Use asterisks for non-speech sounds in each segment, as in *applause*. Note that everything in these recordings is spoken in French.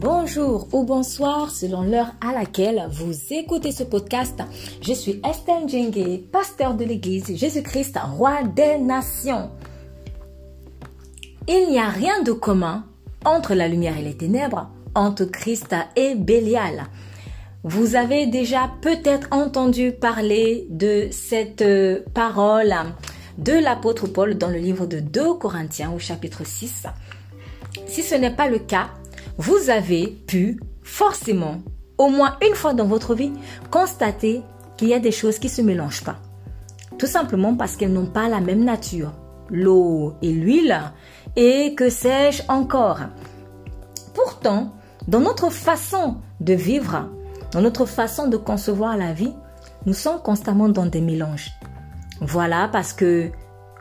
Bonjour ou bonsoir selon l'heure à laquelle vous écoutez ce podcast. Je suis Estelle Djengue, pasteur de l'église Jésus-Christ, roi des nations. Il n'y a rien de commun entre la lumière et les ténèbres, entre Christ et Bélial. Vous avez déjà peut-être entendu parler de cette euh, parole de l'apôtre Paul dans le livre de 2 Corinthiens au chapitre 6. Si ce n'est pas le cas, vous avez pu forcément, au moins une fois dans votre vie, constater qu'il y a des choses qui ne se mélangent pas. Tout simplement parce qu'elles n'ont pas la même nature. L'eau et l'huile, et que sais-je encore. Pourtant, dans notre façon de vivre, dans notre façon de concevoir la vie, nous sommes constamment dans des mélanges. Voilà parce que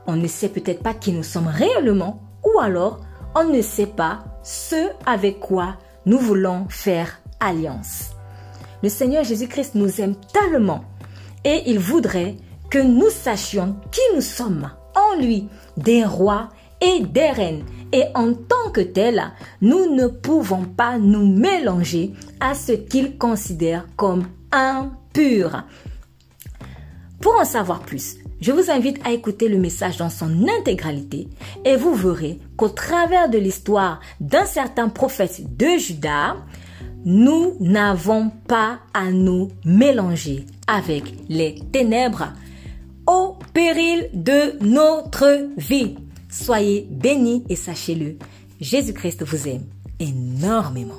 on ne sait peut-être pas qui nous sommes réellement ou alors on ne sait pas ce avec quoi nous voulons faire alliance. Le Seigneur Jésus-Christ nous aime tellement et il voudrait que nous sachions qui nous sommes en lui, des rois et des reines. Et en tant que tels, nous ne pouvons pas nous mélanger à ce qu'il considère comme impur. Pour en savoir plus, je vous invite à écouter le message dans son intégralité et vous verrez qu'au travers de l'histoire d'un certain prophète de Judas, nous n'avons pas à nous mélanger avec les ténèbres au péril de notre vie. Soyez bénis et sachez-le, Jésus-Christ vous aime énormément.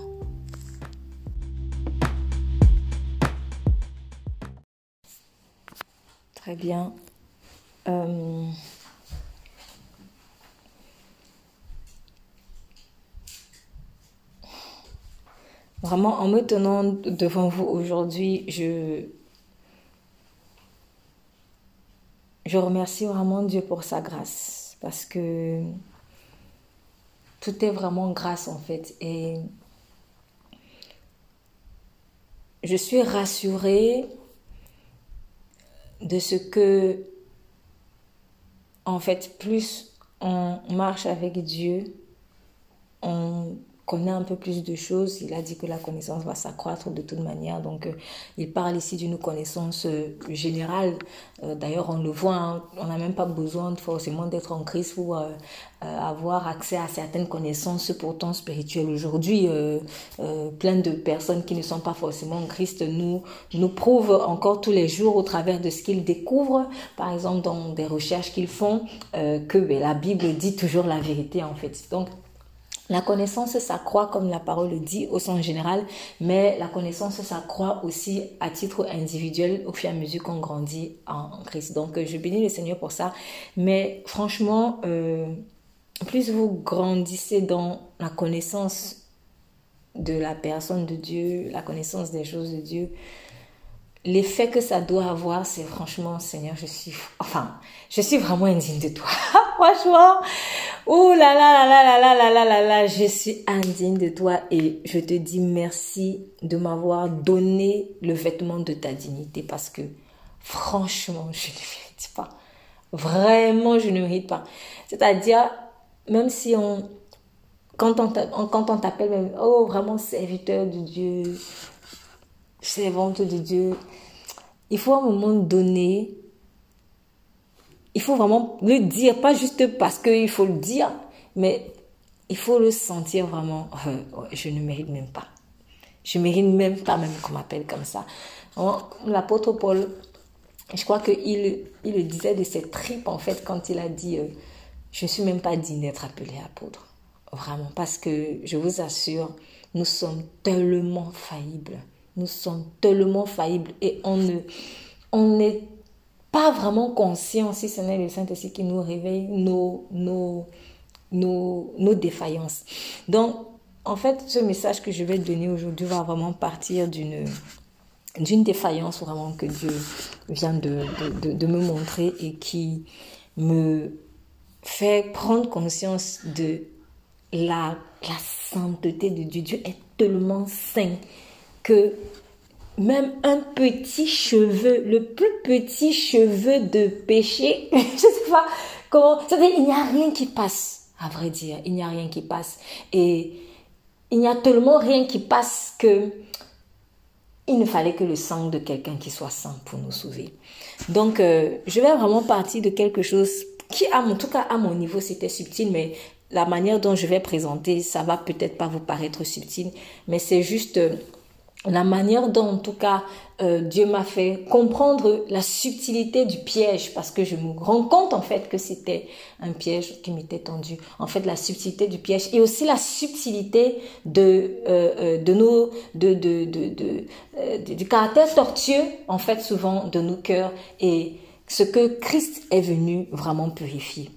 Très bien. Euh, vraiment, en me tenant devant vous aujourd'hui, je, je remercie vraiment Dieu pour sa grâce. Parce que tout est vraiment grâce en fait. Et je suis rassurée de ce que en fait, plus on marche avec Dieu, on connaît un peu plus de choses. Il a dit que la connaissance va s'accroître de toute manière. Donc, euh, il parle ici d'une connaissance euh, générale. Euh, d'ailleurs, on le voit, hein, on n'a même pas besoin forcément d'être en Christ pour avoir accès à certaines connaissances pourtant spirituelles. Aujourd'hui, plein de personnes qui ne sont pas forcément en Christ nous, nous prouvent encore tous les jours au travers de ce qu'ils découvrent, par exemple dans des recherches qu'ils font, que ben, la Bible dit toujours la vérité en fait. Donc, la connaissance s'accroît comme la parole le dit au sens général, mais la connaissance s'accroît aussi à titre individuel au fur et à mesure qu'on grandit en Christ. Donc je bénis le Seigneur pour ça. Mais franchement, euh, plus vous grandissez dans la connaissance de la personne de Dieu, la connaissance des choses de Dieu, l'effet que ça doit avoir, c'est franchement, Seigneur, je suis, enfin, je suis vraiment indigne de toi. *laughs* franchement, oh là là là là là là là là là je suis indigne de toi et je te dis merci de m'avoir donné le vêtement de ta dignité parce que franchement, je ne mérite pas. Vraiment, je ne mérite pas. C'est-à-dire, même si on, quand on t'appelle, oh, vraiment serviteur de Dieu, servante de Dieu, il faut à un moment donné, il faut vraiment le dire, pas juste parce qu'il faut le dire, mais il faut le sentir vraiment. *laughs* Je ne mérite même pas. Je mérite même pas même qu'on m'appelle comme ça. L'apôtre Paul, je crois qu'il il le disait de ses tripes en fait quand il a dit euh, Je ne suis même pas digne d'être appelé apôtre. Vraiment, parce que je vous assure, nous sommes tellement faillibles. Nous sommes tellement faillibles et on ne, on n'est pas vraiment conscient, si ce n'est le Saint-Esprit qui nous réveille nos, nos, nos, nos défaillances. Donc, en fait, ce message que je vais donner aujourd'hui va vraiment partir d'une d'une défaillance vraiment que Dieu vient de, de, de, me montrer et qui me fait prendre conscience de la, la sainteté de Dieu. Dieu est tellement saint que même un petit cheveu, le plus petit cheveu de péché, *laughs* je sais pas comment, il n'y a rien qui passe, à vrai dire, il n'y a rien qui passe. Et il n'y a tellement rien qui passe que il ne fallait que le sang de quelqu'un qui soit saint pour nous sauver. Donc, euh, je vais vraiment partir de quelque chose qui, en tout cas, à mon niveau, c'était subtil, mais la manière dont je vais présenter, ça va peut-être pas vous paraître subtil, mais c'est juste euh, la manière dont, en tout cas, euh, Dieu m'a fait comprendre la subtilité du piège, parce que je me rends compte, en fait, que c'était un piège qui m'était tendu. En fait, la subtilité du piège et aussi la subtilité de, euh, euh de nos, de, de, de, euh, du caractère tortueux, en fait, souvent, de nos cœurs et ce que Christ est venu vraiment purifier.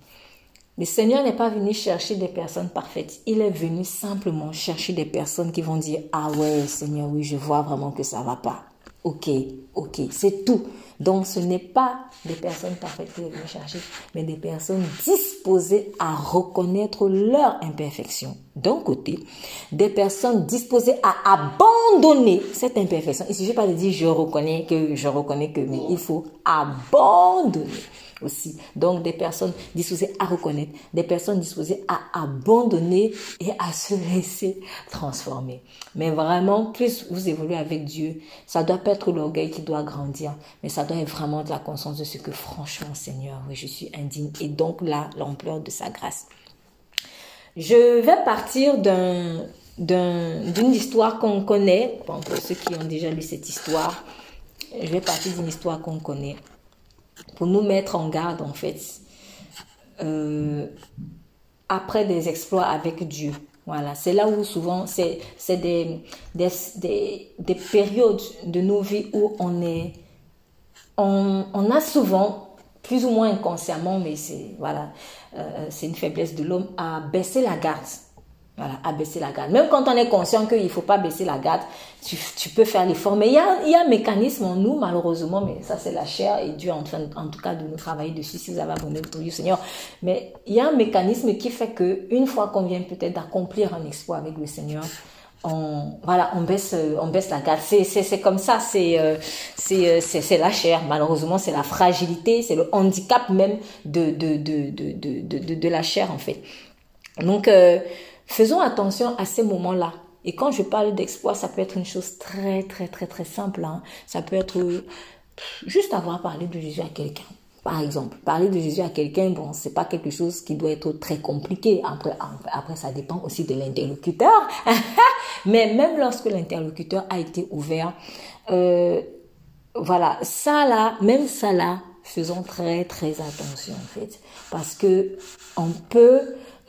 Le Seigneur n'est pas venu chercher des personnes parfaites. Il est venu simplement chercher des personnes qui vont dire, ah ouais, Seigneur, oui, je vois vraiment que ça va pas. Ok, ok, c'est tout. Donc ce n'est pas des personnes parfaites qu'il est venu chercher, mais des personnes disposées à reconnaître leur imperfection. D'un côté, des personnes disposées à abandonner cette imperfection. Il ne suffit pas de dire je reconnais que, je reconnais que, mais il faut abandonner Donc des personnes disposées à reconnaître, des personnes disposées à abandonner et à se laisser transformer. Mais vraiment, plus vous évoluez avec Dieu, ça doit pas être l'orgueil qui doit grandir, mais ça doit être vraiment de la conscience de ce que franchement, Seigneur, oui, je suis indigne. Et donc là, l'ampleur de sa grâce. Je vais partir d'un d'une histoire qu'on connaît, pour ceux qui ont déjà lu cette histoire, je vais partir d'une histoire qu'on connaît pour nous mettre en garde, en fait, euh, après des exploits avec Dieu. Voilà, c'est là où souvent, c'est des, des, des, des, périodes de nos vies où on est, on, on a souvent, plus ou moins inconsciemment, mais c'est voilà, euh, c'est une faiblesse de l'homme, à baisser la garde. Voilà, à baisser la garde. Même quand on est conscient qu'il ne faut pas baisser la garde, tu, tu peux faire l'effort. Mais il y a, y a un mécanisme en nous, malheureusement, mais ça c'est la chair et Dieu est en train, en tout cas, de nous travailler dessus si vous avez abonné au Seigneur. Mais il y a un mécanisme qui fait que une fois qu'on vient peut-être d'accomplir un exploit avec le Seigneur, on, voilà, on baisse, on baisse la garde. C'est, c'est, c'est comme ça, c'est, euh, c'est, c'est, c'est la chair. Malheureusement, c'est la fragilité, c'est le handicap même de, de, de, de, de, de, de la chair, en fait. Donc, euh, Faisons attention à ces moments-là. Et quand je parle d'exploit, ça peut être une chose très, très, très, très simple. Hein. Ça peut être juste avoir parlé de Jésus à quelqu'un. Par exemple, parler de Jésus à quelqu'un, bon, c'est pas quelque chose qui doit être très compliqué. Après, ça dépend aussi de l'interlocuteur. *laughs* Mais même lorsque l'interlocuteur a été ouvert, euh, voilà, ça là, même ça là, faisons très très attention en fait, parce que on peut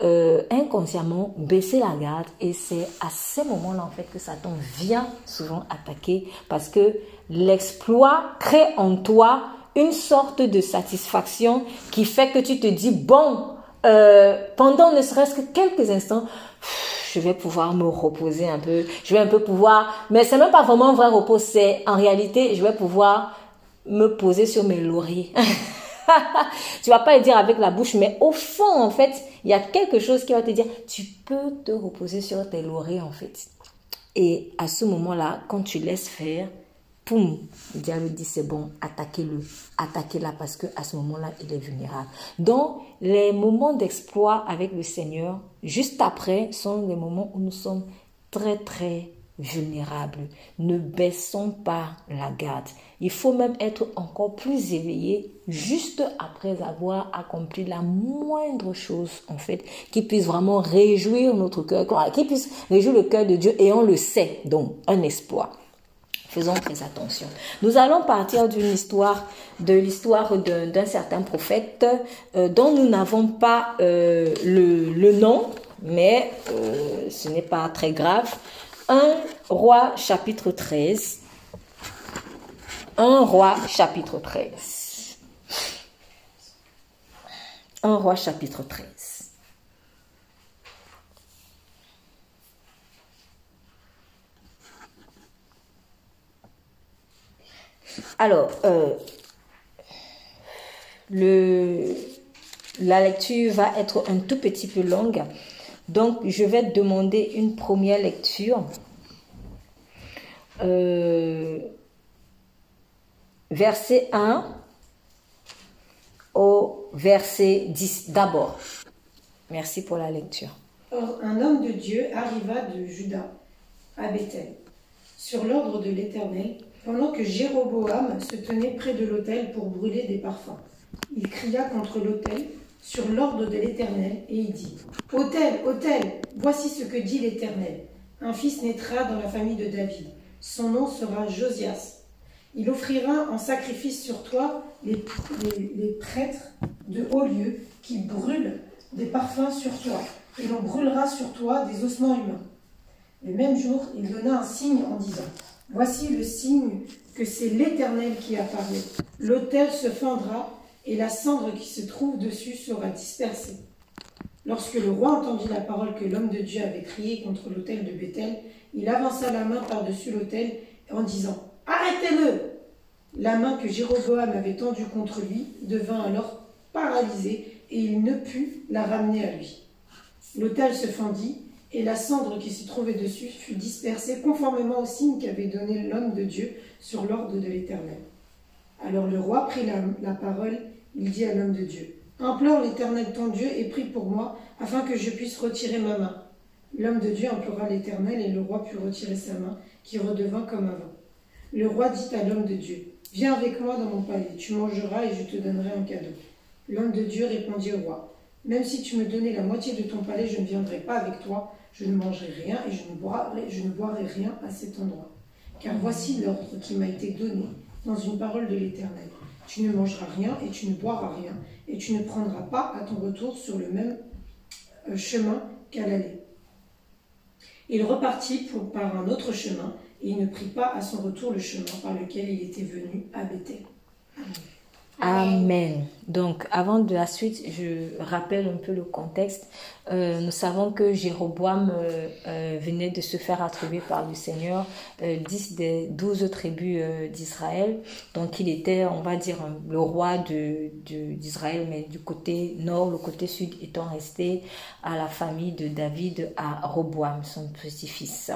euh, inconsciemment baisser la garde. Et c'est à ces moments-là en fait que Satan vient souvent attaquer parce que l'exploit crée en toi une sorte de satisfaction qui fait que tu te dis bon euh, pendant ne serait-ce que quelques instants je vais pouvoir me reposer un peu. Je vais un peu pouvoir mais c'est même pas vraiment un vrai repos c'est en réalité je vais pouvoir me poser sur mes lauriers *laughs* *laughs* tu vas pas le dire avec la bouche, mais au fond, en fait, il y a quelque chose qui va te dire, tu peux te reposer sur tes lauriers, en fait. Et à ce moment-là, quand tu laisses faire, poum, le diable dit c'est bon, attaquez-le, attaquez-la parce que à ce moment-là, il est vulnérable. Donc, les moments d'exploit avec le Seigneur, juste après, sont les moments où nous sommes très, très vulnérables. Ne baissons pas la garde. Il faut même être encore plus éveillé juste après avoir accompli la moindre chose, en fait, qui puisse vraiment réjouir notre cœur, qui puisse réjouir le cœur de Dieu et on le sait, donc un espoir. Faisons très attention. Nous allons partir d'une histoire, de l'histoire d'un certain prophète euh, dont nous n'avons pas euh, le, nom, mais euh, ce n'est pas très grave. 1 roi chapitre 13. 1 roi chapitre 13. 1 roi chapitre 13. Alors, euh, le, la lecture va être un tout petit peu longue. Donc, je vais demander une première lecture. Euh, verset 1 au verset 10 d'abord. Merci pour la lecture. Or, un homme de Dieu arriva de Juda à Bethel, sur l'ordre de l'Éternel, pendant que Jéroboam se tenait près de l'autel pour brûler des parfums. Il cria contre l'autel sur l'ordre de l'Éternel, et il dit Autel, autel, voici ce que dit l'Éternel. Un fils naîtra dans la famille de David. Son nom sera Josias. Il offrira en sacrifice sur toi les, les prêtres de haut lieu qui brûlent des parfums sur toi, et l'on brûlera sur toi des ossements humains. Le même jour, il donna un signe en disant Voici le signe que c'est l'Éternel qui a parlé. L'autel se fendra et la cendre qui se trouve dessus sera dispersée. Lorsque le roi entendit la parole que l'homme de Dieu avait criée contre l'autel de Bethel, il avança la main par-dessus l'autel en disant Arrêtez-le La main que Jéroboam avait tendue contre lui devint alors paralysée et il ne put la ramener à lui. L'autel se fendit et la cendre qui se trouvait dessus fut dispersée conformément au signe qu'avait donné l'homme de Dieu sur l'ordre de l'Éternel. Alors le roi prit la, parole, il dit à l'homme de Dieu, Implore l'Éternel ton Dieu et prie pour moi, afin que je puisse retirer ma main. L'homme de Dieu implora l'Éternel, et le roi put retirer sa main, qui redevint comme avant. Le roi dit à l'homme de Dieu, Viens avec moi dans mon palais, tu mangeras et je te donnerai un cadeau. L'homme de Dieu répondit au roi, Même si tu me donnais la moitié de ton palais, je ne viendrai pas avec toi, je ne mangerai rien et je ne boirai, je ne boirai rien à cet endroit. Car voici l'ordre qui m'a été donné dans une parole de l'Éternel. Tu ne mangeras rien et tu ne boiras rien, et tu ne prendras pas à ton retour sur le même euh, chemin qu'à l'aller. Il repartit par un autre chemin, et il ne prit pas à son retour le chemin par lequel il était venu à Bethel. Amen. Donc, avant de la suite, je rappelle un peu le contexte. Euh, nous savons que Jéroboam euh, euh, venait de se faire attribuer par le Seigneur dix des douze tribus d'Israël. Donc, il était, on va dire, le roi d'Israël, mais du côté nord, le côté sud étant resté à la famille de David, à Roboam, son petit-fils.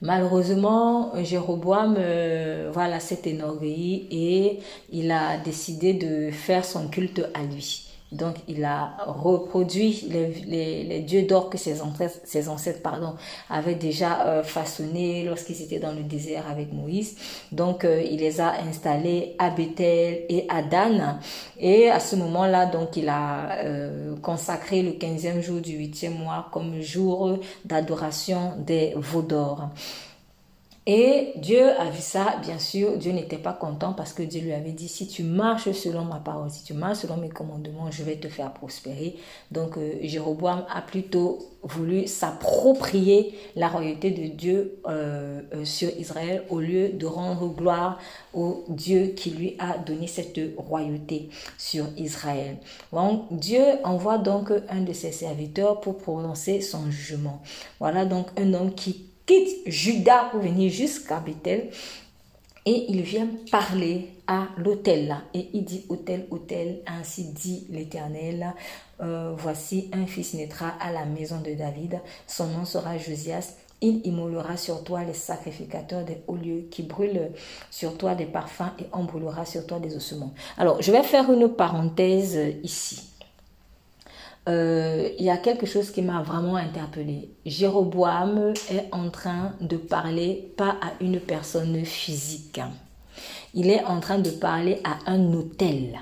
Malheureusement, Jéroboam euh, voilà, s'est enorgueilli et il a décidé de faire son culte à lui. Donc, il a reproduit les, les, dieux d'or que ses ancêtres, ses ancêtres pardon, avaient déjà euh, façonnés lorsqu'ils étaient dans le désert avec Moïse. Donc, euh, il les a installés à Bethel et à Dan. Et à ce moment-là, donc, il a euh, consacré le 15e jour du 8e mois comme jour d'adoration des veaux d'or. Et Dieu a vu ça, bien sûr, Dieu n'était pas content parce que Dieu lui avait dit, si tu marches selon ma parole, si tu marches selon mes commandements, je vais te faire prospérer. Donc euh, Jéroboam a plutôt voulu s'approprier la royauté de Dieu euh, euh, sur Israël au lieu de rendre gloire au Dieu qui lui a donné cette royauté sur Israël. Donc Dieu envoie donc un de ses serviteurs pour prononcer son jugement. Voilà donc un homme qui quitte Judas pour venir jusqu'à Bethel. Et il vient parler à l'autel là. Et il dit, autel, autel, ainsi dit l'Éternel. Euh, voici un fils naîtra à la maison de David. Son nom sera Josias. Il immolera sur toi les sacrificateurs des hauts lieux qui brûlent sur toi des parfums et on brûlera sur toi des ossements. Alors, je vais faire une parenthèse ici. Euh, il y a quelque chose qui m'a vraiment interpellée. Jéroboam est en train de parler pas à une personne physique. Il est en train de parler à un hôtel.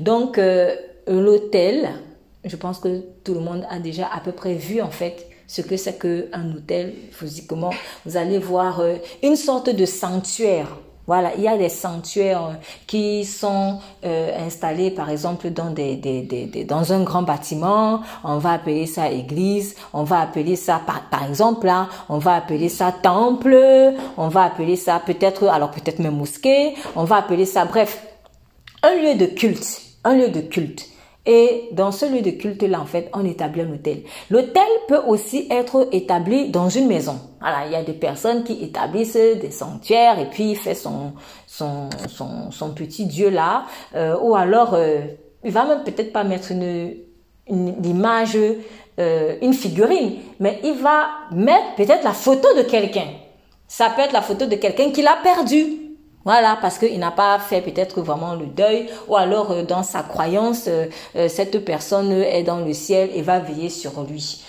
Donc, euh, l'hôtel, je pense que tout le monde a déjà à peu près vu en fait ce que c'est qu'un hôtel physiquement. Vous allez voir euh, une sorte de sanctuaire voilà, il y a des sanctuaires qui sont euh, installés, par exemple, dans, des, des, des, dans un grand bâtiment. On va appeler ça église. On va appeler ça, par, par exemple, là, on va appeler ça temple. On va appeler ça peut-être, alors peut-être même mosquée. On va appeler ça, bref, un lieu de culte. Un lieu de culte. Et dans ce lieu de culte-là, en fait, on établit un hôtel. L'hôtel peut aussi être établi dans une maison. Voilà, il y a des personnes qui établissent des sanctuaires et puis il fait son, petit dieu là. Euh, ou alors, euh, il va même peut-être pas mettre une, une, image, euh, une figurine, mais il va mettre peut-être la photo de quelqu'un. Ça peut être la photo de quelqu'un qu'il a perdu. Voilà, parce qu'il n'a pas fait peut-être vraiment le deuil, ou alors euh, dans sa croyance, euh, euh, cette personne est dans le ciel et va veiller sur lui.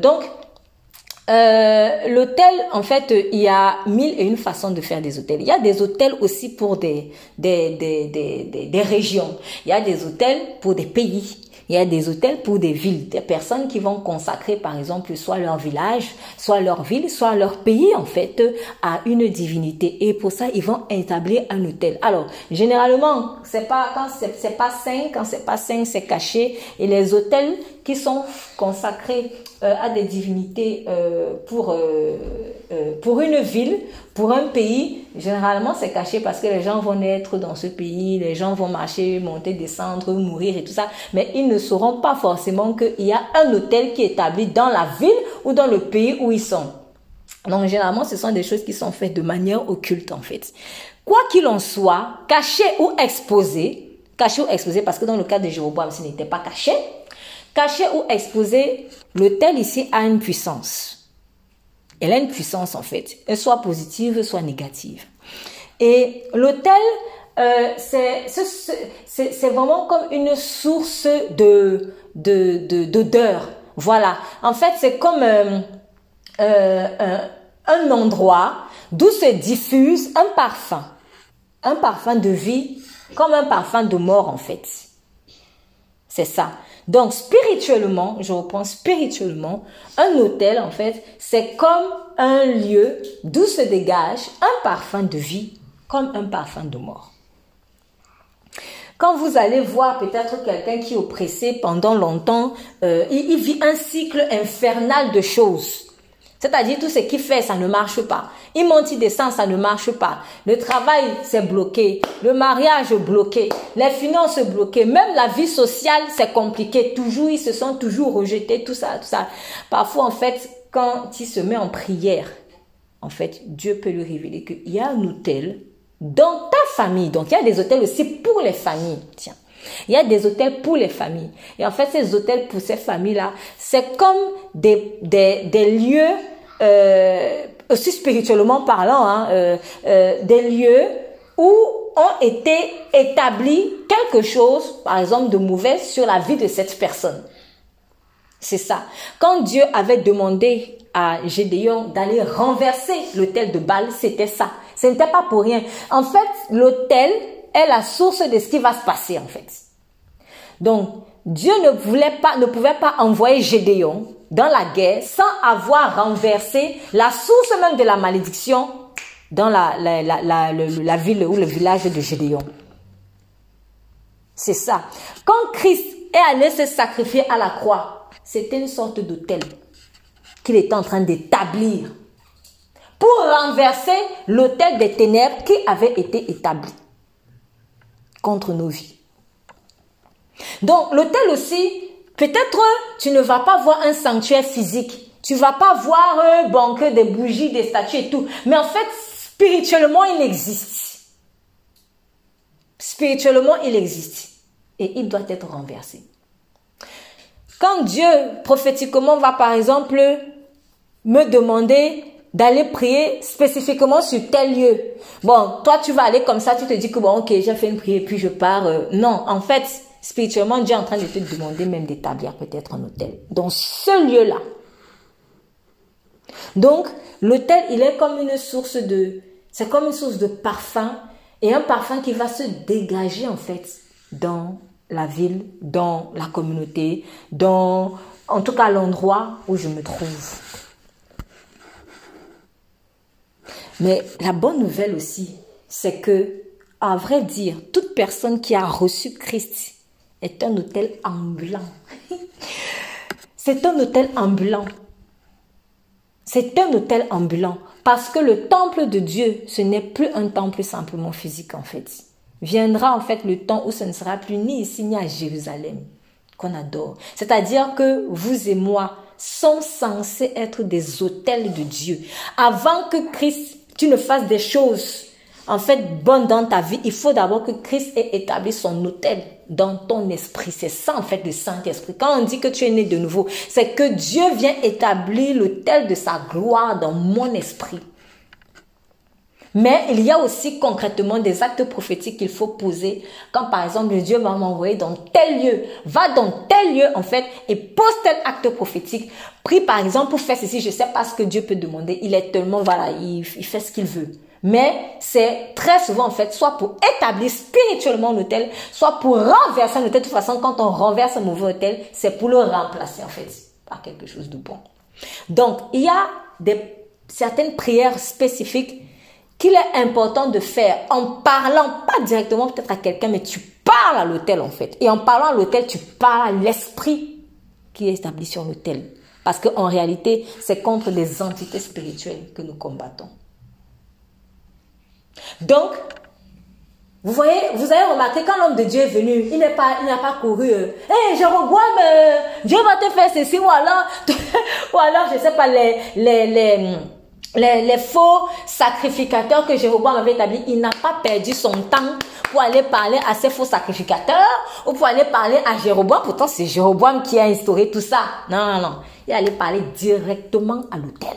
donc, l'hôtel, en fait, il y a mille et une façons de faire des hôtels. Il y a des hôtels aussi pour des, régions. Il y a des hôtels pour des pays. Il y a des hôtels pour des villes, des personnes qui vont consacrer par exemple soit leur village, soit leur ville, soit leur pays en fait à une divinité et pour ça ils vont établir un hôtel. Alors généralement c'est pas quand c'est pas saint, quand c'est pas saint c'est caché et les hôtels qui sont consacrés à des divinités euh, pour, euh, pour une ville, pour un pays, généralement c'est caché parce que les gens vont naître dans ce pays, les gens vont marcher, monter, descendre, mourir et tout ça, mais ils ne sauront pas forcément qu'il y a un hôtel qui est établi dans la ville ou dans le pays où ils sont. Donc généralement ce sont des choses qui sont faites de manière occulte en fait. Quoi qu'il en soit, caché ou exposé, caché ou exposé parce que dans le cas de Jéroboam ce n'était pas caché, caché ou exposé, l'autel ici a une puissance. Elle a une puissance en fait, soit positive, soit négative. Et l'autel, euh, c'est vraiment comme une source de d'odeur. De, voilà. En fait, c'est comme euh, euh, un endroit d'où se diffuse un parfum. Un parfum de vie, comme un parfum de mort en fait. C'est ça. Donc spirituellement, je reprends spirituellement, un hôtel en fait, c'est comme un lieu d'où se dégage un parfum de vie, comme un parfum de mort. Quand vous allez voir peut-être quelqu'un qui est oppressé pendant longtemps, euh, il vit un cycle infernal de choses. C'est-à-dire tout ce qu'il fait, ça ne marche pas. Il monte, il descend, ça ne marche pas. Le travail, c'est bloqué. Le mariage, bloqué. Les finances, bloquées. Même la vie sociale, c'est compliqué. Toujours, ils se sont toujours rejetés, tout ça, tout ça. Parfois, en fait, quand il se met en prière, en fait, Dieu peut lui révéler qu'il y a un hôtel dans ta famille. Donc, il y a des hôtels aussi pour les familles. Tiens. Il y a des hôtels pour les familles. Et en fait, ces hôtels pour ces familles-là, c'est comme des, des, des lieux, euh, aussi spirituellement parlant, hein, euh, euh, des lieux où ont été établis quelque chose, par exemple, de mauvais sur la vie de cette personne. C'est ça. Quand Dieu avait demandé à Gédéon d'aller renverser l'hôtel de Baal, c'était ça. Ce n'était pas pour rien. En fait, l'hôtel est la source de ce qui va se passer, en fait. Donc, Dieu ne voulait pas, ne pouvait pas envoyer Gédéon dans la guerre sans avoir renversé la source même de la malédiction dans la, la, ville ou le village de Gédéon. C'est ça. Quand Christ est allé se sacrifier à la croix, c'était une sorte d'autel qu'il était en train d'établir pour renverser l'autel des ténèbres qui avait été établi contre nos vies. Donc l'autel aussi, peut-être tu ne vas pas voir un sanctuaire physique. Tu vas pas voir un banquet des bougies, des statues et tout. Mais en fait, spirituellement, il existe. Spirituellement, il existe. Et il doit être renversé. Quand Dieu, prophétiquement, va par exemple me demander d'aller prier spécifiquement sur tel lieu. Bon, toi, tu vas aller comme ça, tu te dis que bon, ok, j'ai fait une prière, puis je pars. Euh, non, en fait, spirituellement, Dieu est en train de te demander même d'établir peut-être un hôtel dans ce lieu-là. Donc, l'hôtel, il est comme une source de, c'est comme une source de parfum et un parfum qui va se dégager en fait dans la ville, dans la communauté, dans, en tout cas, l'endroit où je me trouve. Mais la bonne nouvelle aussi, c'est que, à vrai dire, toute personne qui a reçu Christ est un hôtel ambulant. *laughs* C'est un hôtel ambulant. C'est un hôtel ambulant parce que le temple de Dieu, ce n'est plus un temple simplement physique en fait. Viendra en fait le temps où ce ne sera plus ni ici ni à Jérusalem qu'on adore. C'est-à-dire que vous et moi sommes censés être des hôtels de Dieu. Avant que Christ, tu ne fasses des choses en fait bonnes dans ta vie, il faut d'abord que Christ ait établi son hôtel dans ton esprit. C'est ça en fait le Saint-Esprit. Quand on dit que tu es né de nouveau, c'est que Dieu vient établir l'autel de sa gloire dans mon esprit. Mais il y a aussi concrètement des actes prophétiques qu'il faut poser. Quand par exemple Dieu va m'envoyer dans tel lieu, va dans tel lieu en fait et pose tel acte prophétique. Prie par exemple pour faire ceci, je sais pas ce que Dieu peut demander. Il est tellement, voilà, il, il fait ce qu'il veut. Mais c'est très souvent en fait soit pour établir spirituellement l'hôtel, soit pour renverser l'hôtel. De toute façon, quand on renverse un mauvais hôtel, c'est pour le remplacer en fait par quelque chose de bon. Donc, il y a des, certaines prières spécifiques qu'il est important de faire en parlant, pas directement peut-être à quelqu'un, mais tu parles à l'hôtel en fait. Et en parlant à l'hôtel, tu parles à l'esprit qui est établi sur l'hôtel. Parce qu'en réalité, c'est contre les entités spirituelles que nous combattons. Donc, vous voyez, vous avez remarqué quand l'homme de Dieu est venu, il n'est pas, il n'a pas couru. Hé, hey, Jéroboam, euh, Dieu va te faire ceci ou alors, *laughs* ou alors, je sais pas, les, les, les, les, faux sacrificateurs que Jéroboam avait établis, il n'a pas perdu son temps pour aller parler à ces faux sacrificateurs ou pour aller parler à Jéroboam. Pourtant, c'est Jéroboam qui a instauré tout ça. Non, non, non. Il allait parler directement à l'hôtel.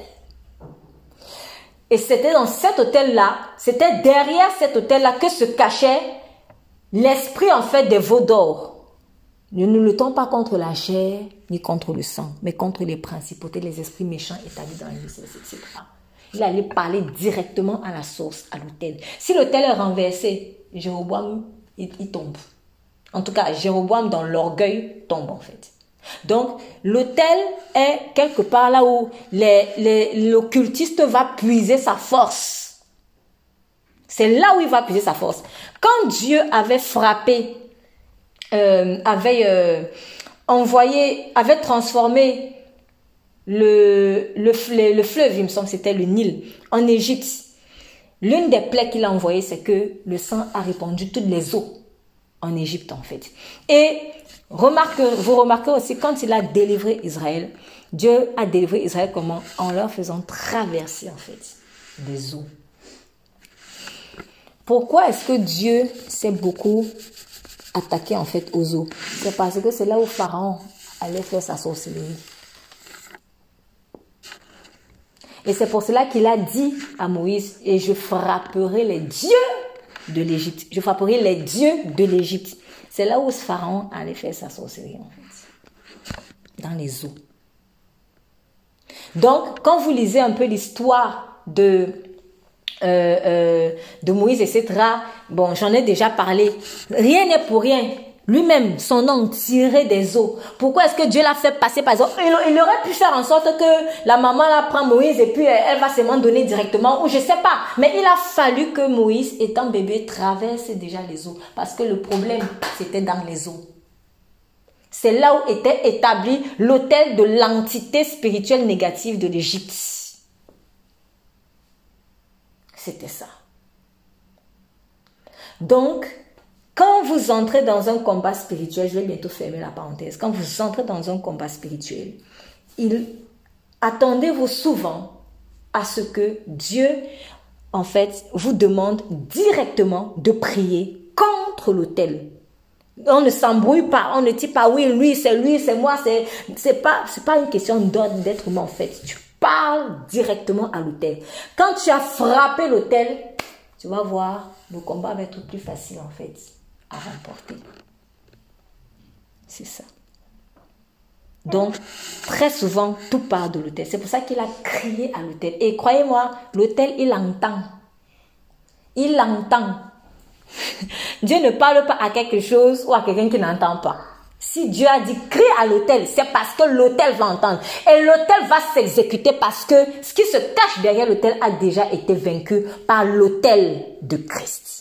Et c'était dans cet hôtel-là, c'était derrière cet hôtel-là que se cachait l'esprit en fait des veaux d'or. Nous ne luttons pas contre la chair ni contre le sang, mais contre les principautés, les esprits méchants établis dans les etc. Il allait parler directement à la source, à l'hôtel. Si l'hôtel est renversé, Jéroboam, il, il tombe. En tout cas, Jéroboam, dans l'orgueil, tombe en fait. Donc, l'autel est quelque part là où l'occultiste va puiser sa force. C'est là où il va puiser sa force. Quand Dieu avait frappé, euh, avait euh, envoyé, avait transformé le, le, le fleuve, il me semble c'était le Nil, en Égypte, l'une des plaies qu'il a envoyées, c'est que le sang a répandu toutes les eaux en Égypte en fait. Et Remarque, vous remarquez aussi quand il a délivré Israël, Dieu a délivré Israël comment? En leur faisant traverser en fait des eaux. Pourquoi est-ce que Dieu s'est beaucoup attaqué en fait aux eaux? C'est parce que c'est là où Pharaon allait faire sa sorcellerie. Et c'est pour cela qu'il a dit à Moïse, et je frapperai les dieux de l'Égypte. Je frapperai les dieux de l'Égypte. C'est là où ce pharaon allait faire sa sorcellerie, en fait. Dans les eaux. Donc, quand vous lisez un peu l'histoire de, euh, euh, de Moïse, etc., bon, j'en ai déjà parlé. Rien n'est pour rien. Lui-même, son nom tiré des eaux. Pourquoi est-ce que Dieu l'a fait passer par exemple il, il, aurait pu faire en sorte que la maman la prend Moïse et puis elle, va seulement donner directement ou je sais pas. Mais il a fallu que Moïse, étant bébé, traverse déjà les eaux. Parce que le problème, c'était dans les eaux. C'est là où était établi l'autel de l'entité spirituelle négative de l'Égypte. C'était ça. Donc, quand vous entrez dans un combat spirituel, je vais bientôt fermer la parenthèse, quand vous entrez dans un combat spirituel, il, attendez-vous souvent à ce que Dieu, en fait, vous demande directement de prier contre l'autel. On ne s'embrouille pas, on ne dit pas oui, lui, c'est lui, c'est moi, c'est, c'est pas, c'est pas une question d'ordre d'être humain, en fait. Tu parles directement à l'autel. Quand tu as frappé l'autel, tu vas voir, le combat va être plus facile, en fait à remporter. C'est ça. Donc, très souvent, tout part de l'hôtel. C'est pour ça qu'il a crié à l'hôtel. Et croyez-moi, l'hôtel, il entend. Il entend. *laughs* Dieu ne parle pas à quelque chose ou à quelqu'un qui n'entend pas. Si Dieu a dit crie à l'hôtel, c'est parce que l'hôtel va entendre. Et l'hôtel va s'exécuter parce que ce qui se cache derrière l'hôtel a déjà été vaincu par l'hôtel de Christ.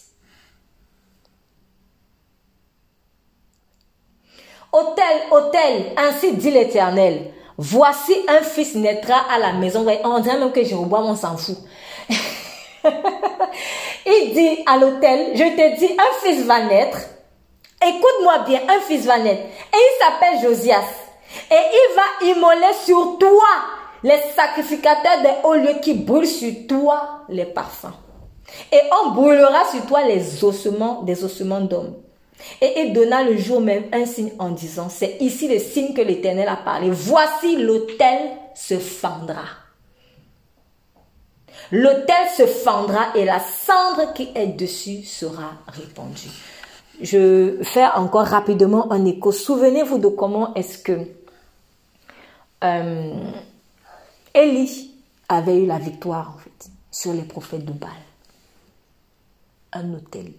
Hôtel, hôtel, ainsi dit l'Éternel. Voici un fils naîtra à la maison. On dirait même que Jéroboam, on s'en fout. *laughs* il dit à l'hôtel, je te dis, un fils va naître. Écoute-moi bien, un fils va naître. Et il s'appelle Josias. Et il va immoler sur toi les sacrificateurs des hauts lieux qui brûlent sur toi les parfums. Et on brûlera sur toi les ossements, des ossements d'hommes. Et il donna le jour même un signe en disant, c'est ici le signe que l'Éternel a parlé. Voici l'autel se fendra. l'autel se fendra et la cendre qui est dessus sera répandue. Je fais encore rapidement un écho. Souvenez-vous de comment est-ce que euh, Élie avait eu la victoire sur les prophètes de Baal. Un hôtel.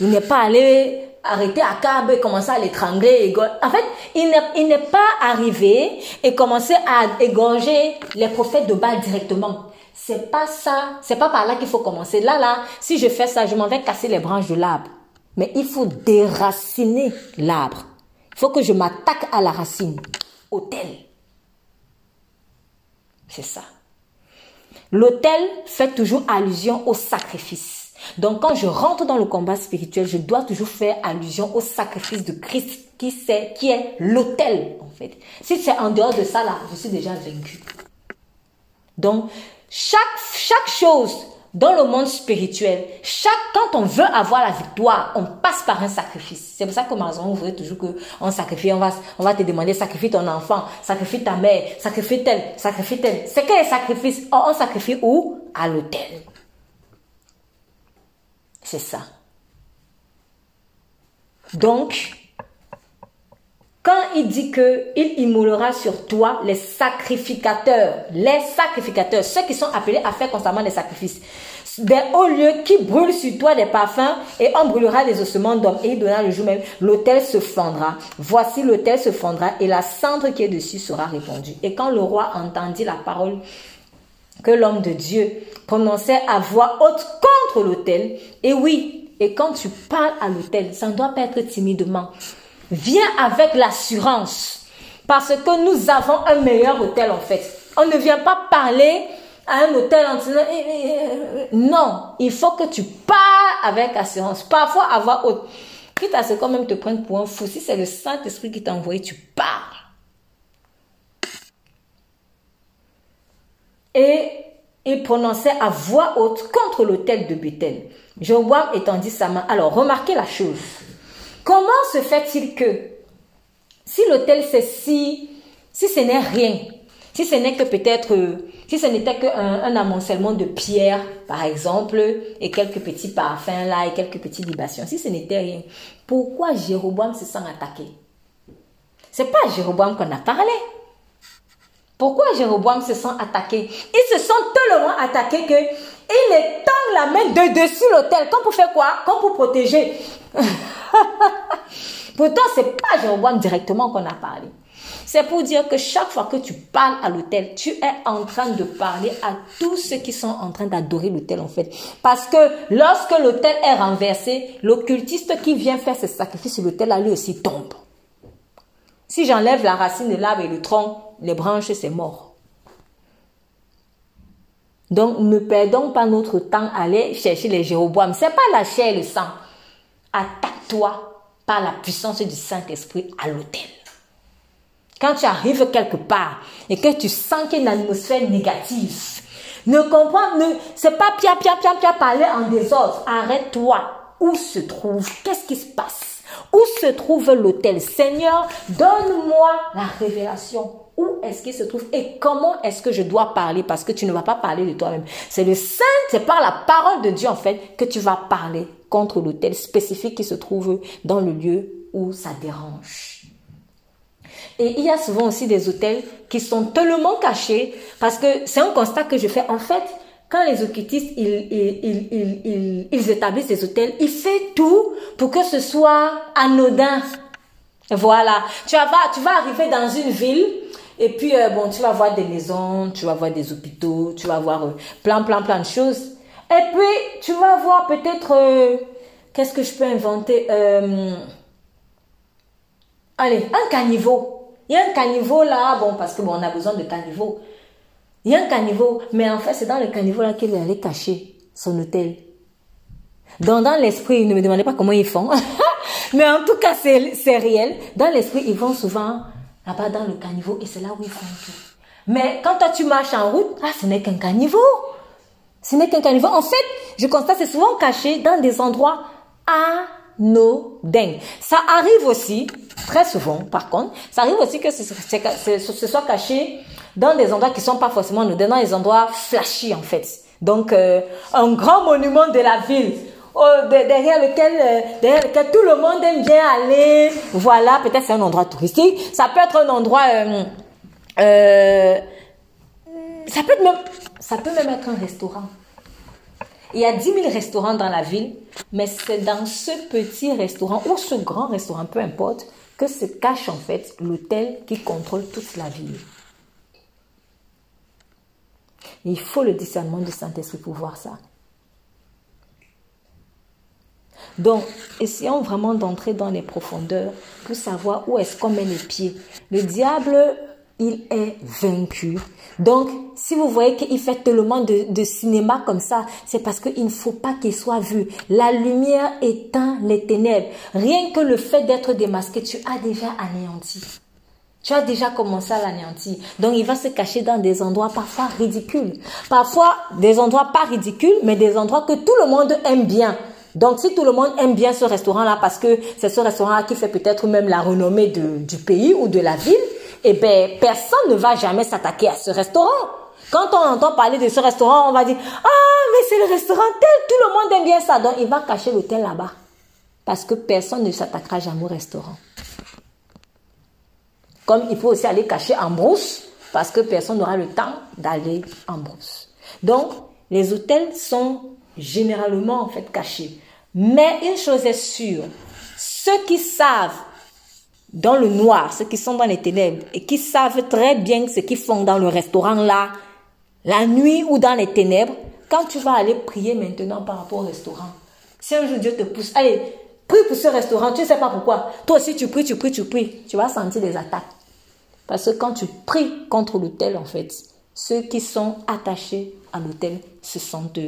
Il n'est pas allé arrêter Akab et commencer à l'étrangler. En fait, il n'est pas arrivé et commencer à égorger les prophètes de Baal directement. C'est pas ça, c'est pas par là qu'il faut commencer. Là, là, si je fais ça, je m'en vais casser les branches de l'arbre. Mais il faut déraciner l'arbre. Il faut que je m'attaque à la racine. Autel. C'est ça. L'autel fait toujours allusion au sacrifice. Donc quand je rentre dans le combat spirituel, je dois toujours faire allusion au sacrifice de Christ qui, est, l'autel en fait. Si c'est en dehors de ça là, je suis déjà vaincu. Donc chaque, chose dans le monde spirituel, chaque, quand on veut avoir la victoire, on passe par un sacrifice. C'est pour ça que Marzon, vous toujours sacrifie, on va, on va te demander, sacrifie ton enfant, sacrifie ta mère, sacrifie tel, sacrifie tel. C'est quel sacrifice? On sacrifie où? À l'autel. C'est ça. Donc, quand il dit que il immolera sur toi les sacrificateurs, les sacrificateurs, ceux qui sont appelés à faire constamment des sacrifices, des hauts lieux qui brûlent sur toi des parfums et on brûlera les ossements d'hommes et il donnera le jour même, l'autel se fendra. Voici l'autel se fendra et la cendre qui est dessus sera répandue. Et quand le roi entendit la parole que l'homme de Dieu prononçait à voix haute contre l'autel, et oui, et quand tu parles à l'autel, ça ne doit pas être timidement. Viens avec l'assurance. Parce que nous avons un meilleur hôtel en fait. On ne vient pas parler à un hôtel en disant eh, eh, eh, non, il faut que tu parles avec assurance. Parfois avoir autre. Quitte à ce quand même te prendre pour un fou. Si c'est le Saint-Esprit qui t'a envoyé, tu parles. Et il prononçait à voix haute contre l'hôtel de Bethel. Jéroboam étendit sa main. Alors, remarquez la chose. Comment se fait-il que si l'hôtel c'est si, si ce n'est rien, si ce n'est que peut-être, si ce n'était qu'un un amoncellement de pierres, par exemple, et quelques petits parfums là, et quelques petites libations, si ce n'était rien, pourquoi Jéroboam se sent attaqué? C'est pas à Jéroboam qu'on a parlé. Pourquoi Jéroboam se sent attaqué? Ils se sont tellement attaqués que il étend la main de dessus l'hôtel. Comme pour faire quoi? Comme pour protéger. *laughs* Pourtant, c'est pas Jéroboam directement qu'on a parlé. C'est pour dire que chaque fois que tu parles à l'autel, tu es en train de parler à tous ceux qui sont en train d'adorer l'autel en fait. Parce que lorsque l'autel est renversé, l'occultiste qui vient faire ce sacrifice sur l'autel, lui aussi tombe. Si j'enlève la racine de l'arbre et le tronc, les branches, c'est mort. Donc, ne perdons pas notre temps à aller chercher les Jéroboam. C'est pas la chair et le sang. Attaque-toi par la puissance du Saint-Esprit à l'autel. Quand tu arrives quelque part et que tu sens qu'il y a une atmosphère négative, ne comprends, ne, c'est pas pia, pia, pia, pia, parler en désordre. Arrête-toi. Où se trouve? Qu'est-ce qui se passe? Où se trouve l'autel? Seigneur, donne-moi la révélation. Est-ce qu'il se trouve et comment est-ce que je dois parler parce que tu ne vas pas parler de toi-même. C'est le Saint, c'est par la parole de Dieu en fait que tu vas parler contre l'autel spécifique qui se trouve dans le lieu où ça dérange. Et il y a souvent aussi des hôtels qui sont tellement cachés parce que c'est un constat que je fais. En fait, quand les occultistes, ils, ils, ils, ils, établissent des hôtels, ils font tout pour que ce soit anodin. Voilà. Tu vas arriver dans une ville et puis, euh, bon, tu vas voir des maisons, tu vas voir des hôpitaux, tu vas voir euh, plein, plein, plein de choses. Et puis, tu vas voir peut-être, euh, qu'est-ce que je peux inventer Allez, un caniveau. Il y a un caniveau là, bon, parce que bon, on a besoin de caniveau. Il y a un caniveau, mais en fait, c'est dans le caniveau là qu'il allait cacher son hôtel. Donc, dans l'esprit, ne me demandez pas comment ils font. *laughs* mais en tout cas, c'est réel. Dans l'esprit, ils vont souvent là-bas dans le caniveau et c'est là où ils font tout. Mais quand toi tu marches en route, ah, ce n'est qu'un caniveau. Ce n'est qu'un caniveau. En fait, je constate c'est souvent caché dans des endroits anodins. Ça arrive aussi très souvent, par contre, ça arrive aussi que ce, soit caché dans des endroits qui sont pas forcément nous dans des endroits flashy en fait. Donc, euh, un grand monument de la ville derrière lequel, euh, derrière lequel tout le monde aime bien aller. Voilà, peut-être c'est un endroit touristique. Ça peut être un endroit... Euh, euh, ça, peut même, ça peut même être un restaurant. Il y a 10 000 restaurants dans la ville, mais c'est dans ce petit restaurant ou ce grand restaurant, peu importe, que se cache en fait l'hôtel qui contrôle toute la ville. il faut le discernement du Saint-Esprit pour voir ça. Donc, essayons vraiment d'entrer dans les profondeurs pour savoir où est-ce qu'on met les pieds. Le diable, il est vaincu. Donc, si vous voyez qu'il fait tellement de, cinéma comme ça, c'est parce qu'il ne faut pas qu'il soit vu. La lumière éteint les ténèbres. Rien que le fait d'être démasqué, tu as déjà anéanti. Tu as déjà commencé à l'anéantir. Donc, il va se cacher dans des endroits parfois ridicules. Parfois, des endroits pas ridicules, mais des endroits que tout le monde aime bien. Donc, si tout le monde aime bien ce restaurant-là parce que c'est ce restaurant-là qui fait peut-être même la renommée du pays ou de la ville, eh ben, personne ne va jamais s'attaquer à ce restaurant. Quand on entend parler de ce restaurant, on va dire, ah, mais c'est le restaurant tel, tout le monde aime bien ça. Donc, il va cacher l'hôtel là-bas. Parce que personne ne s'attaquera jamais au restaurant. Comme il faut aussi aller cacher en brousse, parce que personne n'aura le temps d'aller en brousse. Donc, les hôtels sont généralement en fait cachés. Mais une chose est sûre, ceux qui savent dans le noir, ceux qui sont dans les ténèbres et qui savent très bien ce qu'ils font dans le restaurant là, la nuit ou dans les ténèbres, quand tu vas aller prier maintenant par rapport au restaurant, si un jour Dieu te pousse, allez, prie pour ce restaurant, tu ne sais pas pourquoi. Toi aussi tu pries, tu pries, tu pries, tu vas sentir des attaques. Parce que quand tu pries contre l'autel, en fait, ceux qui sont attachés à l'autel se sentent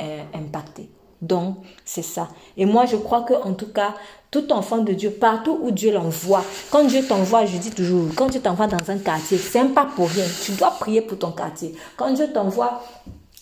euh, impactés. Donc, c'est ça. Et moi, je crois que, en tout cas, tout enfant de Dieu, partout où Dieu l'envoie, quand Dieu t'envoie, je dis toujours, quand Dieu t'envoie dans un quartier, c'est pas pour rien. Tu dois prier pour ton quartier. Quand Dieu t'envoie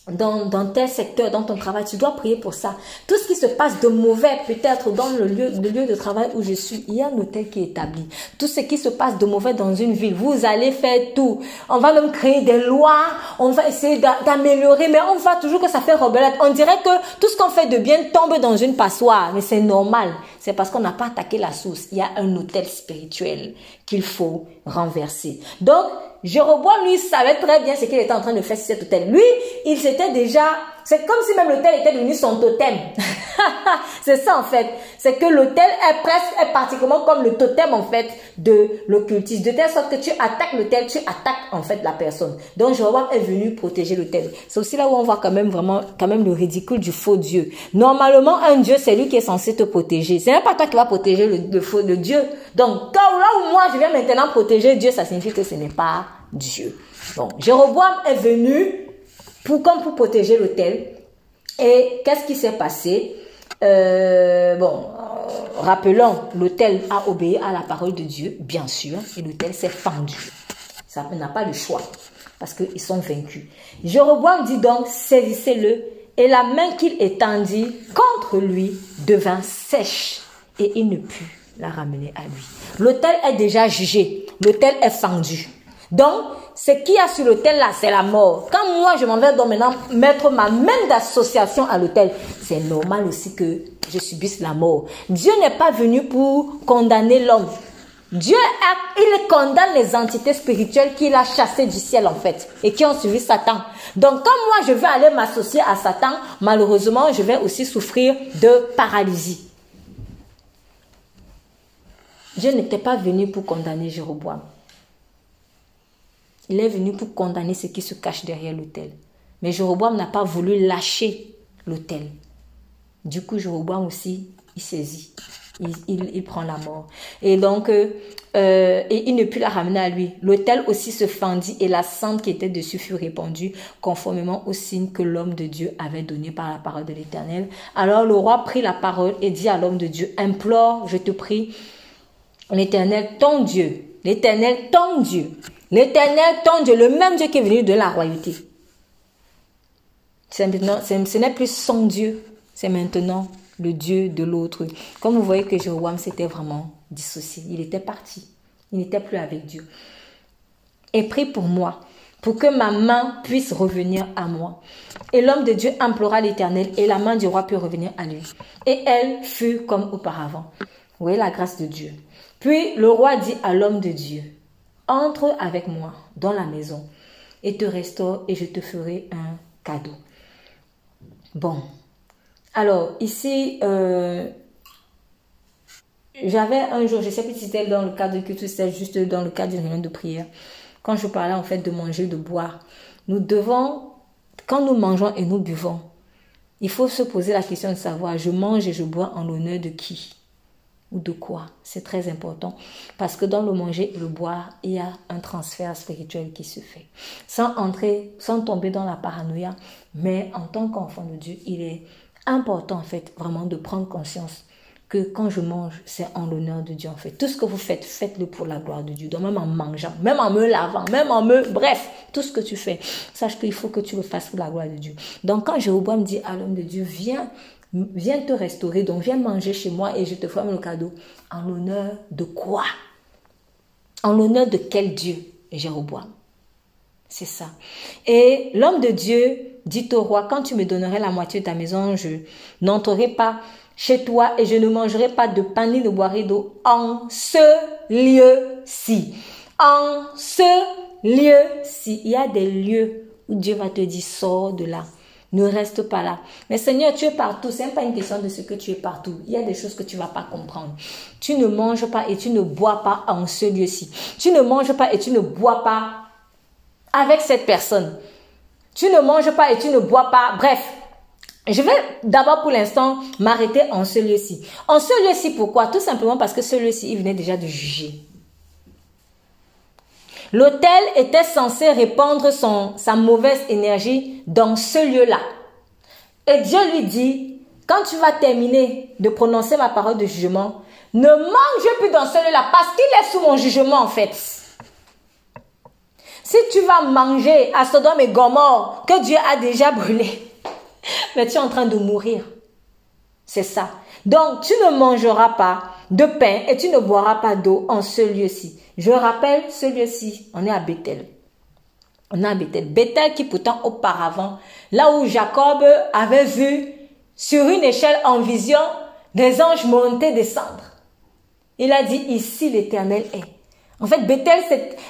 dans, dans tel secteur, dans ton travail, tu dois prier pour ça. Tout ce qui se passe de mauvais, peut-être dans le lieu, le lieu de travail où je suis, il y a un hôtel qui est établi. Tout ce qui se passe de mauvais dans une ville, vous allez faire tout. On va même créer des lois, on va essayer d'améliorer, mais on voit toujours que ça fait rebellette. On dirait que tout ce qu'on fait de bien tombe dans une passoire, mais c'est normal. C'est parce qu'on n'a pas attaqué la source. Il y a un hôtel spirituel qu'il faut renverser. Donc, Jéroboam, lui, savait très bien ce qu'il était en train de faire sur cet hôtel. Lui, il s'était déjà... C'est comme si même l'hôtel était devenu son totem. *laughs* c'est ça, en fait. C'est que l'hôtel est presque, est particulièrement comme le totem, en fait, de l'occultisme. De telle sorte que tu attaques l'hôtel, tu attaques, en fait, la personne. Donc, Jéroboam est venu protéger l'hôtel. C'est aussi là où on voit quand même vraiment, quand même le ridicule du faux Dieu. Normalement, un Dieu, c'est lui qui est censé te protéger. C'est même pas toi qui va protéger le, faux Dieu. Donc, là où moi, je viens maintenant protéger Dieu, ça signifie que ce n'est pas Dieu. Bon, Jéroboam est venu pour, pour protéger l'autel. Et qu'est-ce qui s'est passé? Euh, Bon, euh, rappelons, l'autel a obéi à la parole de Dieu, bien sûr, et l'autel s'est fendu. Ça n'a pas le choix, parce qu'ils sont vaincus. Jéroboam dit donc, saisissez-le, et la main qu'il étendit contre lui devint sèche, et il ne put la ramener à lui. L'autel est déjà jugé, l'autel est fendu. Donc, ce qu'il y a sur l'autel là, c'est la mort. Quand moi, je m'en vais donc maintenant mettre ma main d'association à l'autel, c'est normal aussi que je subisse la mort. Dieu n'est pas venu pour condamner l'homme. Dieu, il condamne les entités spirituelles qu'il a chassées du ciel en fait et qui ont suivi Satan. Donc comme moi je vais aller m'associer à Satan, malheureusement je vais aussi souffrir de paralysie. Dieu n'était pas venu pour condamner Jéroboam. Il est venu pour condamner ceux qui se cachent derrière l'autel. Mais Jéroboam n'a pas voulu lâcher l'autel. Du coup, Jéroboam aussi, il saisit. Il, prend la mort. Et donc, euh, euh, et il ne put la ramener à lui. L'autel aussi se fendit et la cendre qui était dessus fut répandue conformément au signe que l'homme de Dieu avait donné par la parole de l'Éternel. Alors le roi prit la parole et dit à l'homme de Dieu, implore, je te prie, l'Éternel, ton Dieu, l'Éternel, ton Dieu, L'éternel, ton Dieu, le même Dieu qui est venu de la royauté. ce n'est plus son Dieu, c'est maintenant le Dieu de l'autre. Comme vous voyez que Jéroboam s'était vraiment dissocié. Il était parti. Il n'était plus avec Dieu. Et prie pour moi, pour que ma main puisse revenir à moi. Et l'homme de Dieu implora l'Éternel et la main du roi put revenir à lui. Et elle fut comme auparavant. Vous voyez la grâce de Dieu. Puis le roi dit à l'homme de Dieu, entre avec moi dans la maison et te restaure et je te ferai un cadeau. Bon. Alors, ici, euh, j'avais un jour, je ne sais plus si c'était dans le cadre de culte, c'était juste dans le cadre d'une réunion de prière, quand je parlais en fait de manger, de boire. Nous devons, quand nous mangeons et nous buvons, il faut se poser la question de savoir, je mange et je bois en l'honneur de qui? Ou de quoi. C'est très important parce que dans le manger et le boire, il y a un transfert spirituel qui se fait. Sans entrer, sans tomber dans la paranoïa, mais en tant qu'enfant de Dieu, il est important en fait vraiment de prendre conscience que quand je mange, c'est en l'honneur de Dieu en fait. Tout ce que vous faites, faites-le pour la gloire de Dieu. Donc même en mangeant, même en me lavant, même en me... Bref, tout ce que tu fais, sache qu'il faut que tu le fasses pour la gloire de Dieu. Donc quand Jéroboam dit à l'homme de Dieu, viens viens te restaurer, donc viens manger chez moi et je te ferai le cadeau. En l'honneur de quoi? En l'honneur de quel Dieu? Jéroboam. C'est ça. Et l'homme de Dieu dit au roi, quand tu me donnerais la moitié de ta maison, je n'entrerai pas chez toi et je ne mangerai pas de pain ni de boirai d'eau en ce lieu-ci. En ce lieu-ci. Il y a des lieux où Dieu va te dire, sors de là. Ne reste pas là. Mais Seigneur, tu es partout. Ce n'est pas une question de ce que tu es partout. Il y a des choses que tu vas pas comprendre. Tu ne manges pas et tu ne bois pas en ce lieu-ci. Tu ne manges pas et tu ne bois pas avec cette personne. Tu ne manges pas et tu ne bois pas. Bref, je vais d'abord pour l'instant m'arrêter en ce lieu-ci. En ce lieu-ci, pourquoi? Tout simplement parce que ce lieu-ci, il venait déjà de juger. L'autel était censé répandre sa mauvaise énergie dans ce lieu-là. Et Dieu lui dit, quand tu vas terminer de prononcer ma parole de jugement, ne mange plus dans ce lieu-là parce qu'il est sous mon jugement en fait. Si tu vas manger à Sodome et Gomorre que Dieu a déjà brûlé, *laughs* mais tu es en train de mourir. C'est ça. Donc, tu ne mangeras pas de pain et tu ne boiras pas d'eau en ce lieu-ci. Je rappelle ce lieu-ci, on est à Bethel. On est à Bethel. Bethel qui pourtant auparavant, là où Jacob avait vu sur une échelle en vision des anges monter, descendre. Il a dit, ici l'éternel est. En fait, Bethel,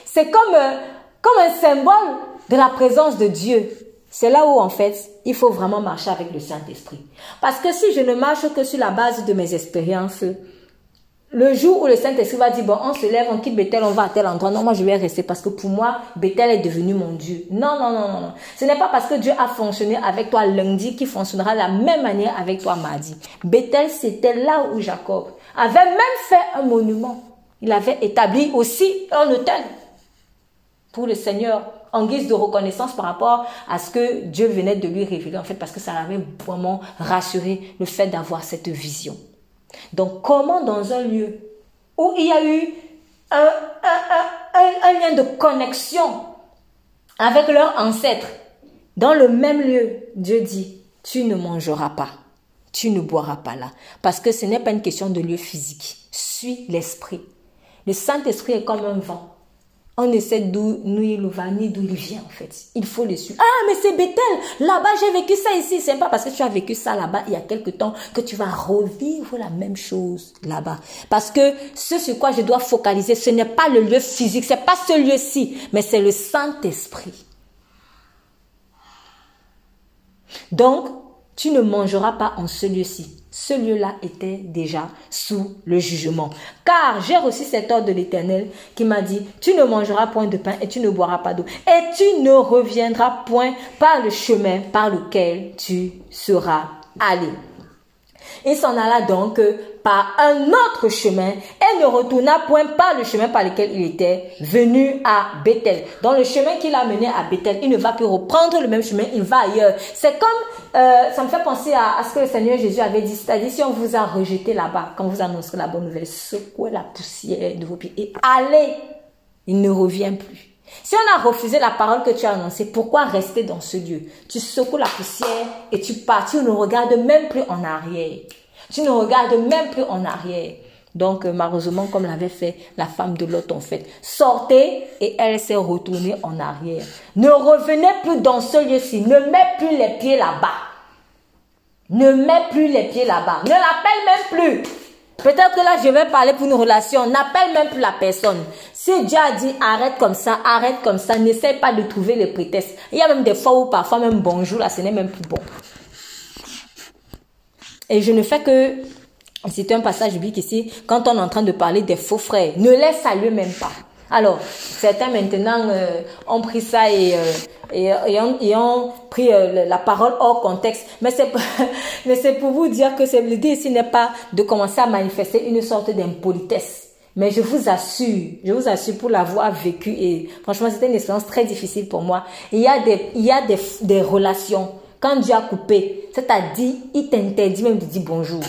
c'est comme, euh, comme un symbole de la présence de Dieu. C'est là où, en fait, il faut vraiment marcher avec le Saint-Esprit. Parce que si je ne marche que sur la base de mes expériences, le jour où le Saint-Esprit va dire, bon, on se lève, on quitte Bethel, on va à tel endroit. Non, moi, je vais rester parce que pour moi, Bethel est devenu mon Dieu. Non, non, non, non. Ce n'est pas parce que Dieu a fonctionné avec toi lundi qu'il fonctionnera de la même manière avec toi mardi. Bethel, c'était là où Jacob avait même fait un monument. Il avait établi aussi un hôtel pour le Seigneur en guise de reconnaissance par rapport à ce que Dieu venait de lui révéler, en fait, parce que ça l'avait vraiment rassuré le fait d'avoir cette vision. Donc comment dans un lieu où il y a eu un, lien de connexion avec leurs ancêtres, dans le même lieu, Dieu dit, tu ne mangeras pas, tu ne boiras pas là. Parce que ce n'est pas une question de lieu physique. Suis l'esprit. Le Saint-Esprit est comme un vent on ne sait d'où il va ni d'où il vient en fait. Il faut le suivre. Ah mais c'est Bethel, là-bas j'ai vécu ça ici. C'est pas parce que tu as vécu ça là-bas il y a quelque temps que tu vas revivre la même chose là-bas. Parce que ce sur quoi je dois focaliser, ce n'est pas le lieu physique, c'est pas ce lieu-ci, mais c'est le Saint-Esprit. Donc, tu ne mangeras pas en ce lieu-ci ce lieu-là était déjà sous le jugement. Car j'ai reçu cet ordre de l'Éternel qui m'a dit, tu ne mangeras point de pain et tu ne boiras pas d'eau. Et tu ne reviendras point par le chemin par lequel tu seras allé. Il s'en alla donc par un autre chemin et ne retourna point par le chemin par lequel il était venu à Bethel. Dans le chemin qu'il a mené à Bethel, il ne va plus reprendre le même chemin, il va ailleurs. C'est comme, euh, ça me fait penser à, ce que le Seigneur Jésus avait dit, c'est-à-dire si on vous a rejeté là-bas, quand vous annoncerez la bonne nouvelle, secouez la poussière de vos pieds et allez, il ne revient plus. Si on a refusé la parole que tu as annoncée, pourquoi rester dans ce lieu? Tu secoues la poussière et tu pars. Tu ne regardes même plus en arrière. Tu ne regardes même plus en arrière. Donc, euh, malheureusement, comme l'avait fait la femme de l'autre, en fait. Sortez et elle s'est retournée en arrière. Ne revenez plus dans ce lieu-ci. Ne mets plus les pieds là-bas. Ne mets plus les pieds là-bas. Ne l'appelle même plus. Peut-être que là, je vais parler pour une relation. N'appelle même plus la personne. Si Dieu a dit arrête comme ça, arrête comme ça, n'essaie pas de trouver les prétextes. Il y a même des fois où parfois même bonjour, là, ce n'est même plus bon. Et je ne fais que c'est un passage biblique ici, quand on est en train de parler des faux frères, ne les salue même pas. Alors, certains maintenant euh, ont pris ça et, euh, et, ont, pris euh, la parole hors contexte. Mais c'est *laughs* mais c'est pour vous dire que l'idée ici n'est pas de commencer à manifester une sorte d'impolitesse. Mais je vous assure, je vous assure pour l'avoir vécu et franchement c'était une expérience très difficile pour moi. Il y a des, il y a des, des relations. Quand Dieu a coupé, c'est-à-dire il t'interdit même de dire bonjour.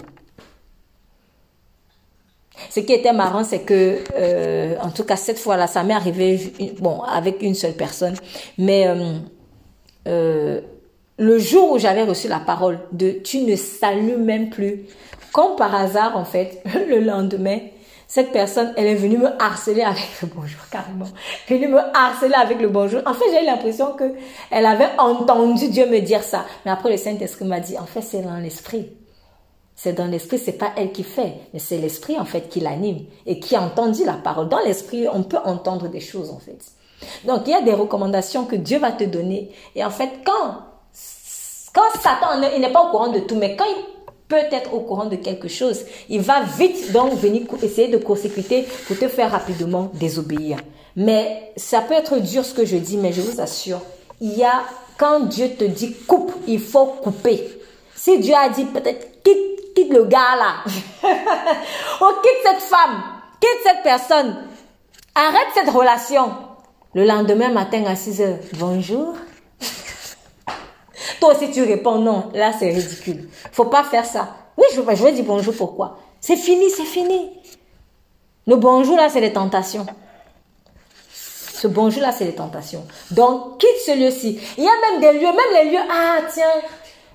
Ce qui était marrant, c'est que, euh, en tout cas, cette fois-là, ça m'est arrivé, bon, avec une seule personne, mais euh, euh, le jour où j'avais reçu la parole de tu ne salues même plus, comme par hasard, en fait, *laughs* le lendemain, cette personne, elle est venue me harceler avec le bonjour, carrément. Venue me harceler avec le bonjour. En fait, j'ai eu l'impression que elle avait entendu Dieu me dire ça. Mais après, le Saint-Esprit m'a dit, en fait, c'est dans l'esprit. C'est dans l'esprit, c'est pas elle qui fait, mais c'est l'esprit en fait qui l'anime et qui a entendu la parole. Dans l'esprit, on peut entendre des choses en fait. Donc il y a des recommandations que Dieu va te donner et en fait quand quand Satan il n'est pas au courant de tout, mais quand il peut être au courant de quelque chose, il va vite donc venir essayer de consécuter pour te faire rapidement désobéir. Mais ça peut être dur ce que je dis, mais je vous assure, il y a quand Dieu te dit coupe, il faut couper. Si Dieu a dit peut-être quitte quitte le gars là. *laughs* On quitte cette femme, quitte cette personne. Arrête cette relation. Le lendemain matin à 6 heures, bonjour. Toi aussi tu réponds non, là c'est ridicule. Faut pas faire ça. Oui, je, vais dire bonjour pourquoi? C'est fini, c'est fini. Le bonjour là c'est les tentations. Ce bonjour là c'est les tentations. Donc quitte ce lieu-ci. Il y a même des lieux, même les lieux, ah tiens,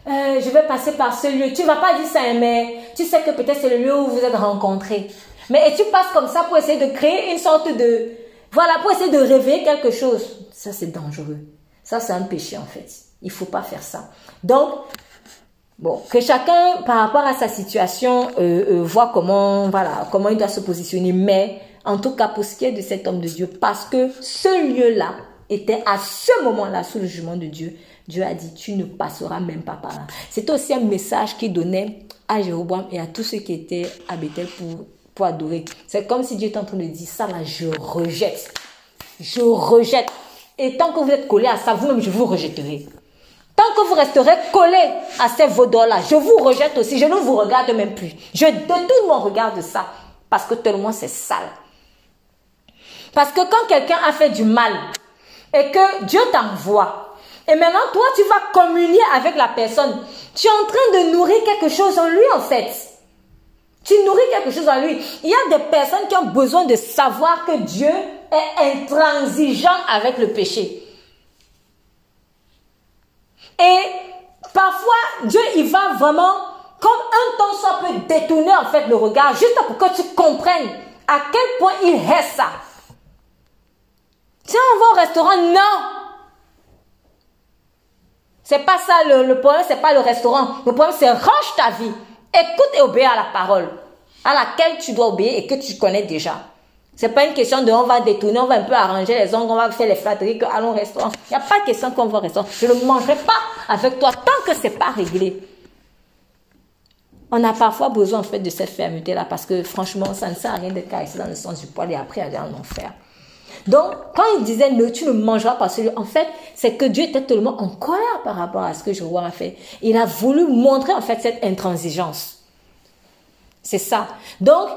euh, je vais passer par ce lieu. Tu vas pas dire ça, mais tu sais que peut-être c'est le lieu où vous êtes rencontrés. Mais et tu passes comme ça pour essayer de créer une sorte de... Voilà, pour essayer de réveiller quelque chose. Ça, c'est dangereux. Ça, c'est un péché, en fait. Il faut pas faire ça. Donc, bon, que chacun, par rapport à sa situation, euh, euh, voit comment, voilà, comment il doit se positionner. Mais, en tout cas, pour ce qui est de cet homme de Dieu, parce que ce lieu-là était à ce moment-là sous le jugement de Dieu, Dieu a dit, tu ne passeras même pas par là. C'est aussi un message qu'il donnait à Jéroboam et à tous ceux qui étaient à Bethel pour, pour adorer. C'est comme si Dieu était en train de dire, ça là, je rejette. Je rejette. Et tant que vous êtes collé à ça, vous-même, je vous rejetterai. Tant que vous resterez collé à ces vaudors-là, je vous rejette aussi. Je ne vous regarde même plus. Je détourne mon regard de ça. Parce que tellement c'est sale. Parce que quand quelqu'un a fait du mal et que Dieu t'envoie, et maintenant, toi, tu vas communier avec la personne. Tu es en train de nourrir quelque chose en lui, en fait. Tu nourris quelque chose en lui. Il y a des personnes qui ont besoin de savoir que Dieu est intransigeant avec le péché. Et parfois, Dieu, il va vraiment, comme un temps soit peut détourner en fait le regard, juste pour que tu comprennes à quel point il est ça. Tiens, on va au restaurant, non. C'est pas ça le, le problème, c'est pas le restaurant. Le problème, c'est range ta vie. Écoute et obéis à la parole à laquelle tu dois obéir et que tu connais déjà. C'est pas une question de on va détourner, on va un peu arranger les ongles, on va faire les flatteries, allons au restaurant. Il n'y a pas question qu'on va au restaurant. Je ne mangerai pas avec toi tant que c'est pas réglé. On a parfois besoin en fait de cette fermeté là parce que franchement, ça ne sert à rien d'être caressé dans le sens du poil et après aller en enfer. Donc, quand il disait ne, tu ne mangeras pas celui, en fait, c'est que Dieu était tellement en colère par rapport à ce que Jéhovah a fait. Il a voulu montrer, en fait, cette intransigeance. C'est ça. Donc,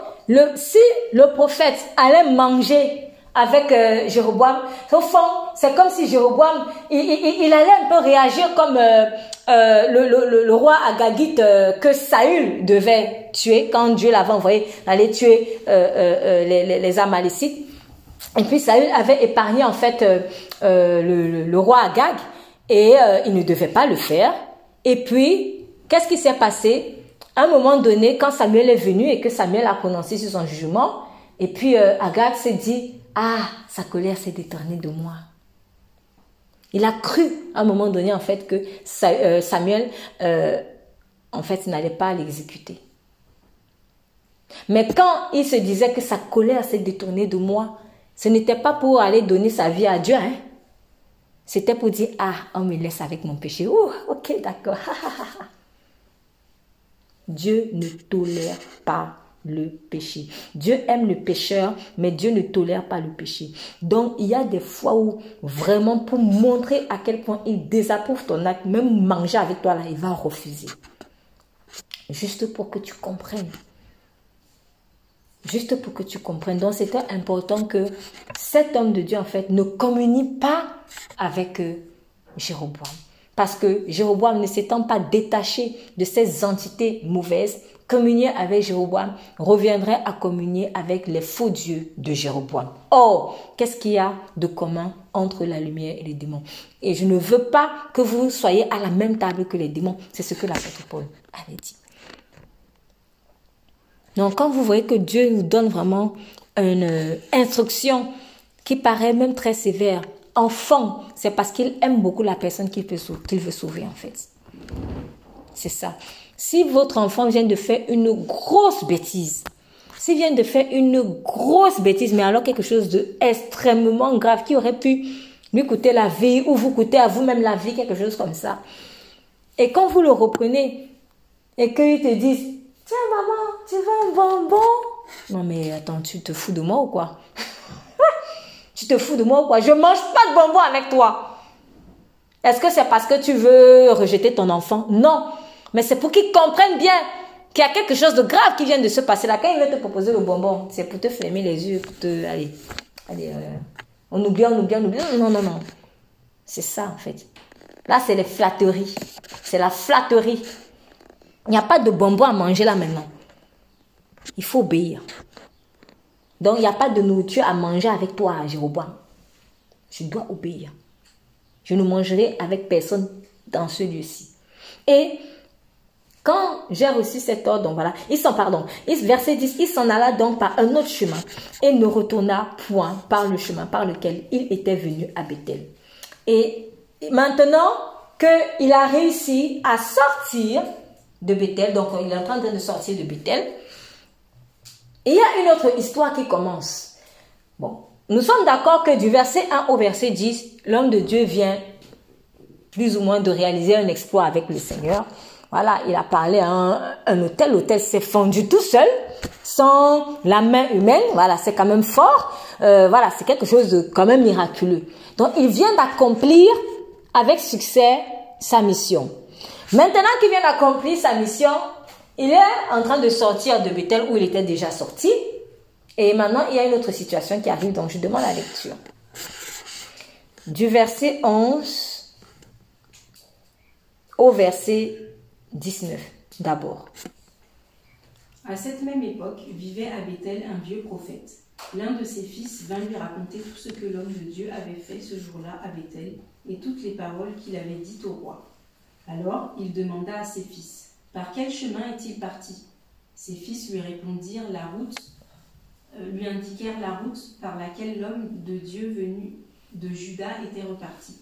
si le prophète allait manger avec euh, Jéroboam, au fond, c'est comme si Jéroboam, il, allait un peu réagir comme euh, euh, le, roi Agagite que Saül devait tuer quand Dieu l'avait envoyé aller tuer les, Amalécites. Et puis Saül avait épargné en fait le, roi Agag et il ne devait pas le faire. Et puis, qu'est-ce qui s'est passé? À un moment donné, quand Samuel est venu et que Samuel a prononcé sur son jugement, et puis euh, Agathe s'est dit, ah, sa colère s'est détournée de moi. Il a cru à un moment donné en fait que euh, Samuel euh, en fait n'allait pas l'exécuter. Mais quand il se disait que sa colère s'est détournée de moi, ce n'était pas pour aller donner sa vie à Dieu, hein. C'était pour dire, ah, on me laisse avec mon péché. Oh, ok, d'accord. *laughs* Dieu ne tolère pas le péché. Dieu aime le pécheur, mais Dieu ne tolère pas le péché. Donc, il y a des fois où, vraiment, pour montrer à quel point il désapprouve ton acte, même manger avec toi, là, il va refuser. Juste pour que tu comprennes. Juste pour que tu comprennes. Donc, c'était important que cet homme de Dieu, en fait, ne communie pas avec euh, Jéroboam. Parce que Jéroboam ne s'étant pas détaché de ces entités mauvaises, communier avec Jéroboam reviendrait à communier avec les faux dieux de Jéroboam. Or, qu'est-ce qu'il y a de commun entre la lumière et les démons? Et je ne veux pas que vous soyez à la même table que les démons. C'est ce que l'apôtre Paul avait dit. Donc, quand vous voyez que Dieu nous donne vraiment une euh, instruction qui paraît même très sévère, enfant, c'est parce qu'il aime beaucoup la personne qu'il veut sauver en fait. C'est ça. Si votre enfant vient de faire une grosse bêtise, s'il vient de faire une grosse bêtise, mais alors quelque chose de extrêmement grave qui aurait pu lui coûter la vie ou vous coûter à vous-même la vie, quelque chose comme ça. Et quand vous le reprenez et qu'il te dise, tiens maman, tu veux un bonbon? Non mais attends, tu te fous de moi ou quoi? Tu te fous de moi ou quoi? Je mange pas de bonbons avec toi. Est-ce que c'est parce que tu veux rejeter ton enfant? Non. Mais c'est pour qu'ils comprennent bien qu'il y a quelque chose de grave qui vient de se passer là. Quand il veut te proposer le bonbon, c'est pour te fermer les yeux, pour te... Allez, allez, euh, on oublie, on oublie, on oublie. Non, non, non. C'est ça, en fait. Là, c'est les flatteries. C'est la flatterie. Il n'y a pas de bonbons à manger là maintenant. Il faut obéir. Donc, il n'y a pas de nourriture à manger avec toi, Jéroboam. Je dois obéir. Je ne mangerai avec personne dans ce lieu-ci. Et quand j'ai reçu cet ordre, donc voilà, il s'en, pardon, verset 10, il s'en alla donc par un autre chemin et ne retourna point par le chemin par lequel il était venu à Bethel. Et maintenant qu'il a réussi à sortir de Bethel, donc il est en train de sortir de Bethel, il y a une autre histoire qui commence. Bon, nous sommes d'accord que du verset 1 au verset 10, l'homme de Dieu vient plus ou moins de réaliser un exploit avec le Seigneur. Voilà, il a parlé à un, hôtel. L'hôtel s'est fondu tout seul, sans la main humaine. Voilà, c'est quand même fort. Euh, voilà, c'est quelque chose de quand même miraculeux. Donc, il vient d'accomplir avec succès sa mission. Maintenant qu'il vient d'accomplir sa mission, il est en train de sortir de Bethel où il était déjà sorti. Et maintenant, il y a une autre situation qui arrive, donc je demande la lecture. Du verset 11 au verset 19 d'abord. À cette même époque vivait à Bethel un vieux prophète. L'un de ses fils vint lui raconter tout ce que l'homme de Dieu avait fait ce jour-là à Bethel et toutes les paroles qu'il avait dites au roi. Alors il demanda à ses fils Par quel chemin est-il parti? Ses fils lui répondirent La route, euh, lui indiquèrent la route par laquelle l'homme de Dieu venu de Juda était reparti.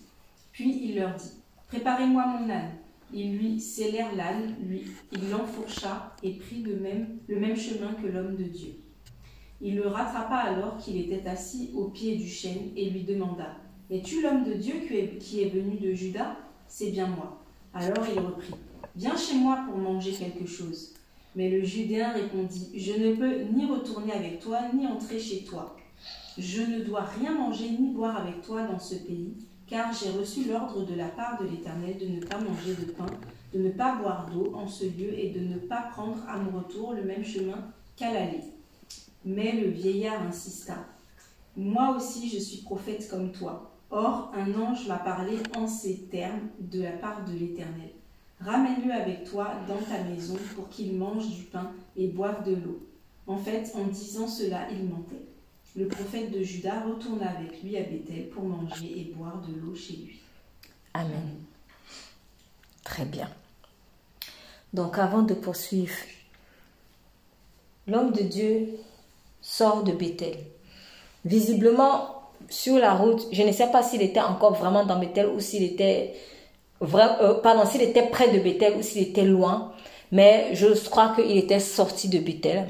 Puis il leur dit Préparez-moi mon âne. Il lui scellèrent l'âne, lui, il l'enfourcha et prit de même, le même chemin que l'homme de Dieu. Il le rattrapa alors qu'il était assis au pied du chêne et lui demanda Es-tu l'homme de Dieu qui est venu de Juda? C'est bien moi. Alors il reprit Viens chez moi pour manger quelque chose. Mais le Judéen répondit Je ne peux ni retourner avec toi, ni entrer chez toi. Je ne dois rien manger ni boire avec toi dans ce pays, car j'ai reçu l'ordre de la part de l'Éternel de ne pas manger de pain, de ne pas boire d'eau en ce lieu et de ne pas prendre à mon retour le même chemin qu'à l'aller. Mais le vieillard insista. Moi aussi je suis prophète comme toi. Or, un ange m'a parlé en ces termes de la part de l'Éternel. Ramène-le avec toi dans ta maison pour qu'il mange du pain et boive de l'eau. En fait, en disant cela, il mentait le prophète de Juda retourna avec lui à Bethel pour manger et boire de l'eau chez lui. Amen. Très bien. Donc avant de poursuivre, l'homme de Dieu sort de Bethel. Visiblement, sur la route, je ne sais pas s'il était encore vraiment dans Bethel ou s'il était, euh, pardon, s'il était près de Bethel ou s'il était loin, mais je crois qu'il était sorti de Bethel.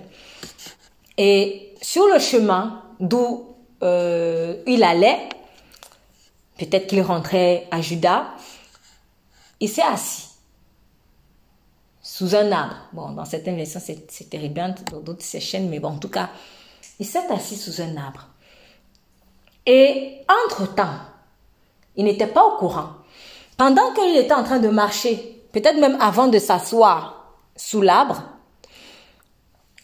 Et sur le chemin d'où euh, il allait, peut-être qu'il rentrait à Juda, il s'est assis sous un arbre. Bon, dans certaines versions, c'est terrible, dans d'autres, c'est chêne, mais bon, en tout cas, il s'est assis sous un arbre. Et entre-temps, il n'était pas au courant. Pendant qu'il était en train de marcher, peut-être même avant de s'asseoir sous l'arbre,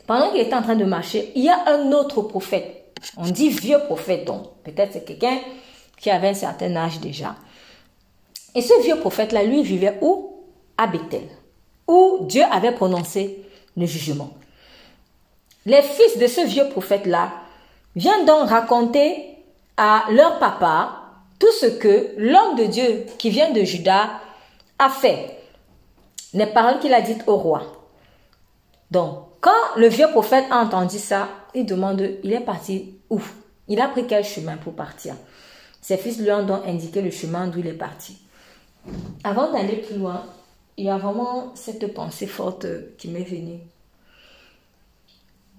pendant qu'il était en train de marcher, il y a un autre prophète. On dit vieux prophète, donc peut-être c'est quelqu'un qui avait un certain âge déjà. Et ce vieux prophète-là, lui, vivait où? À Bethel où Dieu avait prononcé le jugement. Les fils de ce vieux prophète-là viennent donc raconter à leur papa tout ce que l'homme de Dieu qui vient de Juda a fait. Les paroles qu'il a dites au roi. Donc, quand le vieux prophète a entendu ça, il demande, il est parti où? Il a pris quel chemin pour partir? Ses fils lui ont donc indiqué le chemin d'où il est parti. Avant d'aller plus loin, il y a vraiment cette pensée forte qui m'est venue.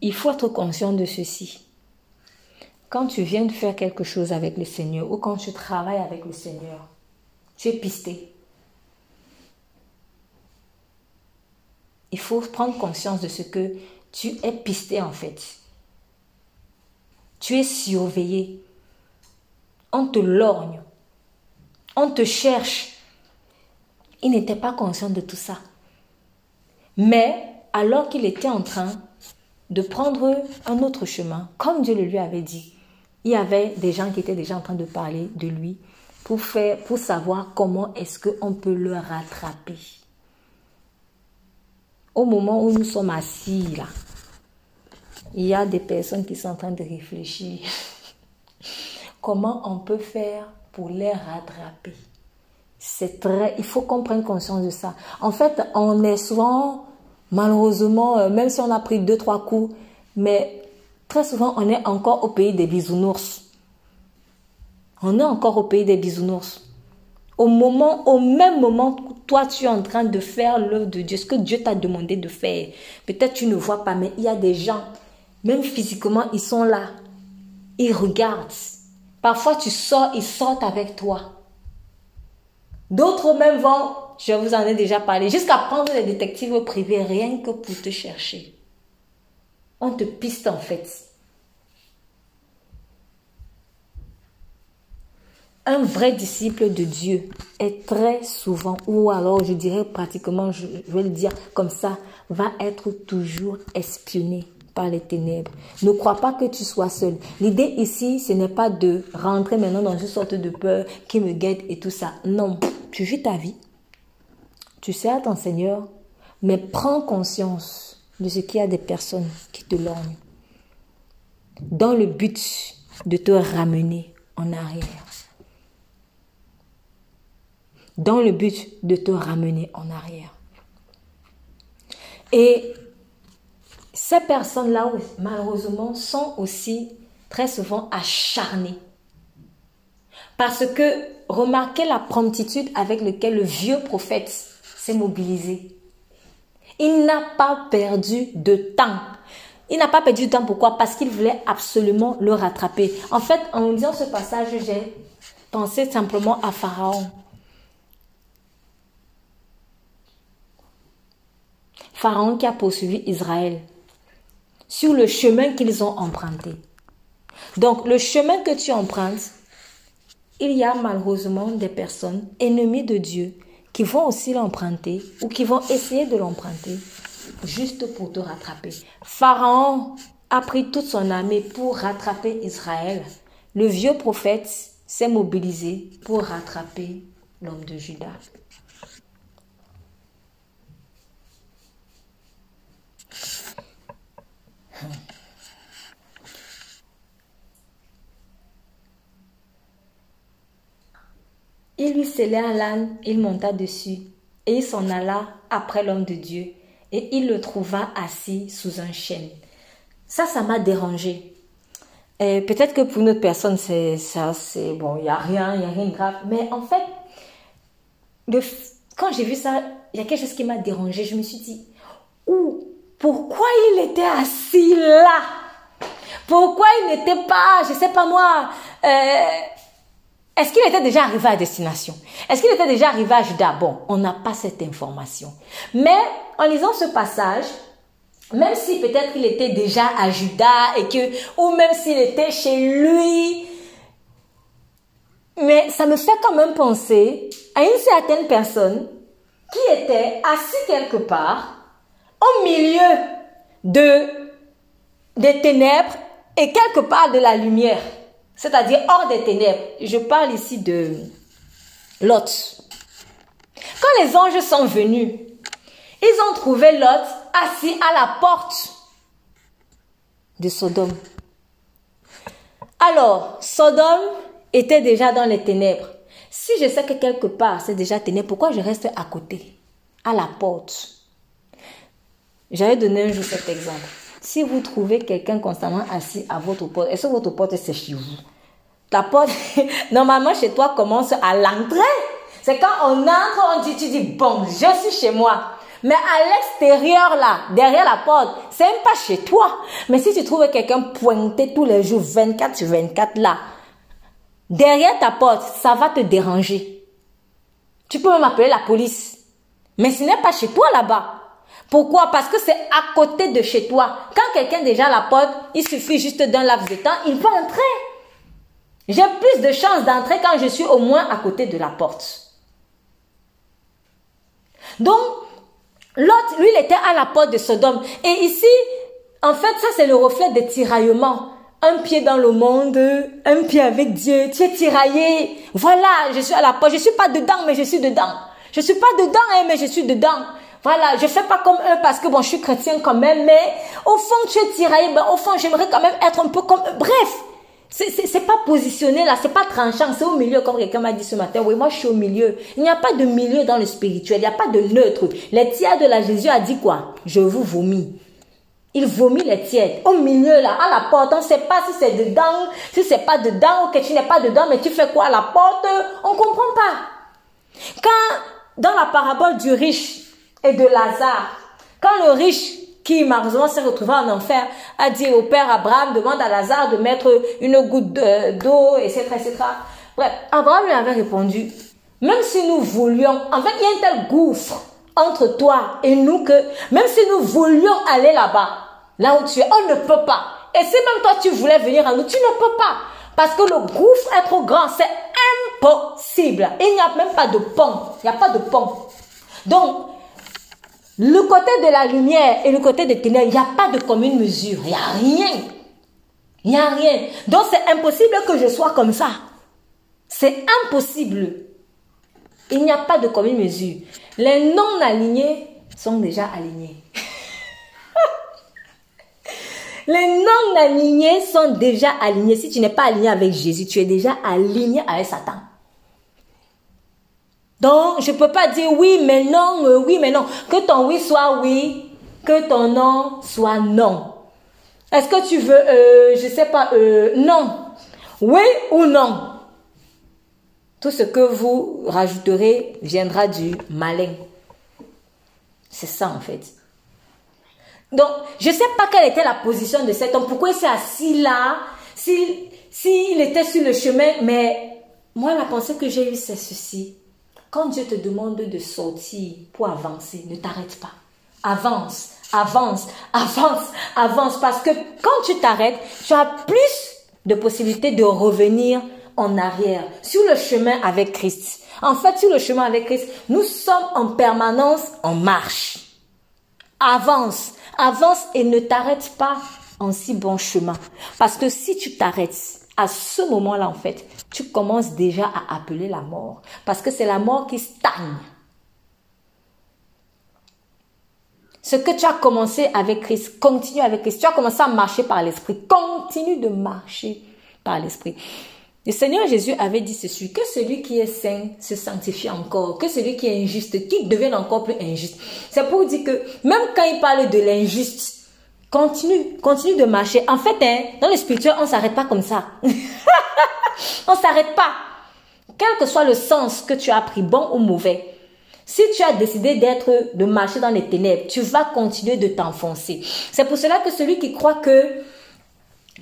Il faut être conscient de ceci. Quand tu viens de faire quelque chose avec le Seigneur ou quand tu travailles avec le Seigneur, tu es pisté. Il faut prendre conscience de ce que tu es pisté en fait. Tu es surveillé. On te lorgne. On te cherche. Il n'était pas conscient de tout ça. Mais alors qu'il était en train de prendre un autre chemin, comme Dieu le lui avait dit, il y avait des gens qui étaient déjà en train de parler de lui pour, faire, pour savoir comment est-ce qu'on peut le rattraper. Au moment où nous sommes assis là, il y a des personnes qui sont en train de réfléchir. *laughs* comment on peut faire pour les rattraper? C'est très, il faut qu'on prenne conscience de ça. En fait, on est souvent, malheureusement, euh, même si on a pris deux, trois coups, mais très souvent, on est encore au pays des bisounours. On est encore au pays des bisounours. Au moment, au même moment, toi, tu es en train de faire l'œuvre de Dieu, ce que Dieu t'a demandé de faire. Peut-être tu ne vois pas, mais il y a des gens, même physiquement, ils sont là. Ils regardent. Parfois, tu sors, ils sortent avec toi. D'autres même vont, je vous en ai déjà parlé, jusqu'à prendre des détectives privés rien que pour te chercher. Te piste en fait. Un vrai disciple de Dieu est très souvent, ou alors je dirais pratiquement, je vais le dire comme ça, va être toujours espionné par les ténèbres. Ne crois pas que tu sois seul. L'idée ici, ce n'est pas de rentrer maintenant dans une sorte de peur qui me guette et tout ça. Non, tu vis ta vie. Tu sers ton Seigneur, mais prends conscience de ce qu'il y a des personnes qui te lorgnent dans le but de te ramener en arrière. Dans le but de te ramener en arrière. Et ces personnes-là, malheureusement, sont aussi très souvent acharnées. Parce que remarquez la promptitude avec laquelle le vieux prophète s'est mobilisé. Il n'a pas perdu de temps. Il n'a pas perdu de temps. Pourquoi? Parce qu'il voulait absolument le rattraper. En fait, en disant ce passage, j'ai pensé simplement à Pharaon. Pharaon qui a poursuivi Israël sur le chemin qu'ils ont emprunté. Donc le chemin que tu empruntes, il y a malheureusement des personnes ennemies de Dieu qui vont aussi l'emprunter ou qui vont essayer de l'emprunter juste pour te rattraper. Pharaon a pris toute son armée pour rattraper Israël. Le vieux prophète s'est mobilisé pour rattraper l'homme de Judas. Il lui scellait un l'âne, il monta dessus. Et il s'en alla après l'homme de Dieu et il le trouva assis sous un chêne. Ça, ça m'a dérangé. Peut-être que pour une autre personne, c'est ça, c'est bon, il n'y a rien, il n'y a rien de grave. Mais en fait, quand j'ai vu ça, il y a quelque chose qui m'a dérangé. Je me suis dit, pourquoi il était assis là? Pourquoi il n'était pas, je sais pas moi, euh, est-ce qu'il était déjà arrivé à destination? Est-ce qu'il était déjà arrivé à Judas Bon, on n'a pas cette information. Mais en lisant ce passage, même si peut-être il était déjà à Judas et que, ou même s'il était chez lui, mais ça me fait quand même penser à une certaine personne qui était assis quelque part au milieu de des ténèbres et quelque part de la lumière c'est-à-dire hors des ténèbres. Je parle ici de Lot. Quand les anges sont venus, ils ont trouvé Lot assis à la porte de Sodome. Alors, Sodome était déjà dans les ténèbres. Si je sais que quelque part c'est déjà ténèbres, pourquoi je reste à côté, à la porte? J'avais donné un jour cet exemple. Si vous trouvez quelqu'un constamment assis à votre porte, est-ce que votre porte c'est chez vous? La porte, *laughs* normalement chez toi commence à l'entrée. C'est quand on entre, on dit, tu dis, bon, je suis chez moi. Mais à l'extérieur, là, derrière la porte, c'est même pas chez toi. Mais si tu trouves quelqu'un pointé tous les jours, 24 sur 24, là, derrière ta porte, ça va te déranger. Tu peux même appeler la police. Mais ce n'est pas chez toi là-bas. Pourquoi? Parce que c'est à côté de chez toi. Quand quelqu'un est déjà à la porte, il suffit juste d'un laps de temps, il va entrer. J'ai plus de chances d'entrer quand je suis au moins à côté de la porte. Donc, l'autre, lui, il était à la porte de Sodome. Et ici, en fait, ça, c'est le reflet des tiraillements. Un pied dans le monde, un pied avec Dieu. Tu es tiraillé. Voilà, je suis à la porte. Je suis pas dedans, mais je suis dedans. Je suis pas dedans, hein, mais je suis dedans. Voilà, je fais pas comme eux parce que bon, je suis chrétien quand même, mais au fond, tu es tiraillé, ben, au fond, j'aimerais quand même être un peu comme eux. Bref, c'est pas positionné là, c'est pas tranchant, c'est au milieu, comme quelqu'un m'a dit ce matin. Oui, moi je suis au milieu. Il n'y a pas de milieu dans le spirituel, il n'y a pas de neutre. Les tiers de la Jésus a dit quoi? Je vous vomis. Il vomit les tièdes. Au milieu, là, à la porte, on ne sait pas si c'est dedans, si c'est pas dedans, ou que tu n'es pas dedans, mais tu fais quoi à la porte? On ne comprend pas. Quand, dans la parabole du riche, et de Lazare. Quand le riche, qui malheureusement s'est retrouvé en enfer, a dit au père Abraham, demande à Lazare de mettre une goutte d'eau, etc., etc. Bref, Abraham lui avait répondu, même si nous voulions, en fait, il y a un tel gouffre entre toi et nous que même si nous voulions aller là-bas, là où tu es, on ne peut pas. Et si même toi tu voulais venir à nous, tu ne peux pas. Parce que le gouffre est trop grand, c'est impossible. Il n'y a même pas de pont. Il n'y a pas de pont. Donc, le côté de la lumière et le côté des ténèbres, il n'y a pas de commune mesure. Il n'y a rien. Il n'y a rien. Donc c'est impossible que je sois comme ça. C'est impossible. Il n'y a pas de commune mesure. Les non alignés sont déjà alignés. *laughs* Les non alignés sont déjà alignés. Si tu n'es pas aligné avec Jésus, tu es déjà aligné avec Satan. Donc, je ne peux pas dire oui, mais non, euh, oui, mais non. Que ton oui soit oui, que ton non soit non. Est-ce que tu veux, euh, je ne sais pas, euh, non? Oui ou non? Tout ce que vous rajouterez viendra du malin. C'est ça en fait. Donc, je ne sais pas quelle était la position de cet homme. Pourquoi il s'est assis là? S'il était sur le chemin, mais moi, la pensée que j'ai eue, c'est ceci. Quand Dieu te demande de sortir pour avancer, ne t'arrête pas. Avance, avance, avance, avance. Parce que quand tu t'arrêtes, tu as plus de possibilités de revenir en arrière, sur le chemin avec Christ. En fait, sur le chemin avec Christ, nous sommes en permanence en marche. Avance, avance et ne t'arrête pas en si bon chemin. Parce que si tu t'arrêtes, à ce moment-là, en fait, tu commences déjà à appeler la mort. Parce que c'est la mort qui stagne. Ce que tu as commencé avec Christ, continue avec Christ. Tu as commencé à marcher par l'esprit. Continue de marcher par l'esprit. Le Seigneur Jésus avait dit ceci, que celui qui est saint se sanctifie encore, que celui qui est injuste, qu'il devienne encore plus injuste. C'est pour dire que même quand il parle de l'injuste, continue, continue de marcher. En fait, hein, dans le spirituel, on ne s'arrête pas comme ça. *laughs* on s'arrête pas. Quel que soit le sens que tu as pris, bon ou mauvais, si tu as décidé d'être, de marcher dans les ténèbres, tu vas continuer de t'enfoncer. C'est pour cela que celui qui croit que,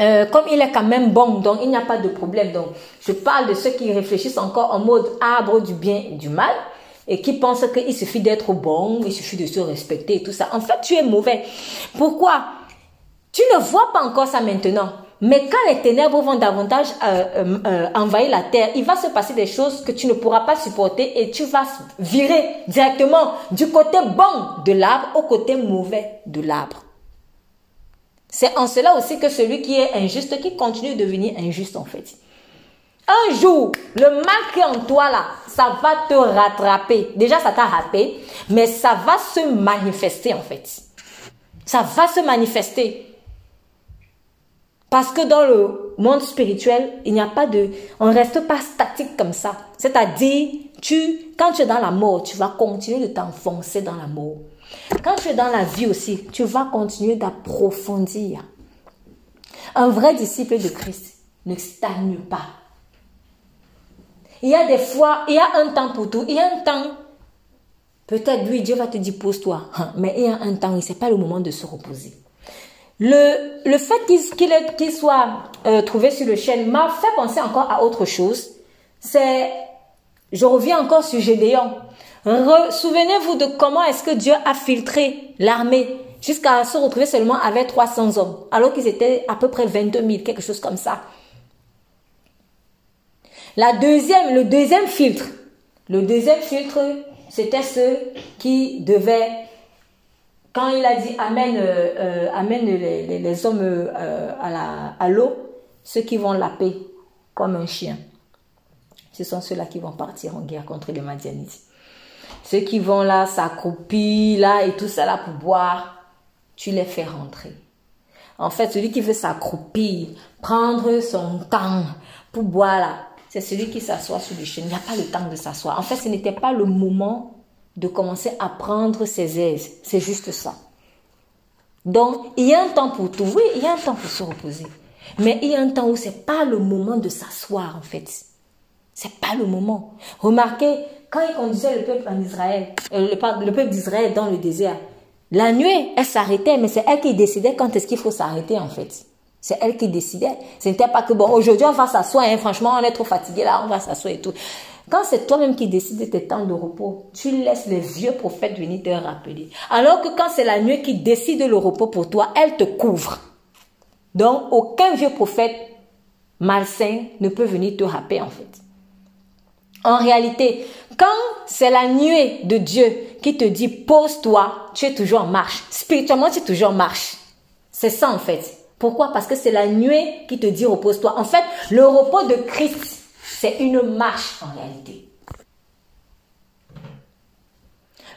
euh, comme il est quand même bon, donc il n'y a pas de problème. Donc, je parle de ceux qui réfléchissent encore en mode arbre du bien et du mal et qui pensent qu'il suffit d'être bon, il suffit de se respecter et tout ça. En fait, tu es mauvais. Pourquoi? Tu ne vois pas encore ça maintenant. Mais quand les ténèbres vont davantage euh, euh, euh, envahir la terre, il va se passer des choses que tu ne pourras pas supporter et tu vas virer directement du côté bon de l'arbre au côté mauvais de l'arbre. C'est en cela aussi que celui qui est injuste, qui continue de devenir injuste en fait. Un jour, le mal qui est en toi là, ça va te rattraper. Déjà, ça t'a rattrapé, mais ça va se manifester en fait. Ça va se manifester. Parce que dans le monde spirituel, il n'y a pas de, on ne reste pas statique comme ça. C'est-à-dire, tu, quand tu es dans la mort, tu vas continuer de t'enfoncer dans la mort. Quand tu es dans la vie aussi, tu vas continuer d'approfondir. Un vrai disciple de Christ ne stagne pas. Il y a des fois, il y a un temps pour tout. Il y a un temps, peut-être lui, Dieu va te dire pose-toi. Hein, mais il y a un temps, ce n'est pas le moment de se reposer. Le, fait qu'il soit euh, trouvé sur le chêne m'a fait penser encore à autre chose. Je reviens encore sur Gédéon. Souvenez-vous de comment est-ce que Dieu a filtré l'armée jusqu'à se retrouver seulement avec 300 hommes, alors qu'ils étaient à peu près 22 000, quelque chose comme ça. Le deuxième filtre, c'était ceux qui devaient quand il a dit amène, euh, euh, amène les, les, hommes euh, à l'eau, ceux qui vont laper comme un chien, ce sont ceux-là qui vont partir en guerre contre les Madianites. Ceux qui vont là s'accroupir là et tout ça là pour boire, tu les fais rentrer. En fait, celui qui veut s'accroupir, prendre son temps pour boire là, c'est celui qui s'assoit sur le chien. Il n'y a pas le temps de s'asseoir. En fait, ce n'était pas le moment de commencer à prendre ses aises. C'est juste ça. Donc, il y a un temps pour tout. Oui, il y a un temps pour se reposer. Mais il y a un temps où c'est pas le moment de s'asseoir, en fait. C'est pas le moment. Remarquez, quand il conduisait le peuple euh, le, peuple d'Israël dans le désert, la nuit, elle s'arrêtait, mais c'est elle qui décidait quand est-ce qu'il faut s'arrêter, en fait. C'est elle qui décidait. Ce n'était pas que, bon, aujourd'hui, on va s'asseoir, hein, franchement, on est trop fatigué là, on va s'asseoir et tout. Quand c'est toi-même qui décides de tes temps de repos, tu laisses les vieux prophètes venir te rappeler. Alors que quand c'est la nuit qui décide le repos pour toi, elle te couvre. Donc, aucun vieux prophète malsain ne peut venir te rappeler en fait. En réalité, quand c'est la nuée de Dieu qui te dit pose-toi, tu es toujours en marche. Spirituellement, tu es toujours en marche. C'est ça en fait. Pourquoi? Parce que c'est la nuée qui te dit repose-toi. En fait, le repos de Christ c'est une marche en réalité.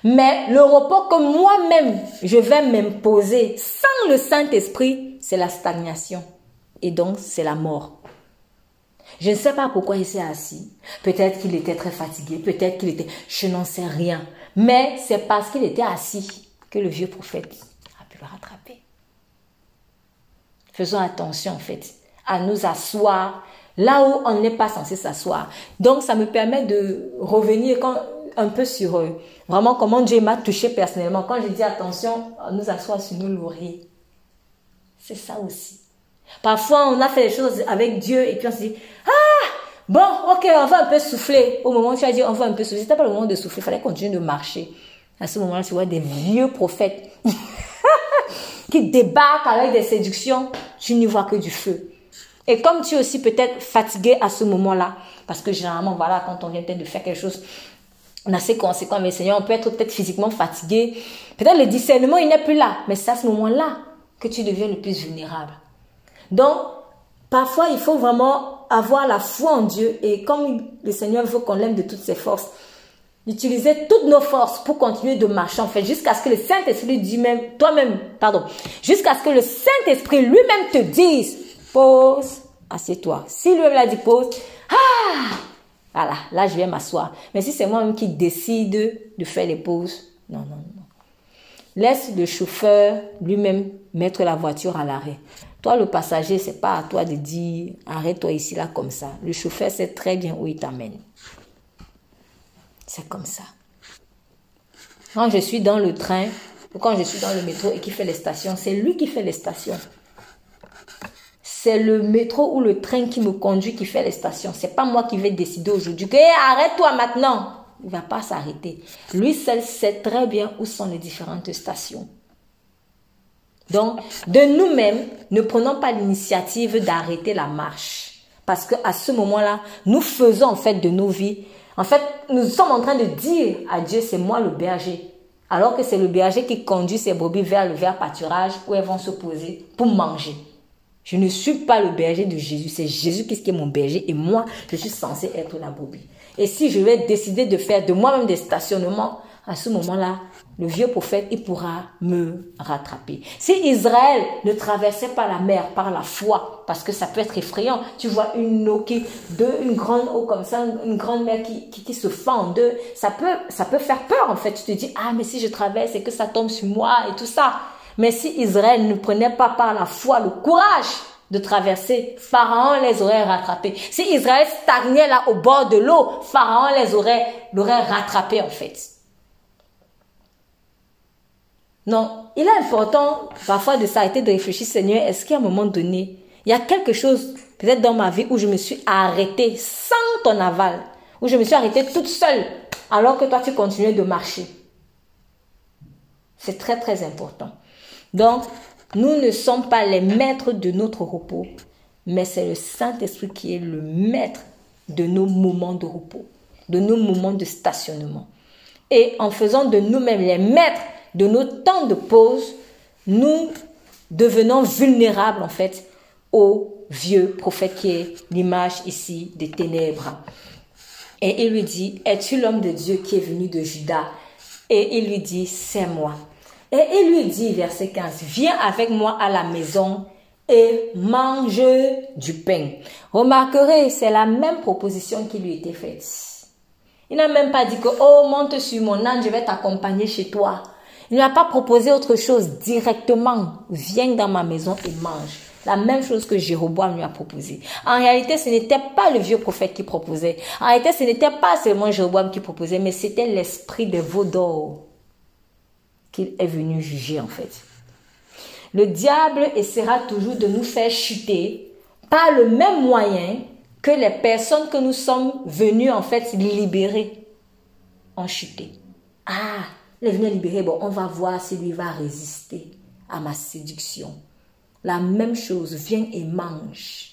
Mais le repos que moi-même je vais m'imposer sans le Saint-Esprit, c'est la stagnation. Et donc, c'est la mort. Je ne sais pas pourquoi il s'est assis. Peut-être qu'il était très fatigué, peut-être qu'il était... Je n'en sais rien. Mais c'est parce qu'il était assis que le vieux prophète a pu le rattraper. Faisons attention en fait à nous asseoir là où on n'est pas censé s'asseoir. Donc, ça me permet de revenir un peu sur euh, vraiment comment Dieu m'a touché personnellement. Quand je dis attention, nous asseoir sur nos lauriers. C'est ça aussi. Parfois, on a fait des choses avec Dieu et puis on se dit, ah, bon, ok, on va un peu souffler. Au moment où tu as dit, on va un peu souffler, c'était pas le moment de souffler, il fallait continuer de marcher. À ce moment-là, tu vois des vieux prophètes *laughs* qui débarquent avec des séductions, tu n'y vois que du feu. Et comme tu es aussi peut-être fatigué à ce moment-là, parce que généralement, voilà, quand on vient peut-être de faire quelque chose, on a ses conséquences, mais Seigneur, on peut être peut-être physiquement fatigué. Peut-être le discernement, il n'est plus là. Mais c'est à ce moment-là que tu deviens le plus vulnérable. Donc, parfois, il faut vraiment avoir la foi en Dieu. Et comme le Seigneur veut qu'on l'aime de toutes ses forces, utiliser toutes nos forces pour continuer de marcher, en fait, jusqu'à ce que le Saint-Esprit dit même, toi-même, pardon, jusqu'à ce que le Saint-Esprit lui-même te dise, pose, assieds-toi. Si lui-même a dit pause, Ah Voilà, là je vais m'asseoir. Mais si c'est moi-même qui décide de faire les pauses, non, non, non. Laisse le chauffeur lui-même mettre la voiture à l'arrêt. Toi, le passager, c'est pas à toi de dire arrête-toi ici, là, comme ça. Le chauffeur sait très bien où il t'amène. C'est comme ça. Quand je suis dans le train ou quand je suis dans le métro et qui fait les stations, c'est lui qui fait les stations. C'est le métro ou le train qui me conduit qui fait les stations. C'est pas moi qui vais décider aujourd'hui que arrête-toi maintenant. Il va pas s'arrêter. Lui seul sait très bien où sont les différentes stations. Donc, de nous-mêmes, ne prenons pas l'initiative d'arrêter la marche. Parce qu'à ce moment-là, nous faisons en fait de nos vies en fait, nous sommes en train de dire à Dieu, c'est moi le berger. Alors que c'est le berger qui conduit ses brebis vers le vert pâturage où elles vont se poser pour manger. Je ne suis pas le berger de Jésus, c'est Jésus qui est mon berger et moi, je suis censé être la brebis. Et si je vais décider de faire de moi-même des stationnements, à ce moment-là, le vieux prophète, il pourra me rattraper. Si Israël ne traversait pas la mer par la foi, parce que ça peut être effrayant, tu vois une eau qui, de, une grande eau comme ça, une grande mer qui, qui, se fend en deux, ça peut, ça peut faire peur en fait. Tu te dis, ah mais si je traverse et que ça tombe sur moi et tout ça. Mais si Israël ne prenait pas par la foi le courage de traverser, Pharaon les aurait rattrapés. Si Israël stagnait là au bord de l'eau, Pharaon les aurait, l'aurait rattrapé en fait. Non, il est important parfois de s'arrêter de réfléchir, Seigneur, est-ce qu'à un moment donné, il y a quelque chose peut-être dans ma vie où je me suis arrêtée sans ton aval, où je me suis arrêtée toute seule alors que toi tu continuais de marcher? C'est très très important. Donc, nous ne sommes pas les maîtres de notre repos, mais c'est le Saint-Esprit qui est le maître de nos moments de repos, de nos moments de stationnement. Et en faisant de nous-mêmes les maîtres de nos temps de pause, nous devenons vulnérables en fait au vieux prophète qui est l'image ici des ténèbres. Et il lui dit, es-tu l'homme de Dieu qui est venu de Juda? Et il lui dit, c'est moi. Et il lui dit, verset 15, viens avec moi à la maison et mange du pain. Remarquerez, c'est la même proposition qui lui était faite. Il n'a même pas dit que, oh, monte sur mon âne, je vais t'accompagner chez toi. Il n'a pas proposé autre chose directement. Viens dans ma maison et mange. La même chose que Jéroboam lui a proposé. En réalité, ce n'était pas le vieux prophète qui proposait. En réalité, ce n'était pas seulement Jéroboam qui proposait, mais c'était l'esprit de Vaudor qu'il est venu juger en fait. Le diable essaiera toujours de nous faire chuter par le même moyen que les personnes que nous sommes venus en fait libérer ont chuté. Ah, les venir libérer, bon, on va voir si lui va résister à ma séduction. La même chose, viens et mange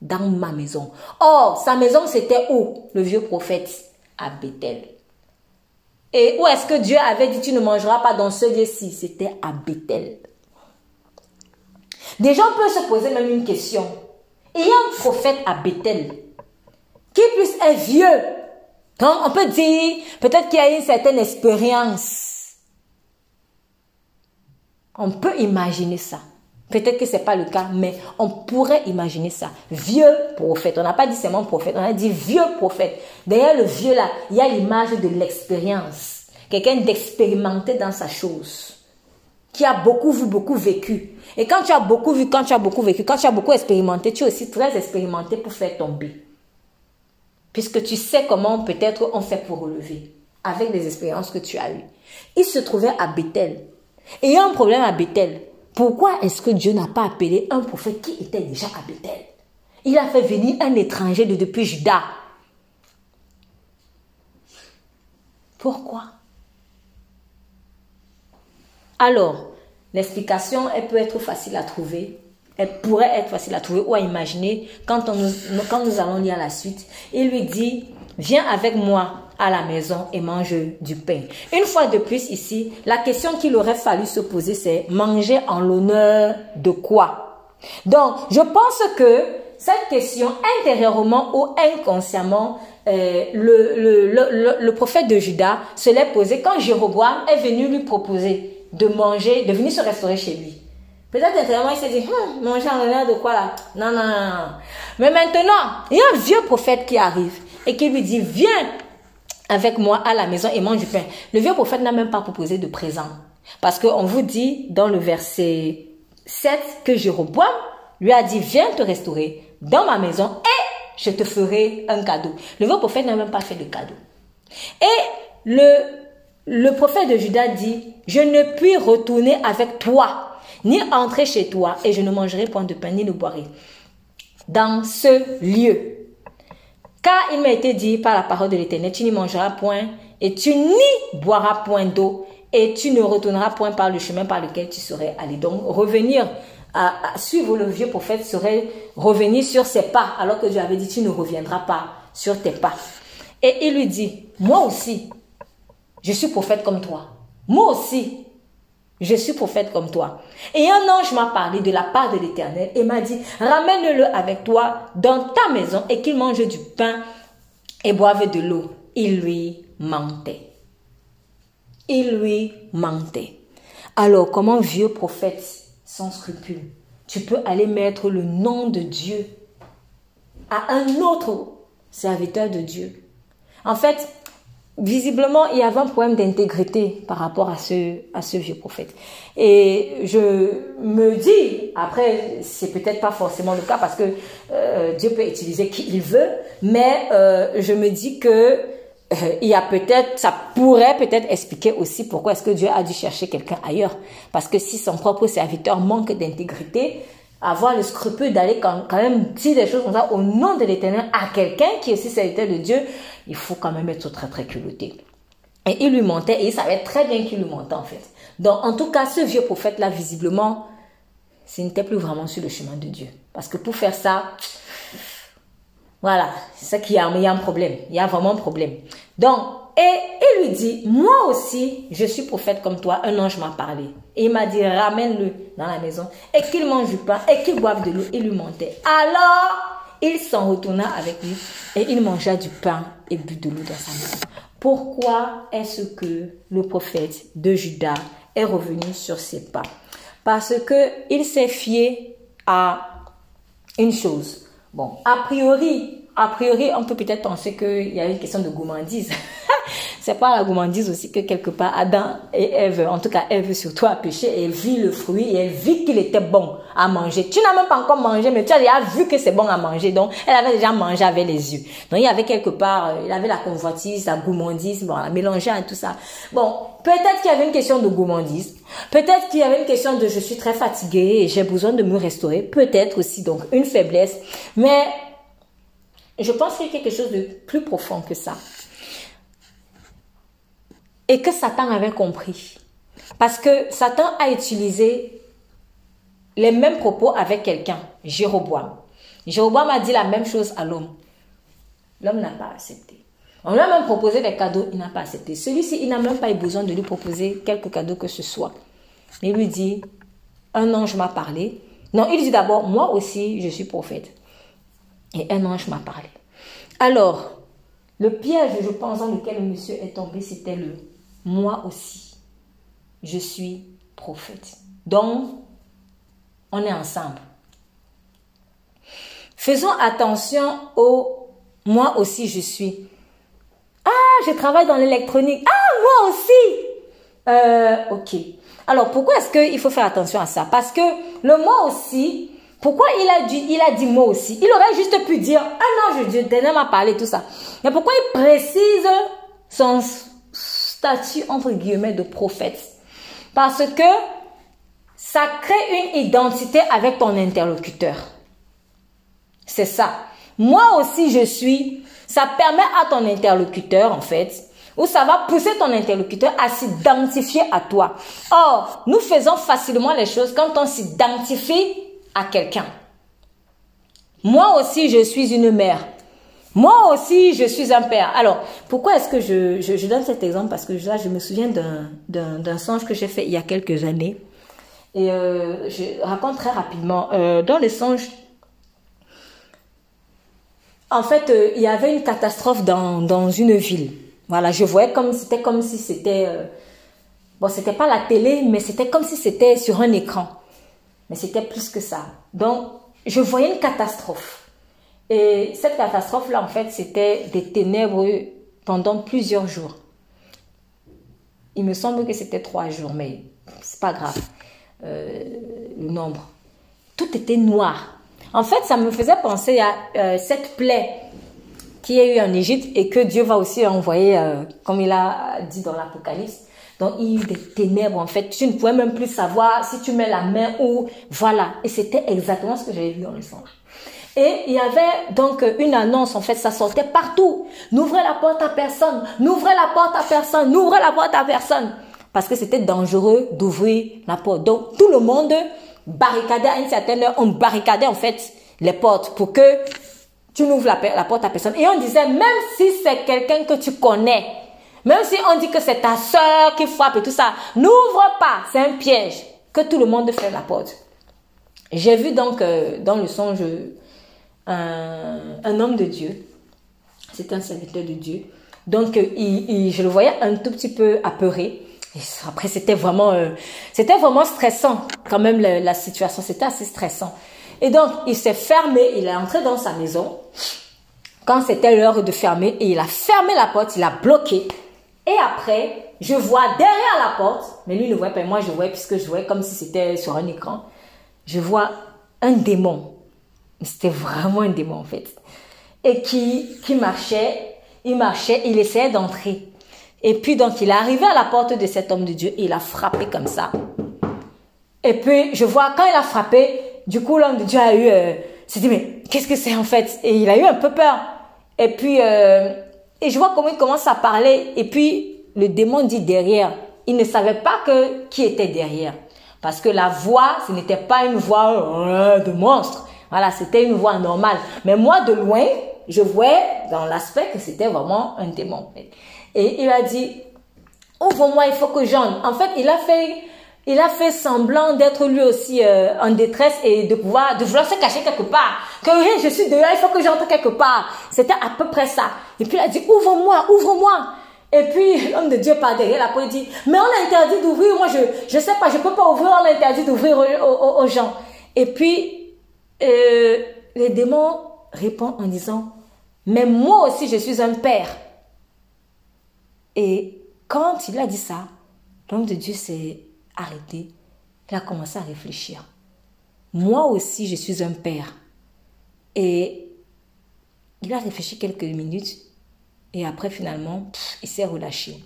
dans ma maison. Or, sa maison, c'était où Le vieux prophète? À Bethel. Et où est-ce que Dieu avait dit, tu ne mangeras pas dans ce lieu-ci? C'était à Bethel. Des gens peuvent se poser même une question. Il y a un prophète à Bethel qui plus est vieux. Donc, on peut dire, peut-être qu'il y a une certaine expérience. On peut imaginer ça. Peut-être que ce n'est pas le cas, mais on pourrait imaginer ça. Vieux prophète. On n'a pas dit seulement prophète, on a dit vieux prophète. Derrière le vieux là, il y a l'image de l'expérience. Quelqu'un d'expérimenté dans sa chose. Qui a beaucoup vu, beaucoup vécu. Et quand tu as beaucoup vu, quand tu as beaucoup vécu, quand tu as beaucoup expérimenté, tu es aussi très expérimenté pour faire tomber. Puisque tu sais comment peut-être on fait pour relever. Avec les expériences que tu as eues. Il se trouvait à Bethel. Et il y a un problème à Bethel. Pourquoi est-ce que Dieu n'a pas appelé un prophète qui était déjà à Bethel? Il a fait venir un étranger de depuis Juda. Pourquoi? Alors, l'explication, elle peut être facile à trouver. Elle pourrait être facile à trouver ou à imaginer quand, quand nous allons lire la suite. Il lui dit, viens avec moi à la maison et mange du pain. Une fois de plus ici, la question qu'il aurait fallu se poser, c'est manger en l'honneur de quoi? Donc, je pense que cette question, intérieurement ou inconsciemment, euh, le, le, le, prophète de Juda se l'est posé quand Jéroboam est venu lui proposer de manger, de venir se restaurer chez lui. Peut-être intérieurement, il s'est dit, hum, manger en l'honneur de quoi là? Non, non, non. Mais maintenant, il y a un vieux prophète qui arrive et qui lui dit, viens avec moi à la maison et mange du pain. Le vieux prophète n'a même pas proposé de présent. Parce qu'on vous dit dans le verset 7 que Jéroboam lui a dit, viens te restaurer dans ma maison et je te ferai un cadeau. Le vieux prophète n'a même pas fait de cadeau. Et le, le prophète de Juda dit, je ne puis retourner avec toi, ni entrer chez toi, et je ne mangerai point de pain, ni ne boirai dans ce lieu. Car il m'a été dit par la parole de l'Éternel, tu n'y mangeras point, et tu n'y boiras point d'eau, et tu ne retourneras point par le chemin par lequel tu serais allé. Donc, revenir à, suivre le vieux prophète serait revenir sur ses pas, alors que Dieu avait dit, tu ne reviendras pas sur tes pas. Et il lui dit, moi aussi, je suis prophète comme toi. Moi aussi, je suis prophète comme toi. Et un ange m'a parlé de la part de l'Éternel et m'a dit, ramène-le avec toi dans ta maison et qu'il mange du pain et boive de l'eau. Il lui mentait. Il lui mentait. Alors, comme un vieux prophète sans scrupule, tu peux aller mettre le nom de Dieu à un autre serviteur de Dieu? En fait, visiblement, il y avait un problème d'intégrité par rapport à ce, à ce vieux prophète. Et je me dis, après, c'est peut-être pas forcément le cas parce que euh, Dieu peut utiliser qui il veut, mais euh, je me dis que euh, il y a peut-être, ça pourrait peut-être expliquer aussi pourquoi est-ce que Dieu a dû chercher quelqu'un ailleurs. Parce que si son propre serviteur manque d'intégrité, avoir le scrupule d'aller quand, même dire des choses comme ça au nom de l'éternel à quelqu'un qui est aussi serviteur de Dieu, il faut quand même être très très culotté. Et il lui mentait et il savait très bien qu'il lui mentait en fait. Donc en tout cas, ce vieux prophète-là, visiblement, ce n'était plus vraiment sur le chemin de Dieu. Parce que pour faire ça, voilà, c'est ça qu'il y a, il y a un problème. Il y a vraiment un problème. Donc, et il lui dit, moi aussi, je suis prophète comme toi, un ange m'a parlé. Et il m'a dit, ramène-le dans la maison et qu'il mange du pain et qu'il boive de l'eau. Il lui montait. Alors, il s'en retourna avec lui et il mangea du pain et but de l'eau dans sa maison. Pourquoi est-ce que le prophète de Juda est revenu sur ses pas? Parce que il s'est fié à une chose. Bon, a priori, a priori, on peut peut-être penser qu'il y a une question de gourmandise. *laughs* c'est pas la gourmandise aussi que quelque part Adam et Ève, en tout cas Ève surtout a péché et elle vit le fruit et elle vit qu'il était bon à manger. Tu n'as même pas encore mangé, mais tu as déjà vu que c'est bon à manger. Donc, elle avait déjà mangé avec les yeux. Donc, il y avait quelque part, euh, il avait la convoitise, la gourmandise, bon, la mélanger et tout ça. Bon, peut-être qu'il y avait une question de gourmandise. Peut-être qu'il y avait une question de je suis très fatiguée et j'ai besoin de me restaurer. Peut-être aussi, donc, une faiblesse. Mais, je pense qu'il y a quelque chose de plus profond que ça et que Satan avait compris. Parce que Satan a utilisé les mêmes propos avec quelqu'un, Jéroboam. Jéroboam a dit la même chose à l'homme. L'homme n'a pas accepté. On lui a même proposé des cadeaux, il n'a pas accepté. Celui-ci, il n'a même pas eu besoin de lui proposer quelques cadeaux que ce soit. Il lui dit, un ange m'a parlé. Non, il dit d'abord, moi aussi, je suis prophète. Et un ange m'a parlé. Alors, le piège, je pense, dans lequel le monsieur est tombé, c'était le moi aussi, je suis prophète. Donc, on est ensemble. Faisons attention au moi aussi je suis. Ah, je travaille dans l'électronique. Ah, moi aussi. Euh, ok. Alors, pourquoi est-ce qu'il faut faire attention à ça? Parce que le moi aussi, pourquoi il a dit, il a dit moi aussi? Il aurait juste pu dire, ah non, je, Dieu m'a parlé, tout ça. Mais pourquoi il précise son, statut entre guillemets de prophète? Parce que ça crée une identité avec ton interlocuteur. C'est ça. Moi aussi je suis. Ça permet à ton interlocuteur en fait, ou ça va pousser ton interlocuteur à s'identifier à toi. Or, nous faisons facilement les choses quand on s'identifie à quelqu'un. Moi aussi je suis une mère. Moi aussi, je suis un père. Alors, pourquoi est-ce que je, donne cet exemple? Parce que là, je me souviens d'un songe que j'ai fait il y a quelques années. Et euh, je raconte très rapidement. Euh, dans les songes, en fait, euh, il y avait une catastrophe dans, dans une ville. Voilà, je voyais comme c'était comme si c'était bon, c'était pas la télé, mais c'était comme si c'était sur un écran. Mais c'était plus que ça. Donc, je voyais une catastrophe. Et cette catastrophe-là, en fait, c'était des ténèbres pendant plusieurs jours. Il me semble que c'était trois jours, mais c'est pas grave. Euh, le nombre. Tout était noir. En fait, ça me faisait penser à euh, cette plaie qui est eu en Égypte et que Dieu va aussi envoyer, euh, comme il a dit dans l'Apocalypse. Donc, il y a eu des ténèbres, en fait. Tu ne pouvais même plus savoir si tu mets la main où. Voilà. Et c'était exactement ce que j'avais vu dans le songe. Et il y avait donc une annonce, en fait, ça sortait partout. N'ouvrez la porte à personne, n'ouvrez la porte à personne, n'ouvrez la porte à personne. Parce que c'était dangereux d'ouvrir la porte. Donc, tout le monde barricadait à une certaine heure, on barricadait en fait les portes pour que tu n'ouvres la, porte à personne. Et on disait, même si c'est quelqu'un que tu connais, même si on dit que c'est ta soeur qui frappe et tout ça, n'ouvre pas, c'est un piège. Que tout le monde ferme la porte. J'ai vu donc euh, dans le songe un, homme de Dieu. C'est un serviteur de Dieu. Donc, euh, je le voyais un tout petit peu apeuré. Après, c'était vraiment, euh, c'était vraiment stressant quand même la situation. C'était assez stressant. Et donc, il s'est fermé, il est entré dans sa maison quand c'était l'heure de fermer et il a fermé la porte, il a bloqué. Et après, je vois derrière la porte, mais lui ne voit pas, moi je vois puisque je voyais comme si c'était sur un écran, je vois un démon. C'était vraiment un démon en fait. Et qui, qui marchait, il marchait, il essayait d'entrer. Et puis donc il est arrivé à la porte de cet homme de Dieu et il a frappé comme ça. Et puis je vois quand il a frappé, du coup, l'homme de Dieu a eu, euh, s'est dit, mais qu'est-ce que c'est en fait? Et il a eu un peu peur. Et puis, euh, et je vois comment il commence à parler. Et puis, le démon dit derrière. Il ne savait pas que qui était derrière. Parce que la voix, ce n'était pas une voix euh, de monstre. Voilà, c'était une voix normale. Mais moi, de loin, je voyais dans l'aspect que c'était vraiment un démon. Et il a dit, ouvre-moi, il faut que j'entre. En fait, il a fait il a fait semblant d'être lui aussi euh, en détresse et de pouvoir, de vouloir se cacher quelque part. Que je suis dehors, il faut que j'entre quelque part. C'était à peu près ça. Et puis il a dit, ouvre-moi, ouvre-moi. Et puis *laughs* l'homme de Dieu part derrière la porte dit, mais on a interdit d'ouvrir. Moi, je, je sais pas, je peux pas ouvrir, on a interdit d'ouvrir aux, gens. Et puis, euh, les démons répondent en disant, mais moi aussi, je suis un père. Et quand il a dit ça, l'homme de Dieu s'est arrêté, il a commencé à réfléchir. Moi aussi, je suis un père. Et il a réfléchi quelques minutes et après, finalement, il s'est relâché.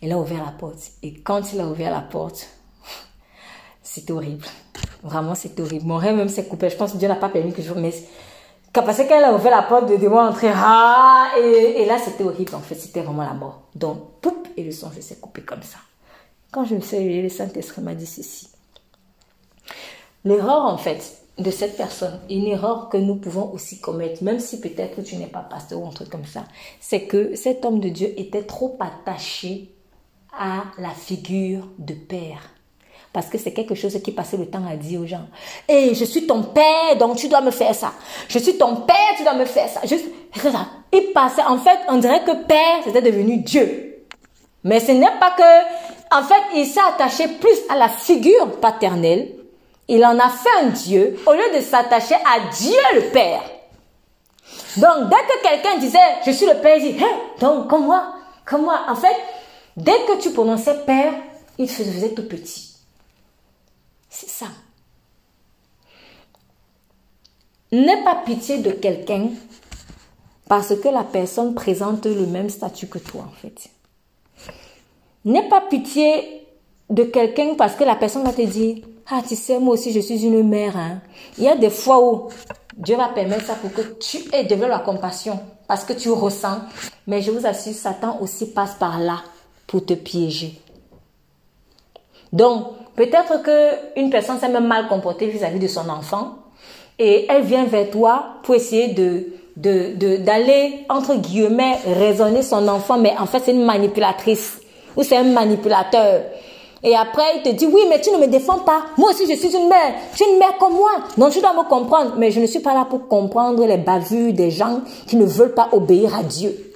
Il a ouvert la porte. Et quand il a ouvert la porte, *laughs* c'était horrible. Vraiment, c'était horrible. Mon rêve même s'est coupé. Je pense que Dieu n'a pas permis que je... Mais parce qu'elle a ouvert la porte de moi entrer. Ah, et, et là, c'était horrible. En fait, c'était vraiment la mort. Donc, poup, et le son s'est coupé comme ça. Quand je me suis réveillée, le Saint-Esprit m'a dit ceci. L'erreur, en fait, de cette personne, une erreur que nous pouvons aussi commettre, même si peut-être tu n'es pas pasteur ou un truc comme ça, c'est que cet homme de Dieu était trop attaché à la figure de père. Parce que c'est quelque chose qui passait le temps à dire aux gens. Et je suis ton père, donc tu dois me faire ça. Je suis ton père, tu dois me faire ça. Juste, ça. Il passait, en fait, on dirait que père, c'était devenu Dieu. Mais ce n'est pas que en fait, il s'est attaché plus à la figure paternelle. Il en a fait un Dieu au lieu de s'attacher à Dieu le Père. Donc, dès que quelqu'un disait, je suis le Père, il dit, hein, donc, comme moi, comme moi. En fait, dès que tu prononçais Père, il se faisait tout petit. C'est ça. N'aie pas pitié de quelqu'un parce que la personne présente le même statut que toi, en fait. N'aie pas pitié de quelqu'un parce que la personne va te dire, ah, tu sais, moi aussi, je suis une mère. Hein. Il y a des fois où Dieu va permettre ça pour que tu aies de la compassion parce que tu ressens. Mais je vous assure, Satan aussi passe par là pour te piéger. Donc, peut-être que une personne s'est même mal comportée vis-à-vis de son enfant et elle vient vers toi pour essayer d'aller entre guillemets raisonner son enfant, mais en fait c'est une manipulatrice ou c'est un manipulateur. Et après, il te dit, oui, mais tu ne me défends pas. Moi aussi, je suis une mère. Tu es une mère comme moi. Donc, tu dois me comprendre. Mais je ne suis pas là pour comprendre les bavures des gens qui ne veulent pas obéir à Dieu.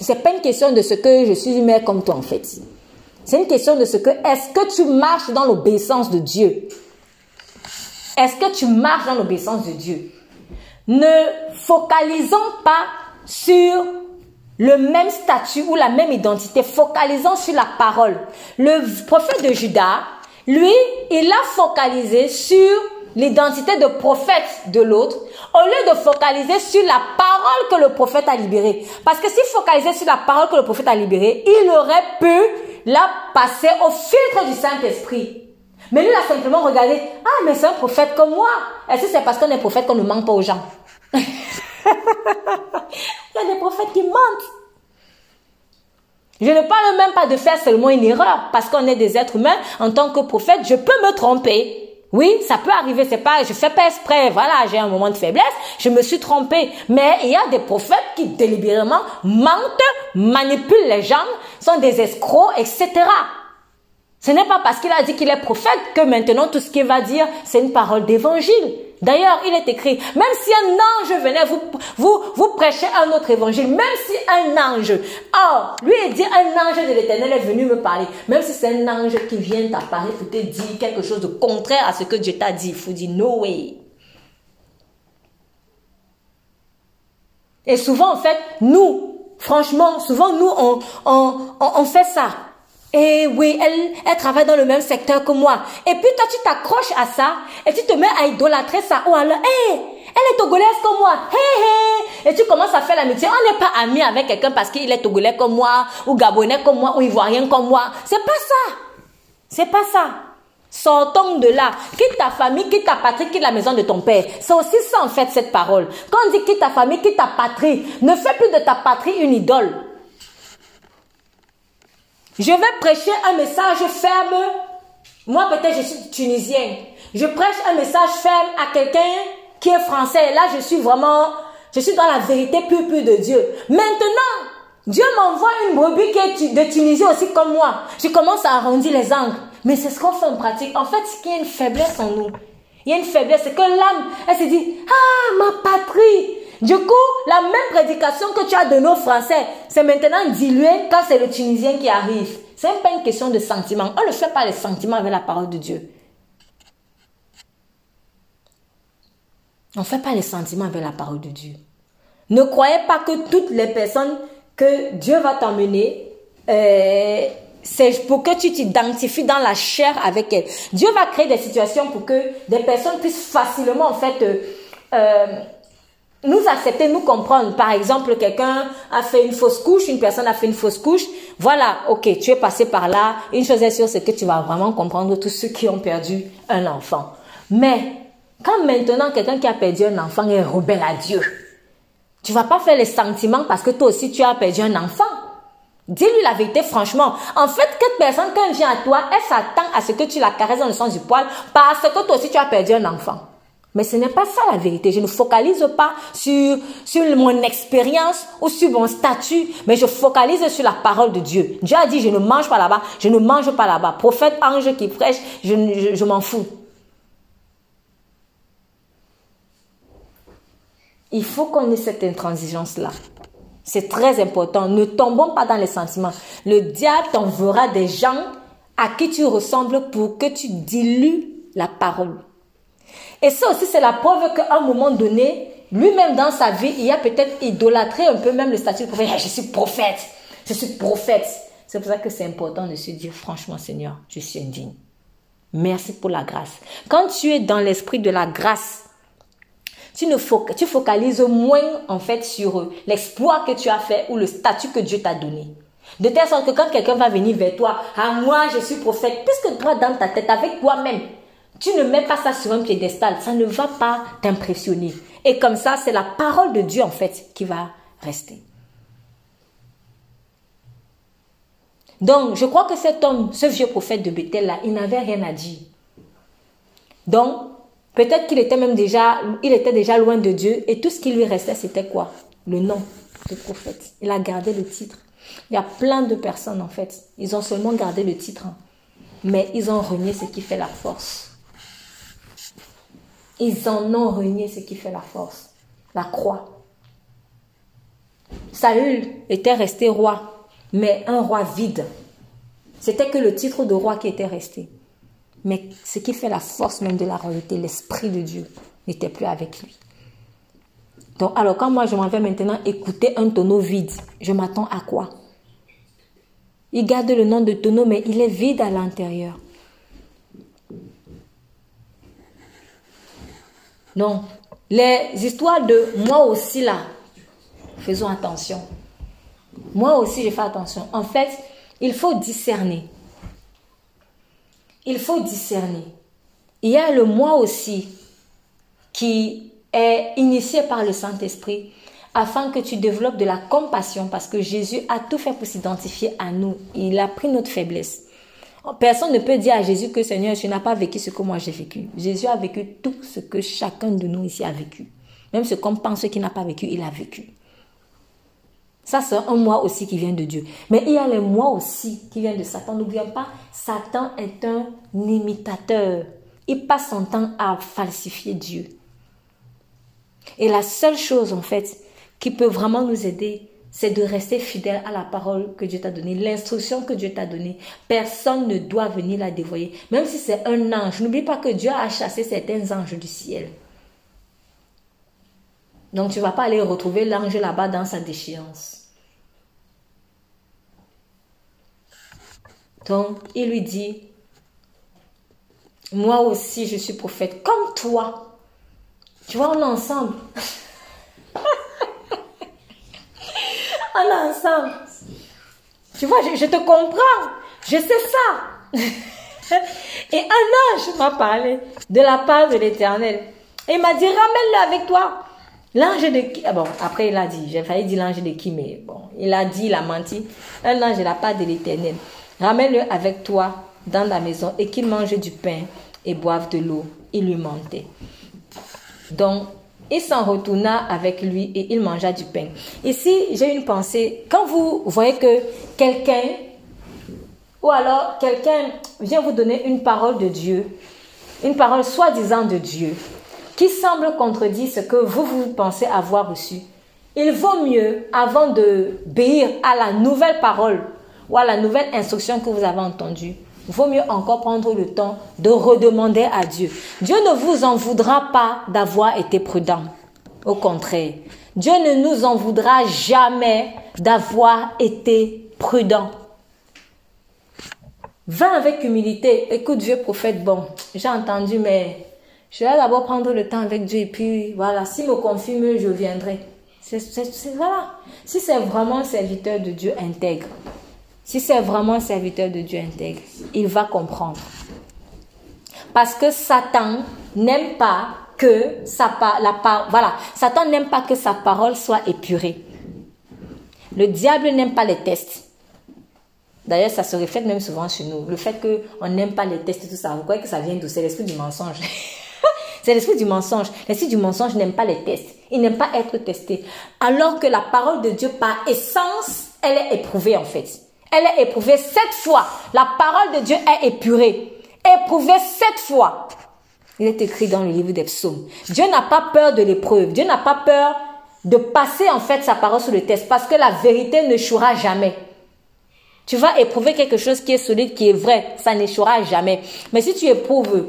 C'est pas une question de ce que je suis une mère comme toi, en fait. C'est une question de ce que, est-ce que tu marches dans l'obéissance de Dieu? Est-ce que tu marches dans l'obéissance de Dieu? Ne focalisons pas sur le même statut ou la même identité, focalisons sur la parole. Le prophète de Judas, lui, il a focalisé sur l'identité de prophète de l'autre, au lieu de focaliser sur la parole que le prophète a libérée. Parce que s'il focalisait sur la parole que le prophète a libérée, il aurait pu la passer au filtre du Saint-Esprit. Mais lui, il a simplement regardé, ah, mais c'est un prophète comme moi. Est-ce que c'est parce qu'on est prophète qu'on ne ment pas aux gens *laughs* Il y a des prophètes qui mentent. Je ne parle même pas de faire seulement une erreur, parce qu'on est des êtres humains. En tant que prophète, je peux me tromper. Oui, ça peut arriver, c'est pas, je fais pas exprès, voilà, j'ai un moment de faiblesse, je me suis trompé. Mais il y a des prophètes qui délibérément mentent, manipulent les gens, sont des escrocs, etc. Ce n'est pas parce qu'il a dit qu'il est prophète que maintenant tout ce qu'il va dire, c'est une parole d'évangile. D'ailleurs, il est écrit, même si un ange venait vous, vous, prêcher un autre évangile, même si un ange, oh, lui il dit, un ange de l'éternel est venu me parler, même si c'est un ange qui vient t'apparaître pour te dire quelque chose de contraire à ce que Dieu t'a dit, il faut dire, no way. Et souvent, en fait, nous, franchement, souvent, nous, on fait ça. Et oui, elle, elle travaille dans le même secteur que moi. Et puis toi, tu t'accroches à ça et tu te mets à idolâtrer ça. Ou alors, hé, elle est togolaise comme moi. Hé, hé. Et tu commences à faire l'amitié. On n'est pas amis avec quelqu'un parce qu'il est togolais comme moi, ou gabonais comme moi, ou ivoirien comme moi. C'est pas ça. C'est pas ça. Sortons de là. Quitte ta famille, quitte ta patrie, quitte la maison de ton père. C'est aussi ça en fait cette parole. Quand on dit quitte ta famille, quitte ta patrie, ne fais plus de ta patrie une idole. Je vais prêcher un message ferme. Moi, peut-être, je suis tunisien. Je prêche un message ferme à quelqu'un qui est français. Là, je suis vraiment, je suis dans la vérité pure, de Dieu. Maintenant, Dieu m'envoie une brebis qui est de Tunisie aussi comme moi. Je commence à arrondir les angles. Mais c'est ce qu'on fait en pratique. En fait, c'est qu'il y a une faiblesse en nous. Il y a une faiblesse. C'est que l'âme, elle se dit, ah, ma patrie. Du coup, la même prédication que tu as de nos Français, c'est maintenant dilué quand c'est le Tunisien qui arrive. Ce n'est pas une question de sentiment. On ne fait pas les sentiments avec la parole de Dieu. On ne fait pas les sentiments avec la parole de Dieu. Ne croyez pas que toutes les personnes que Dieu va t'emmener, euh, c'est pour que tu t'identifies dans la chair avec elle. Dieu va créer des situations pour que des personnes puissent facilement en fait euh, euh, nous accepter, nous comprendre. Par exemple, quelqu'un a fait une fausse couche, une personne a fait une fausse couche. Voilà, ok, tu es passé par là. Une chose est sûre, c'est que tu vas vraiment comprendre tous ceux qui ont perdu un enfant. Mais quand maintenant quelqu'un qui a perdu un enfant est rebelle à Dieu, tu vas pas faire les sentiments parce que toi aussi tu as perdu un enfant. Dis-lui la vérité franchement. En fait, cette personne, quand elle vient à toi, elle s'attend à ce que tu la caresses dans le sens du poil parce que toi aussi tu as perdu un enfant. Mais ce n'est pas ça la vérité. Je ne focalise pas sur, mon expérience ou sur mon statut, mais je focalise sur la parole de Dieu. Dieu a dit, je ne mange pas là-bas, je ne mange pas là-bas. Prophète, ange qui prêche, je, je, je m'en fous. Il faut qu'on ait cette intransigeance-là. C'est très important. Ne tombons pas dans les sentiments. Le diable t'enverra des gens à qui tu ressembles pour que tu dilues la parole. Et ça aussi, c'est la preuve qu'à un moment donné, lui-même dans sa vie, il a peut-être idolâtré un peu même le statut de prophète. je suis prophète, je suis prophète. C'est pour ça que c'est important de se dire, franchement, Seigneur, je suis indigne. Merci pour la grâce. Quand tu es dans l'esprit de la grâce, tu, ne tu focalises moins en fait sur l'exploit que tu as fait ou le statut que Dieu t'a donné. De telle sorte que quand quelqu'un va venir vers toi, ah moi je suis prophète, puisque toi dans ta tête, avec toi-même, tu ne mets pas ça sur un piédestal, ça ne va pas t'impressionner. Et comme ça, c'est la parole de Dieu en fait qui va rester. Donc, je crois que cet homme, ce vieux prophète de Bethel là, il n'avait rien à dire. Donc, peut-être qu'il était même déjà, il était déjà loin de Dieu et tout ce qui lui restait, c'était quoi? Le nom de prophète. Il a gardé le titre. Il y a plein de personnes en fait, ils ont seulement gardé le titre, hein. mais ils ont renié ce qui fait la force. Ils en ont renié ce qui fait la force, la croix. Saül était resté roi, mais un roi vide. C'était que le titre de roi qui était resté. Mais ce qui fait la force même de la royauté, l'Esprit de Dieu, n'était plus avec lui. Donc, alors, quand moi je m'en vais maintenant écouter un tonneau vide, je m'attends à quoi? Il garde le nom de tonneau, mais il est vide à l'intérieur. Non. Les histoires de moi aussi là, faisons attention. Moi aussi, je fais attention. En fait, il faut discerner. Il faut discerner. Il y a le moi aussi qui est initié par le Saint-Esprit afin que tu développes de la compassion parce que Jésus a tout fait pour s'identifier à nous. Il a pris notre faiblesse. Personne ne peut dire à Jésus que Seigneur, tu n'as pas vécu ce que moi j'ai vécu. Jésus a vécu tout ce que chacun de nous ici a vécu. Même ce qu'on pense qu'il n'a pas vécu, il a vécu. Ça, c'est un moi aussi qui vient de Dieu. Mais il y a le moi aussi qui vient de Satan. N'oublions pas, Satan est un imitateur. Il passe son temps à falsifier Dieu. Et la seule chose, en fait, qui peut vraiment nous aider, c'est de rester fidèle à la parole que Dieu t'a donnée, l'instruction que Dieu t'a donnée. Personne ne doit venir la dévoyer. Même si c'est un ange, n'oublie pas que Dieu a chassé certains anges du ciel. Donc tu ne vas pas aller retrouver l'ange là-bas dans sa déchéance. Donc il lui dit, moi aussi je suis prophète comme toi. Tu vois, on est ensemble. *laughs* on. Tu vois, je, te comprends. Je sais ça. *laughs* Et un ange m'a parlé de la part de l'Éternel. Et il m'a dit, ramène-le avec toi. L'ange de qui? Ah Bon, après il a dit, j'ai failli dire l'ange de qui, mais bon, il a dit, il a menti. Un ange de la part de l'Éternel. Ramène-le avec toi dans la maison et qu'il mange du pain et boive de l'eau. Il lui mentait. Donc, il s'en retourna avec lui et il mangea du pain. Ici, j'ai une pensée. Quand vous voyez que quelqu'un, ou alors quelqu'un vient vous donner une parole de Dieu, une parole soi-disant de Dieu, qui semble contredire ce que vous, vous pensez avoir reçu, il vaut mieux, avant de béir à la nouvelle parole ou à la nouvelle instruction que vous avez entendue, vaut mieux encore prendre le temps de redemander à Dieu. Dieu ne vous en voudra pas d'avoir été prudent. Au contraire, Dieu ne nous en voudra jamais d'avoir été prudent. Va avec humilité. Écoute, Dieu prophète, bon, j'ai entendu, mais je vais d'abord prendre le temps avec Dieu et puis voilà, s'il me confirme, je viendrai. C'est, voilà. Si c'est vraiment un serviteur de Dieu intègre, si c'est vraiment un serviteur de Dieu intègre, il va comprendre. Parce que Satan n'aime pas que sa la voilà, Satan n'aime pas que sa parole soit épurée. Le diable n'aime pas les tests. D'ailleurs, ça se reflète même souvent chez nous. Le fait qu'on n'aime pas les tests et tout ça, vous croyez que ça vient d'où? C'est l'esprit du mensonge. *laughs* C'est l'esprit du mensonge. L'esprit du mensonge n'aime pas les tests. Il n'aime pas être testé. Alors que la parole de Dieu, par essence, elle est éprouvée en fait elle est éprouvée sept fois. La parole de Dieu est épurée. Éprouvée sept fois. Il est écrit dans le livre des psaumes. Dieu n'a pas peur de l'épreuve. Dieu n'a pas peur de passer en fait sa parole sur le test parce que la vérité ne n'échouera jamais. Tu vas éprouver quelque chose qui est solide, qui est vrai. Ça n'échouera jamais. Mais si tu éprouves,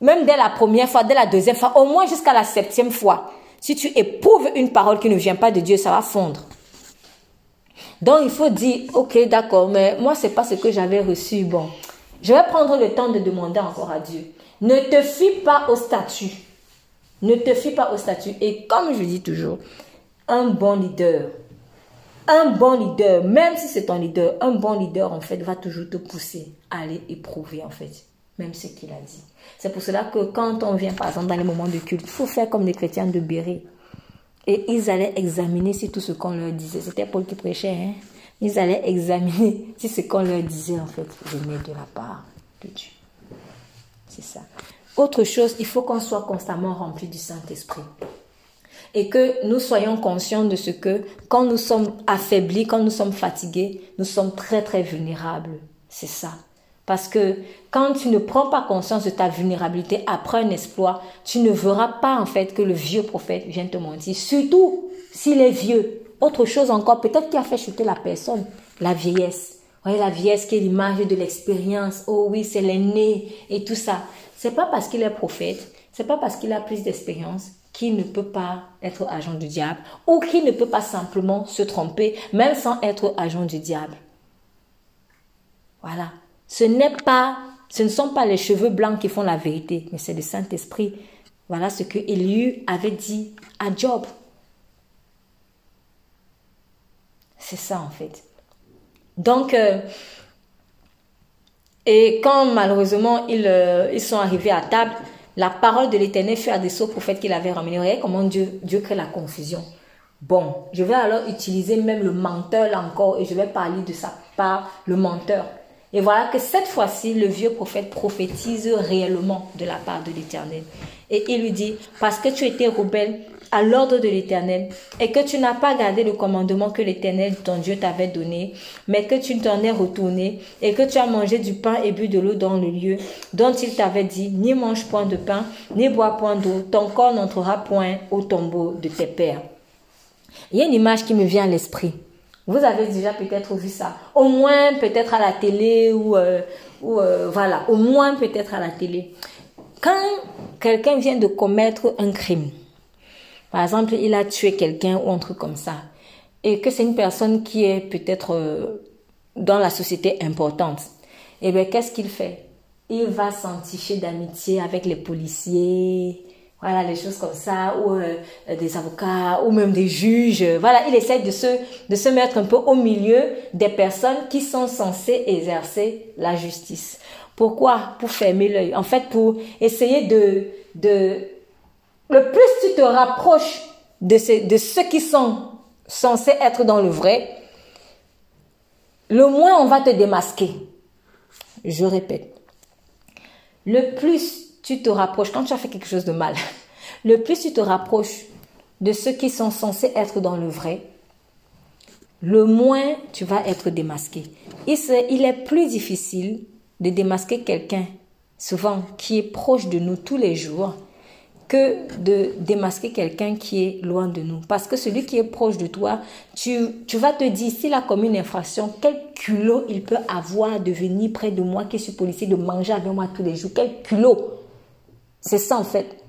même dès la première fois, dès la deuxième fois, au moins jusqu'à la septième fois, si tu éprouves une parole qui ne vient pas de Dieu, ça va fondre. Donc il faut dire, ok, d'accord, mais moi, c'est pas ce que j'avais reçu. Bon, je vais prendre le temps de demander encore à Dieu. Ne te fie pas au statut. Ne te fie pas au statut. Et comme je dis toujours, un bon leader, un bon leader, même si c'est ton leader, un bon leader, en fait, va toujours te pousser à aller éprouver, en fait, même ce qu'il a dit. C'est pour cela que quand on vient, par exemple, dans les moments de culte, il faut faire comme les chrétiens de Béret. Et ils allaient examiner si tout ce qu'on leur disait, c'était Paul qui prêchait, hein? ils allaient examiner *laughs* si ce qu'on leur disait en fait venait de la part de Dieu. C'est ça. Autre chose, il faut qu'on soit constamment rempli du Saint-Esprit. Et que nous soyons conscients de ce que quand nous sommes affaiblis, quand nous sommes fatigués, nous sommes très très vulnérables. C'est ça. Parce que quand tu ne prends pas conscience de ta vulnérabilité après un exploit, tu ne verras pas en fait que le vieux prophète vient te mentir. Surtout s'il est vieux. Autre chose encore, peut-être qui a fait chuter la personne, la vieillesse. voyez la vieillesse qui est l'image de l'expérience. Oh oui, c'est l'aîné et tout ça. C'est pas parce qu'il est prophète, c'est pas parce qu'il a plus d'expérience qu'il ne peut pas être agent du diable ou qu'il ne peut pas simplement se tromper, même sans être agent du diable. Voilà. Ce n'est pas, ce ne sont pas les cheveux blancs qui font la vérité, mais c'est le Saint-Esprit. Voilà ce que Éliu avait dit à Job. C'est ça en fait. Donc, euh, et quand malheureusement ils, euh, ils sont arrivés à table, la parole de l'Éternel fut adressée au prophète qui l'avait ramené. Voyez comment Dieu, Dieu crée la confusion. Bon, je vais alors utiliser même le menteur là encore et je vais parler de sa part, le menteur. Et voilà que cette fois-ci, le vieux prophète prophétise réellement de la part de l'Éternel. Et il lui dit, parce que tu étais rebelle à l'ordre de l'Éternel et que tu n'as pas gardé le commandement que l'Éternel, ton Dieu, t'avait donné, mais que tu t'en es retourné et que tu as mangé du pain et bu de l'eau dans le lieu dont il t'avait dit, ni mange point de pain, ni bois point d'eau, ton corps n'entrera point au tombeau de tes pères. Il y a une image qui me vient à l'esprit. Vous avez déjà peut-être vu ça. Au moins peut-être à la télé ou, euh, ou euh, voilà, au moins peut-être à la télé. Quand quelqu'un vient de commettre un crime, par exemple, il a tué quelqu'un ou un truc comme ça, et que c'est une personne qui est peut-être euh, dans la société importante, et eh bien qu'est-ce qu'il fait? Il va s'enticher d'amitié avec les policiers, voilà, les choses comme ça, ou euh, des avocats, ou même des juges. Voilà, il essaie de se, mettre un peu au milieu des personnes qui sont censées exercer la justice. Pourquoi? Pour fermer l'œil. En fait, pour essayer de. Le plus tu te rapproches de ceux qui sont censés être dans le vrai, le moins on va te démasquer. Je répète. Le plus tu te rapproches, quand tu as fait quelque chose de mal, le plus tu te rapproches de ceux qui sont censés être dans le vrai, le moins tu vas être démasqué. Il est plus difficile de démasquer quelqu'un, souvent qui est proche de nous tous les jours, que de démasquer quelqu'un qui est loin de nous. Parce que celui qui est proche de toi, tu, tu vas te dire, s'il a commis une infraction, quel culot il peut avoir de venir près de moi, qui suis policier, de manger avec moi tous les jours? Quel culot? C'est ça en fait.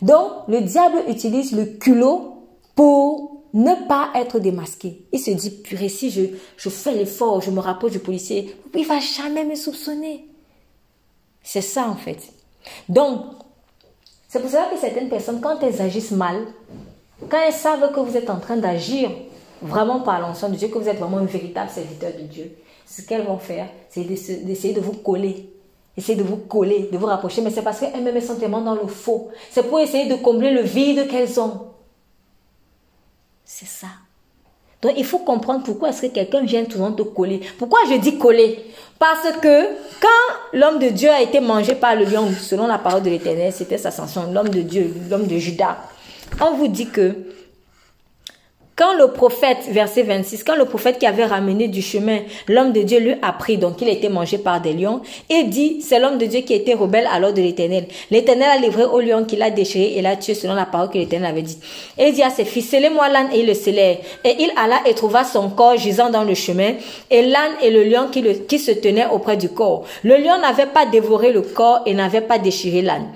Donc, le diable utilise le culot pour ne pas être démasqué. Il se dit, purée, si je, je fais l'effort, je me rapproche du policier, il va jamais me soupçonner. C'est ça en fait. Donc, c'est pour cela que certaines personnes, quand elles agissent mal, quand elles savent que vous êtes en train d'agir vraiment par l'ensemble de Dieu, que vous êtes vraiment un véritable serviteur de Dieu, ce qu'elles vont faire, c'est d'essayer de vous coller Essayez de vous coller, de vous rapprocher, mais c'est parce qu'elles-mêmes sont tellement dans le faux. C'est pour essayer de combler le vide qu'elles ont. C'est ça. Donc il faut comprendre pourquoi est-ce que quelqu'un vient toujours te coller. Pourquoi je dis coller? Parce que quand l'homme de Dieu a été mangé par le lion, selon la parole de l'Éternel, c'était sa sanction, l'homme de Dieu, l'homme de Judas, on vous dit que quand le prophète, verset 26, quand le prophète qui avait ramené du chemin, l'homme de Dieu lui a pris, donc il été mangé par des lions, il dit, c'est l'homme de Dieu qui été rebelle à l'ordre de l'éternel. L'éternel a livré au lion qu'il a déchiré et l'a tué selon la parole que l'éternel avait dit. Et il dit à ses fils, scellez-moi l'âne et il le scellèrent. Et il alla et trouva son corps gisant dans le chemin et l'âne et le lion qui, qui se tenaient auprès du corps. Le lion n'avait pas dévoré le corps et n'avait pas déchiré l'âne.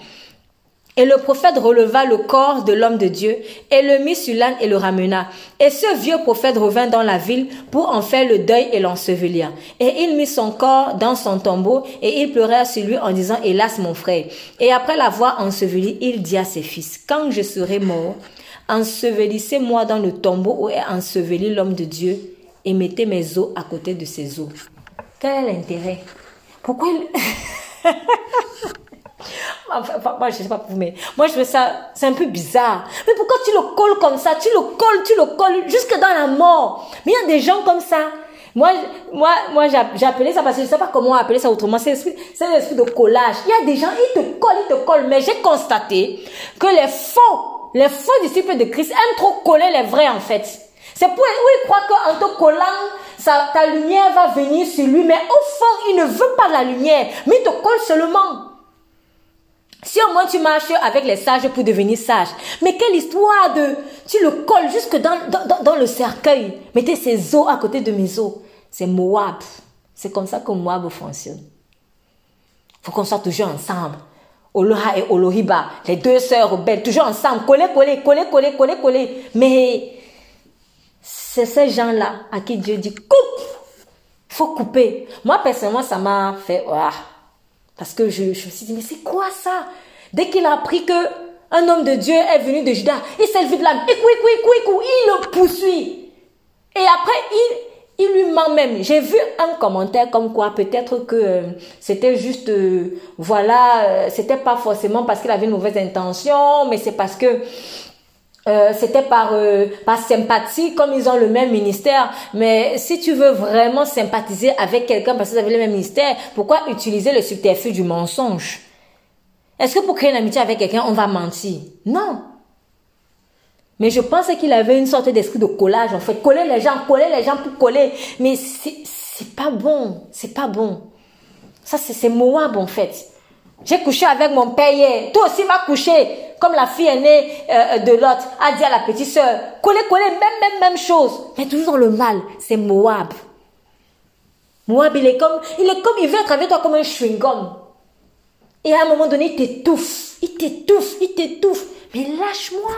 Et le prophète releva le corps de l'homme de Dieu et le mit sur l'âne et le ramena. Et ce vieux prophète revint dans la ville pour en faire le deuil et l'ensevelir. Et il mit son corps dans son tombeau et il pleurait sur lui en disant, hélas mon frère. Et après l'avoir enseveli, il dit à ses fils, quand je serai mort, ensevelissez-moi dans le tombeau où est enseveli l'homme de Dieu et mettez mes os à côté de ses os. Quel est Pourquoi il... *laughs* Moi, je sais pas pour vous, mais moi, je fais ça, c'est un peu bizarre. Mais pourquoi tu le colles comme ça? Tu le colles, tu le colles jusque dans la mort. Mais il y a des gens comme ça. Moi, moi, moi, j'ai appelé ça parce que je sais pas comment appeler ça autrement. C'est l'esprit de collage. Il y a des gens, ils te collent, ils te collent. Mais j'ai constaté que les faux, les faux disciples de Christ aiment trop coller les vrais, en fait. C'est pour eux, ils croient qu'en te collant, ta lumière va venir sur lui. Mais au fond, il ne veut pas la lumière. Mais il te colle seulement. Si au moins tu marches avec les sages pour devenir sage. Mais quelle histoire de... Tu le colles jusque dans, dans, dans le cercueil. Mettez ses os à côté de mes os. C'est Moab. C'est comme ça que Moab fonctionne. faut qu'on soit toujours ensemble. Oloha et Olohiba, les deux sœurs belles, toujours ensemble, collés, collés, collés, collés, collés, collés. Mais c'est ces gens-là à qui Dieu dit coupe, faut couper. Moi, personnellement, ça m'a fait, parce que je, me suis dit, mais c'est quoi ça? Dès qu'il a appris que un homme de Dieu est venu de Juda, il s'est levé de l'âme, il le poursuit. Et après, il, il lui ment même. J'ai vu un commentaire comme quoi peut-être que euh, c'était juste, euh, voilà, euh, c'était pas forcément parce qu'il avait une mauvaise intention, mais c'est parce que c'était par, par sympathie, comme ils ont le même ministère. Mais si tu veux vraiment sympathiser avec quelqu'un parce que vous avez le même ministère, pourquoi utiliser le subterfuge du mensonge? Est-ce que pour créer une amitié avec quelqu'un, on va mentir? Non. Mais je pense qu'il avait une sorte d'esprit de collage, en fait. Coller les gens, coller les gens pour coller. Mais c'est pas bon. C'est pas bon. Ça, c'est Moab, en fait. J'ai couché avec mon père hier. Toi aussi, va coucher. Comme la fille aînée euh, de l'autre a dit à la petite sœur. Coller, coller, même, même, même chose. Mais toujours le mal. C'est Moab. Moab, il est comme, il est comme, il veut être avec toi comme un chewing-gum. Et à un moment donné, il t'étouffe. Il t'étouffe, il t'étouffe. Mais lâche-moi.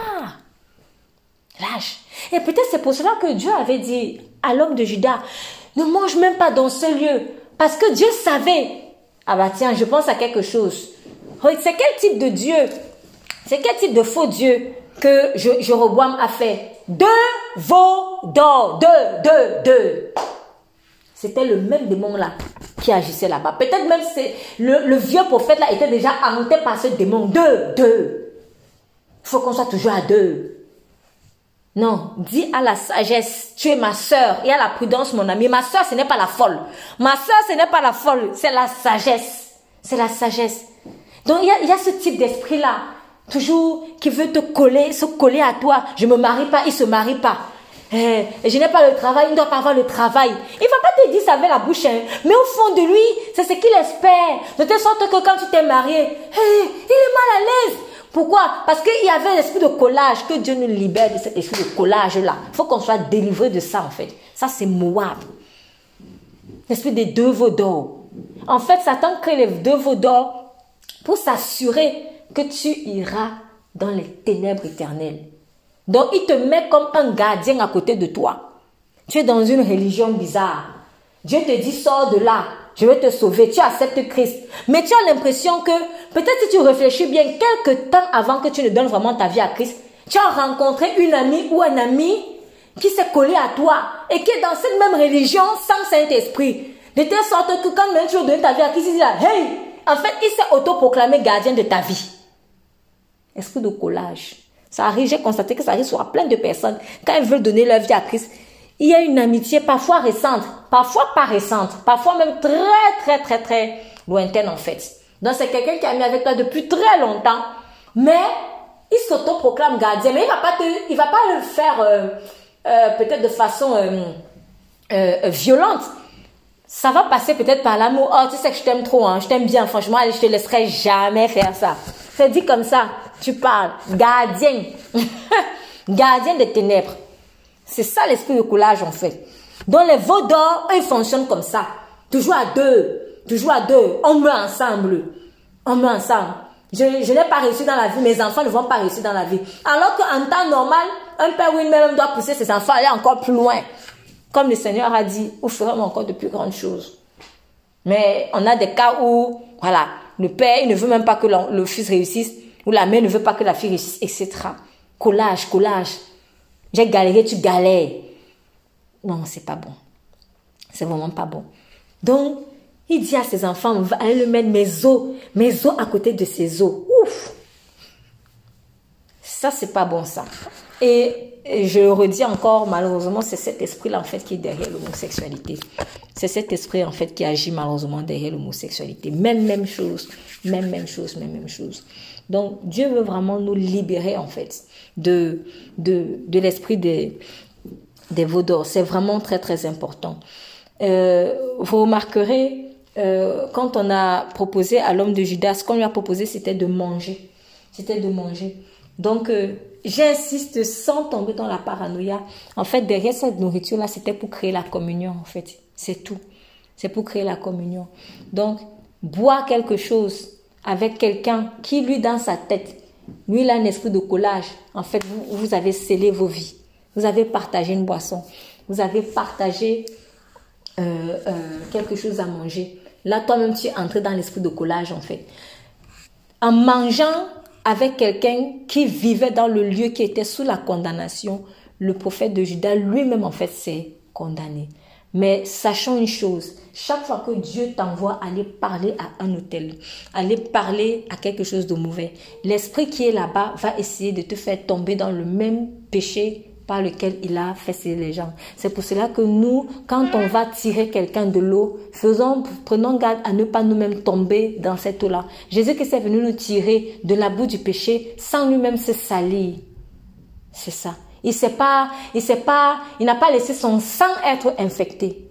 Lâche. Et peut-être c'est pour cela que Dieu avait dit à l'homme de Judas, ne mange même pas dans ce lieu. Parce que Dieu savait. Ah bah tiens, je pense à quelque chose. C'est quel type de Dieu? C'est quel type de faux Dieu que Jéroboam a fait? Deux veaux d'or. Deux, deux, deux. C'était le même démon là qui agissait là-bas. Peut-être même le, le, vieux prophète là était déjà hanté par ce démon. Deux, deux. Il faut qu'on soit toujours à deux. Non, dis à la sagesse, tu es ma sœur, et à la prudence, mon ami. Ma sœur, ce n'est pas la folle. Ma sœur, ce n'est pas la folle, c'est la sagesse. C'est la sagesse. Donc, il y a, ce type d'esprit-là, toujours, qui veut te coller, se coller à toi. Je me marie pas, il se marie pas. Eh, je n'ai pas le travail, il ne doit pas avoir le travail. Il va pas te dire ça avec la bouche, hein. mais au fond de lui, c'est ce qu'il espère. De telle sorte que quand tu t'es marié, eh, il est mal à l'aise. Pourquoi? Parce qu'il y avait l'esprit de collage, que Dieu nous libère de cet esprit de collage-là. Il faut qu'on soit délivré de ça, en fait. Ça, c'est Moab. L'esprit des deux veaux d'or. En fait, Satan crée les deux veaux d'or pour s'assurer que tu iras dans les ténèbres éternelles. Donc, il te met comme un gardien à côté de toi. Tu es dans une religion bizarre. Dieu te dit, sors de là je vais te sauver, tu acceptes Christ. Mais tu as l'impression que, peut-être si tu réfléchis bien, quelques temps avant que tu ne donnes vraiment ta vie à Christ, tu as rencontré une amie ou un ami qui s'est collé à toi et qui est dans cette même religion sans Saint-Esprit. De telle sorte que quand même tu as donné ta vie à Christ, il dit hey, en fait, il s'est autoproclamé gardien de ta vie. Esprit de collage. Ça arrive, j'ai constaté que ça arrive sur plein de personnes. Quand elles veulent donner leur vie à Christ, il y a une amitié parfois récente, parfois pas récente, parfois même très, très, très, très lointaine en fait. Donc c'est quelqu'un qui a mis avec toi depuis très longtemps, mais il s'autoproclame gardien, mais il va pas te, il va pas le faire euh, euh, peut-être de façon euh, violente. Ça va passer peut-être par l'amour. Oh, tu sais que je t'aime trop, hein, je t'aime bien, franchement, allez, je te laisserai jamais faire ça. C'est dit comme ça, tu parles, gardien, *laughs* gardien des ténèbres. C'est ça l'esprit de coulage en fait. Dans les veaux d'or, ils fonctionnent comme ça. Toujours à deux. Toujours à deux. On meurt ensemble. On meurt ensemble. Je, n'ai pas réussi dans la vie. Mes enfants ne vont pas réussir dans la vie. Alors qu'en temps normal, un père ou une mère doit pousser ses enfants à aller encore plus loin. Comme le Seigneur a dit, vous ferez encore de plus grandes choses. Mais on a des cas où, voilà, le père, il ne veut même pas que le fils réussisse, ou la mère ne veut pas que la fille réussisse, etc. Collage, collage. J'ai galéré, tu galères. Non, c'est pas bon. C'est vraiment pas bon. Donc, il dit à ses enfants, allez le mettre mes os, mes os à côté de ses os. Ouf! Ça, c'est pas bon, ça. Et, je le redis encore, malheureusement, c'est cet esprit-là, en fait, qui est derrière l'homosexualité. C'est cet esprit, en fait, qui agit malheureusement derrière l'homosexualité. Même, même chose. Même, même chose, même, même chose. Donc, Dieu veut vraiment nous libérer, en fait, de, de, de l'esprit des, des vaudors. C'est vraiment très, très important. Euh, vous remarquerez, euh, quand on a proposé à l'homme de Judas, ce qu'on lui a proposé, c'était de manger. C'était de manger. Donc, euh, j'insiste sans tomber dans la paranoïa. En fait, derrière cette nourriture-là, c'était pour créer la communion, en fait. C'est tout. C'est pour créer la communion. Donc, boire quelque chose avec quelqu'un qui, lui, dans sa tête, lui, il a un esprit de collage. En fait, vous, avez scellé vos vies. Vous avez partagé une boisson. Vous avez partagé euh, euh, quelque chose à manger. Là, toi-même, tu es entré dans l'esprit de collage, en fait. En mangeant avec quelqu'un qui vivait dans le lieu qui était sous la condamnation, le prophète de Judas lui-même, en fait, s'est condamné. Mais sachons une chose, chaque fois que Dieu t'envoie aller parler à un hôtel, aller parler à quelque chose de mauvais, l'esprit qui est là-bas va essayer de te faire tomber dans le même péché par lequel il a fait les gens. C'est pour cela que nous, quand on va tirer quelqu'un de l'eau, faisons, prenons garde à ne pas nous-mêmes tomber dans cette eau-là. Jésus qui est venu nous tirer de la boue du péché sans lui-même se salir. C'est ça. Il sait il sait pas, il n'a pas laissé son sang être infecté.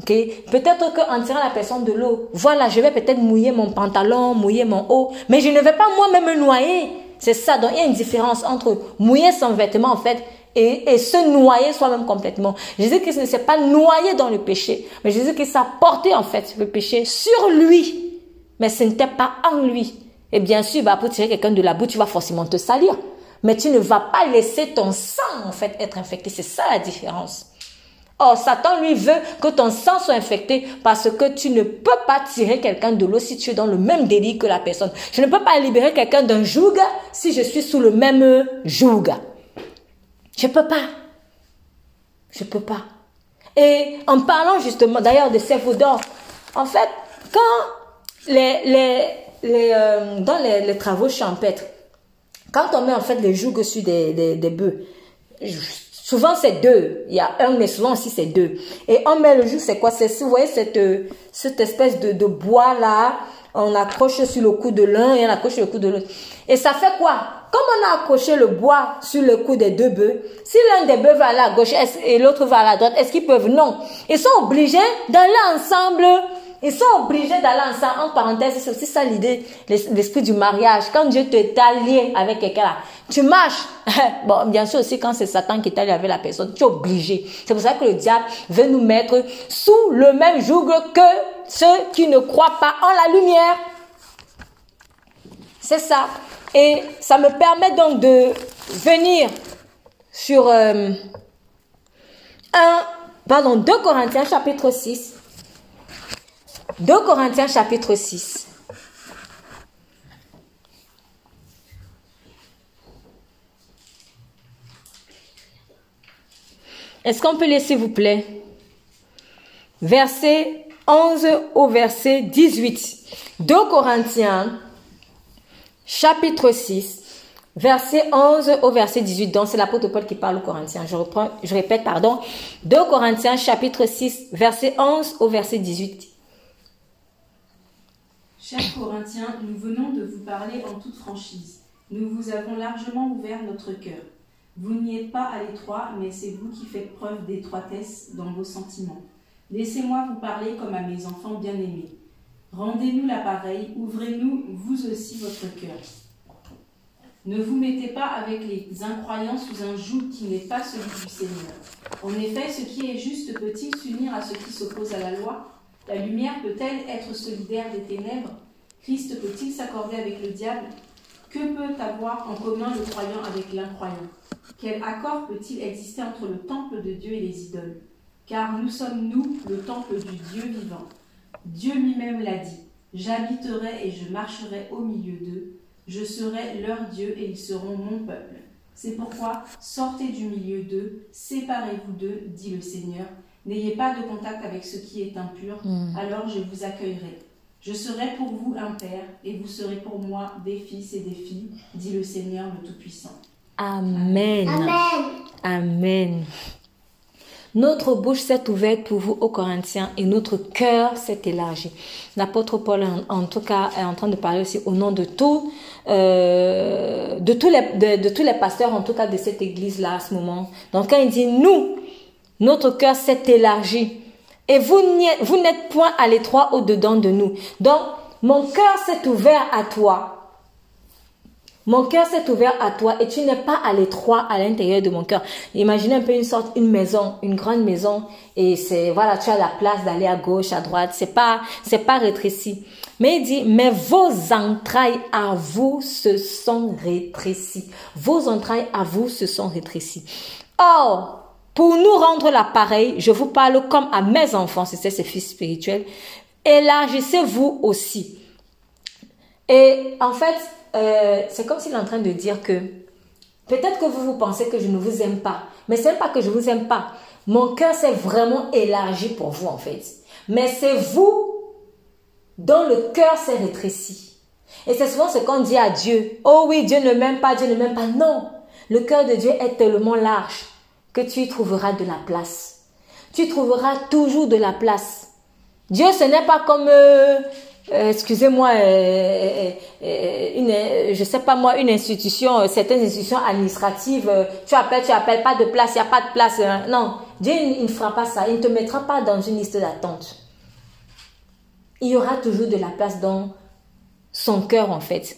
Ok? Peut-être qu'en tirant la personne de l'eau, voilà, je vais peut-être mouiller mon pantalon, mouiller mon haut, mais je ne vais pas moi-même me noyer. C'est ça. Donc, il y a une différence entre mouiller son vêtement, en fait, et, se noyer soi-même complètement. Jésus-Christ ne s'est pas noyé dans le péché, mais Jésus-Christ a porté, en fait, le péché sur lui. Mais ce n'était pas en lui. Et bien sûr, bah, pour tirer quelqu'un de la boue, tu vas forcément te salir. Mais tu ne vas pas laisser ton sang, en fait, être infecté. C'est ça la différence. Or, Satan, lui, veut que ton sang soit infecté parce que tu ne peux pas tirer quelqu'un de l'eau si tu es dans le même délit que la personne. Je ne peux pas libérer quelqu'un d'un joug si je suis sous le même joug. Je ne peux pas. Je ne peux pas. Et en parlant justement d'ailleurs de ces d'or, en fait, quand les euh, dans les, travaux champêtres, quand on met en fait les jougs sur des, des, des bœufs, Souvent, c'est deux. Il y a un, mais souvent aussi, c'est deux. Et on met le joug, c'est quoi? C'est, vous voyez, cette, cette espèce de, de bois-là, on accroche sur le cou de l'un et on accroche sur le cou de l'autre. Et ça fait quoi? Comme on a accroché le bois sur le cou des deux bœufs, si l'un des bœufs va à la gauche et l'autre va à la droite, est-ce qu'ils peuvent? Non. Ils sont obligés d'aller ensemble ils sont obligés d'aller ensemble. En parenthèse, c'est aussi ça l'idée, l'esprit du mariage. Quand Dieu te lié avec quelqu'un là, tu marches. *laughs* Bon, bien sûr aussi quand c'est Satan qui t'a lié avec la personne, tu es obligé. C'est pour ça que le diable veut nous mettre sous le même joug que ceux qui ne croient pas en la lumière. C'est ça. Et ça me permet donc de venir sur euh, un, pardon, 2 Corinthiens chapitre 6. 2 Corinthiens chapitre 6. Est-ce qu'on peut lire s'il vous plaît? Verset 11 au verset 18. 2 Corinthiens chapitre 6, verset 11 au verset 18. Donc c'est l'apôtre Paul qui parle aux Corinthiens. Je reprends, je répète, pardon. 2 Corinthiens chapitre 6, verset 11 au verset 18. Chers Corinthiens, nous venons de vous parler en toute franchise. Nous vous avons largement ouvert notre cœur. Vous n'y êtes pas à l'étroit, mais c'est vous qui faites preuve d'étroitesse dans vos sentiments. Laissez-moi vous parler comme à mes enfants bien-aimés. Rendez-nous l'appareil, ouvrez-nous vous aussi votre cœur. Ne vous mettez pas avec les incroyants sous un joug qui n'est pas celui du Seigneur. En effet, ce qui est juste peut-il s'unir à ce qui s'oppose à la loi? La lumière peut-elle être solidaire des ténèbres? Christ peut-il s'accorder avec le diable? Que peut avoir en commun le croyant avec l'incroyant? Quel accord peut-il exister entre le temple de Dieu et les idoles? Car nous sommes, nous, le temple du Dieu vivant. Dieu lui-même l'a dit. J'habiterai et je marcherai au milieu d'eux. Je serai leur Dieu et ils seront mon peuple. C'est pourquoi sortez du milieu d'eux, séparez-vous d'eux, dit le Seigneur, N'ayez pas de contact avec ce qui est impur, hmm. alors je vous accueillerai. Je serai pour vous un père, et vous serez pour moi des fils et des filles, dit le Seigneur le Tout-Puissant. Amen. Amen. Amen. Notre bouche s'est ouverte pour vous, aux Corinthiens, et notre cœur s'est élargi. L'apôtre Paul, en, tout cas, est en train de parler aussi au nom de tout, euh, de tous les, de tous les pasteurs, en tout cas de cette église-là à ce moment. Donc quand il dit nous, notre cœur s'est élargi. Et vous n'êtes point à l'étroit au-dedans de nous. Donc, mon cœur s'est ouvert à toi. Mon cœur s'est ouvert à toi et tu n'es pas à l'étroit à l'intérieur de mon cœur. Imaginez un peu une sorte, une maison, une grande maison et c'est, voilà, tu as la place d'aller à gauche, à droite. C'est pas, c'est pas rétréci. Mais il dit, mais vos entrailles à vous se sont rétrécies. Vos entrailles à vous se sont rétrécies. Or, pour nous rendre l'appareil, je vous parle comme à mes enfants, c'est ces fils spirituels, élargissez-vous aussi. Et en fait, euh, c'est comme s'il est en train de dire que peut-être que vous vous pensez que je ne vous aime pas, mais ce n'est pas que je vous aime pas. Mon cœur s'est vraiment élargi pour vous en fait. Mais c'est vous dont le cœur s'est rétréci. Et c'est souvent ce qu'on dit à Dieu. Oh oui, Dieu ne m'aime pas, Dieu ne m'aime pas. Non, le cœur de Dieu est tellement large que tu y trouveras de la place. Tu trouveras toujours de la place. Dieu, ce n'est pas comme euh, euh, excusez-moi, euh, euh, une, je sais pas moi, une institution, certaines institutions administratives, tu appelles, tu appelles, pas de place, il n'y a pas de place. Hein. non, Dieu il ne fera pas ça, il ne te mettra pas dans une liste d'attente. Il y aura toujours de la place dans son cœur en fait,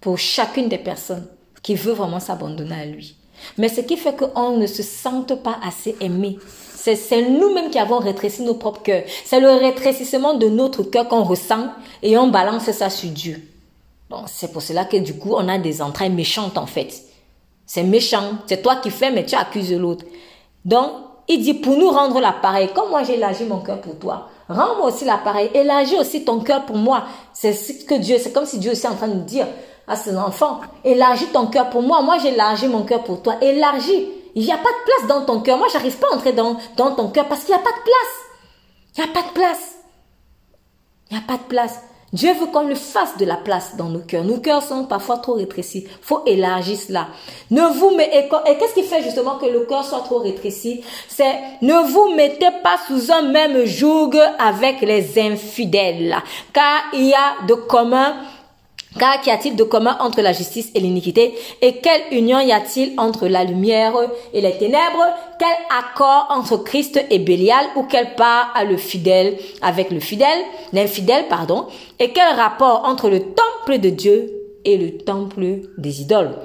pour chacune des personnes qui veut vraiment s'abandonner à lui. Mais ce qui fait qu'on ne se sente pas assez aimé, c'est nous-mêmes qui avons rétréci nos propres cœurs. C'est le rétrécissement de notre cœur qu'on ressent et on balance ça sur Dieu. c'est pour cela que du coup, on a des entrailles méchantes en fait. C'est méchant. C'est toi qui fais, mais tu accuses l'autre. Donc, il dit pour nous rendre l'appareil, comme moi j'ai élargi mon cœur pour toi, rends-moi aussi l'appareil, élargis aussi ton cœur pour moi. C'est ce que Dieu, c'est comme si Dieu est en train de dire à ses enfants, élargis ton cœur pour moi, moi j'ai élargi mon cœur pour toi, élargis. Il n'y a pas de place dans ton cœur. Moi, j'arrive pas à entrer dans, dans ton cœur parce qu'il n'y a pas de place. Il n'y a pas de place. Il n'y a pas de place. Dieu veut qu'on le fasse de la place dans nos cœurs. Nos cœurs sont parfois trop rétrécis. faut élargir cela. Ne vous et qu'est-ce qui fait justement que le cœur soit trop rétréci? C'est ne vous mettez pas sous un même joug avec les infidèles. Car il y a de commun car qu'y a-t-il de commun entre la justice et l'iniquité Et quelle union y a-t-il entre la lumière et les ténèbres Quel accord entre Christ et Bélial Ou quel part a le fidèle avec le fidèle, l'infidèle, pardon Et quel rapport entre le temple de Dieu et le temple des idoles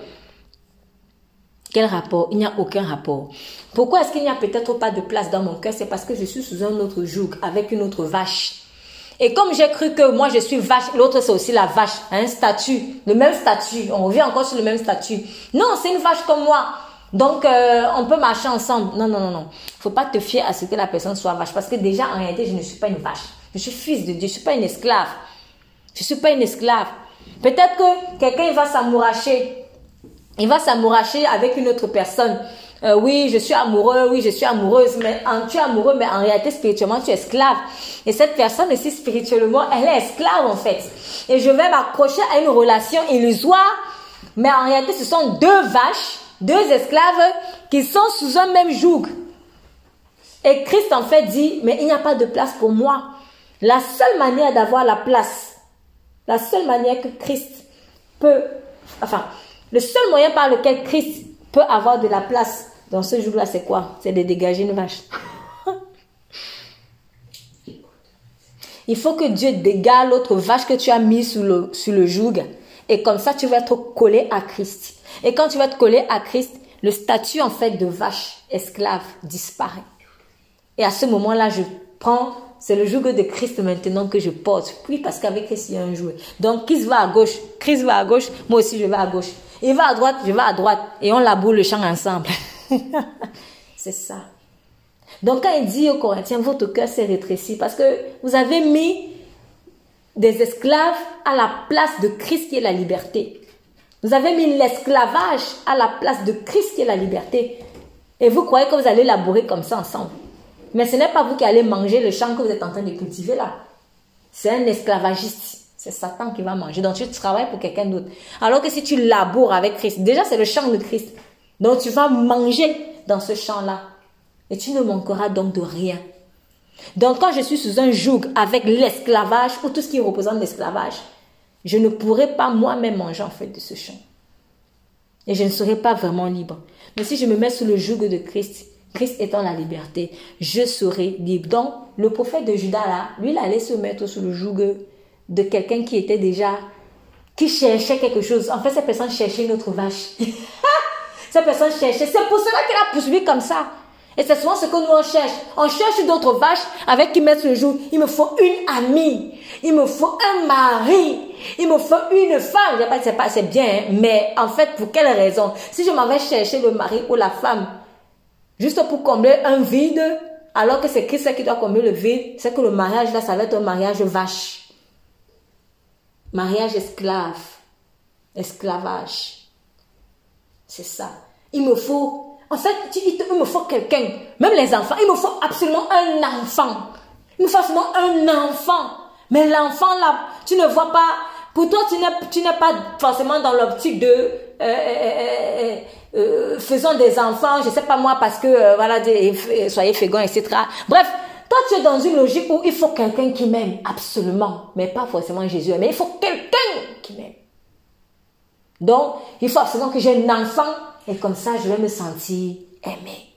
quel rapport? Il n'y a aucun rapport. Pourquoi est-ce qu'il n'y a peut-être pas de place dans mon cœur? C'est parce que je suis sous un autre joug, avec une autre vache. Et comme j'ai cru que moi je suis vache, l'autre c'est aussi la vache, un statut, le même statut. On revient encore sur le même statut. Non, c'est une vache comme moi. Donc euh, on peut marcher ensemble. Non, non, non, non. Faut pas te fier à ce que la personne soit vache. Parce que déjà en réalité, je ne suis pas une vache. Je suis fils de Dieu. Je suis pas une esclave. Je suis pas une esclave. Peut-être que quelqu'un va s'amouracher. Il va s'amouracher avec une autre personne. Euh, oui, je suis amoureux, oui, je suis amoureuse, mais en, tu es amoureux, mais en réalité, spirituellement, tu es esclave. Et cette personne aussi, spirituellement, elle est esclave, en fait. Et je vais m'accrocher à une relation illusoire, mais en réalité, ce sont deux vaches, deux esclaves qui sont sous un même joug. Et Christ, en fait, dit, mais il n'y a pas de place pour moi. La seule manière d'avoir la place, la seule manière que Christ peut, enfin, le seul moyen par lequel Christ peut avoir de la place dans ce jour-là, c'est quoi? C'est de dégager une vache. Il faut que Dieu dégage l'autre vache que tu as mise sur le, sur le joug. Et comme ça, tu vas être collé à Christ. Et quand tu vas te coller à Christ, le statut en fait de vache esclave disparaît. Et à ce moment-là, je prends, c'est le joug de Christ maintenant que je porte. Puis parce qu'avec Christ, il y a un joug. Donc, Christ va à gauche, Christ va à gauche, moi aussi je vais à gauche. Il va à droite, je vais à droite. Et on laboure le champ ensemble. *laughs* *laughs* c'est ça. Donc quand il dit aux Corinthiens, votre cœur s'est rétréci parce que vous avez mis des esclaves à la place de Christ qui est la liberté. Vous avez mis l'esclavage à la place de Christ qui est la liberté. Et vous croyez que vous allez labourer comme ça ensemble. Mais ce n'est pas vous qui allez manger le champ que vous êtes en train de cultiver là. C'est un esclavagiste. C'est Satan qui va manger. Donc tu travailles pour quelqu'un d'autre. Alors que si tu laboures avec Christ, déjà c'est le champ de Christ. Donc tu vas manger dans ce champ-là. Et tu ne manqueras donc de rien. Donc quand je suis sous un joug avec l'esclavage ou tout ce qui représente l'esclavage, je ne pourrai pas moi-même manger en fait de ce champ. Et je ne serai pas vraiment libre. Mais si je me mets sous le joug de Christ, Christ étant la liberté, je serai libre. Donc le prophète de Judas là, lui, il allait se mettre sous le joug de quelqu'un qui était déjà qui cherchait quelque chose. En fait, cette personne cherchait une autre vache. *laughs* cette personne cherchait. C'est pour cela qu'elle a poursuivi comme ça. Et c'est souvent ce que nous on cherche. On cherche d'autres vaches avec qui mettre le jour. Il me faut une amie. Il me faut un mari. Il me faut une femme. Je sais pas, c'est bien, hein. mais en fait, pour quelle raison? Si je m'en vais chercher le mari ou la femme, juste pour combler un vide, alors que c'est Christ qui doit combler le vide, c'est que le mariage là, ça va être un mariage vache. Mariage esclave. Esclavage. C'est ça. Il me faut, en fait, il me faut quelqu'un. Même les enfants, il me faut absolument un enfant. Il me faut absolument un enfant. Mais l'enfant là, tu ne vois pas, pour toi, tu n'es pas forcément dans l'optique de euh, euh, euh, faisons des enfants, je sais pas moi, parce que voilà, soyez fécond, etc. Bref, toi, tu es dans une logique où il faut quelqu'un qui m'aime, absolument, mais pas forcément Jésus, mais il faut quelqu'un qui m'aime. Donc, il faut absolument que j'ai un enfant et comme ça, je vais me sentir aimé.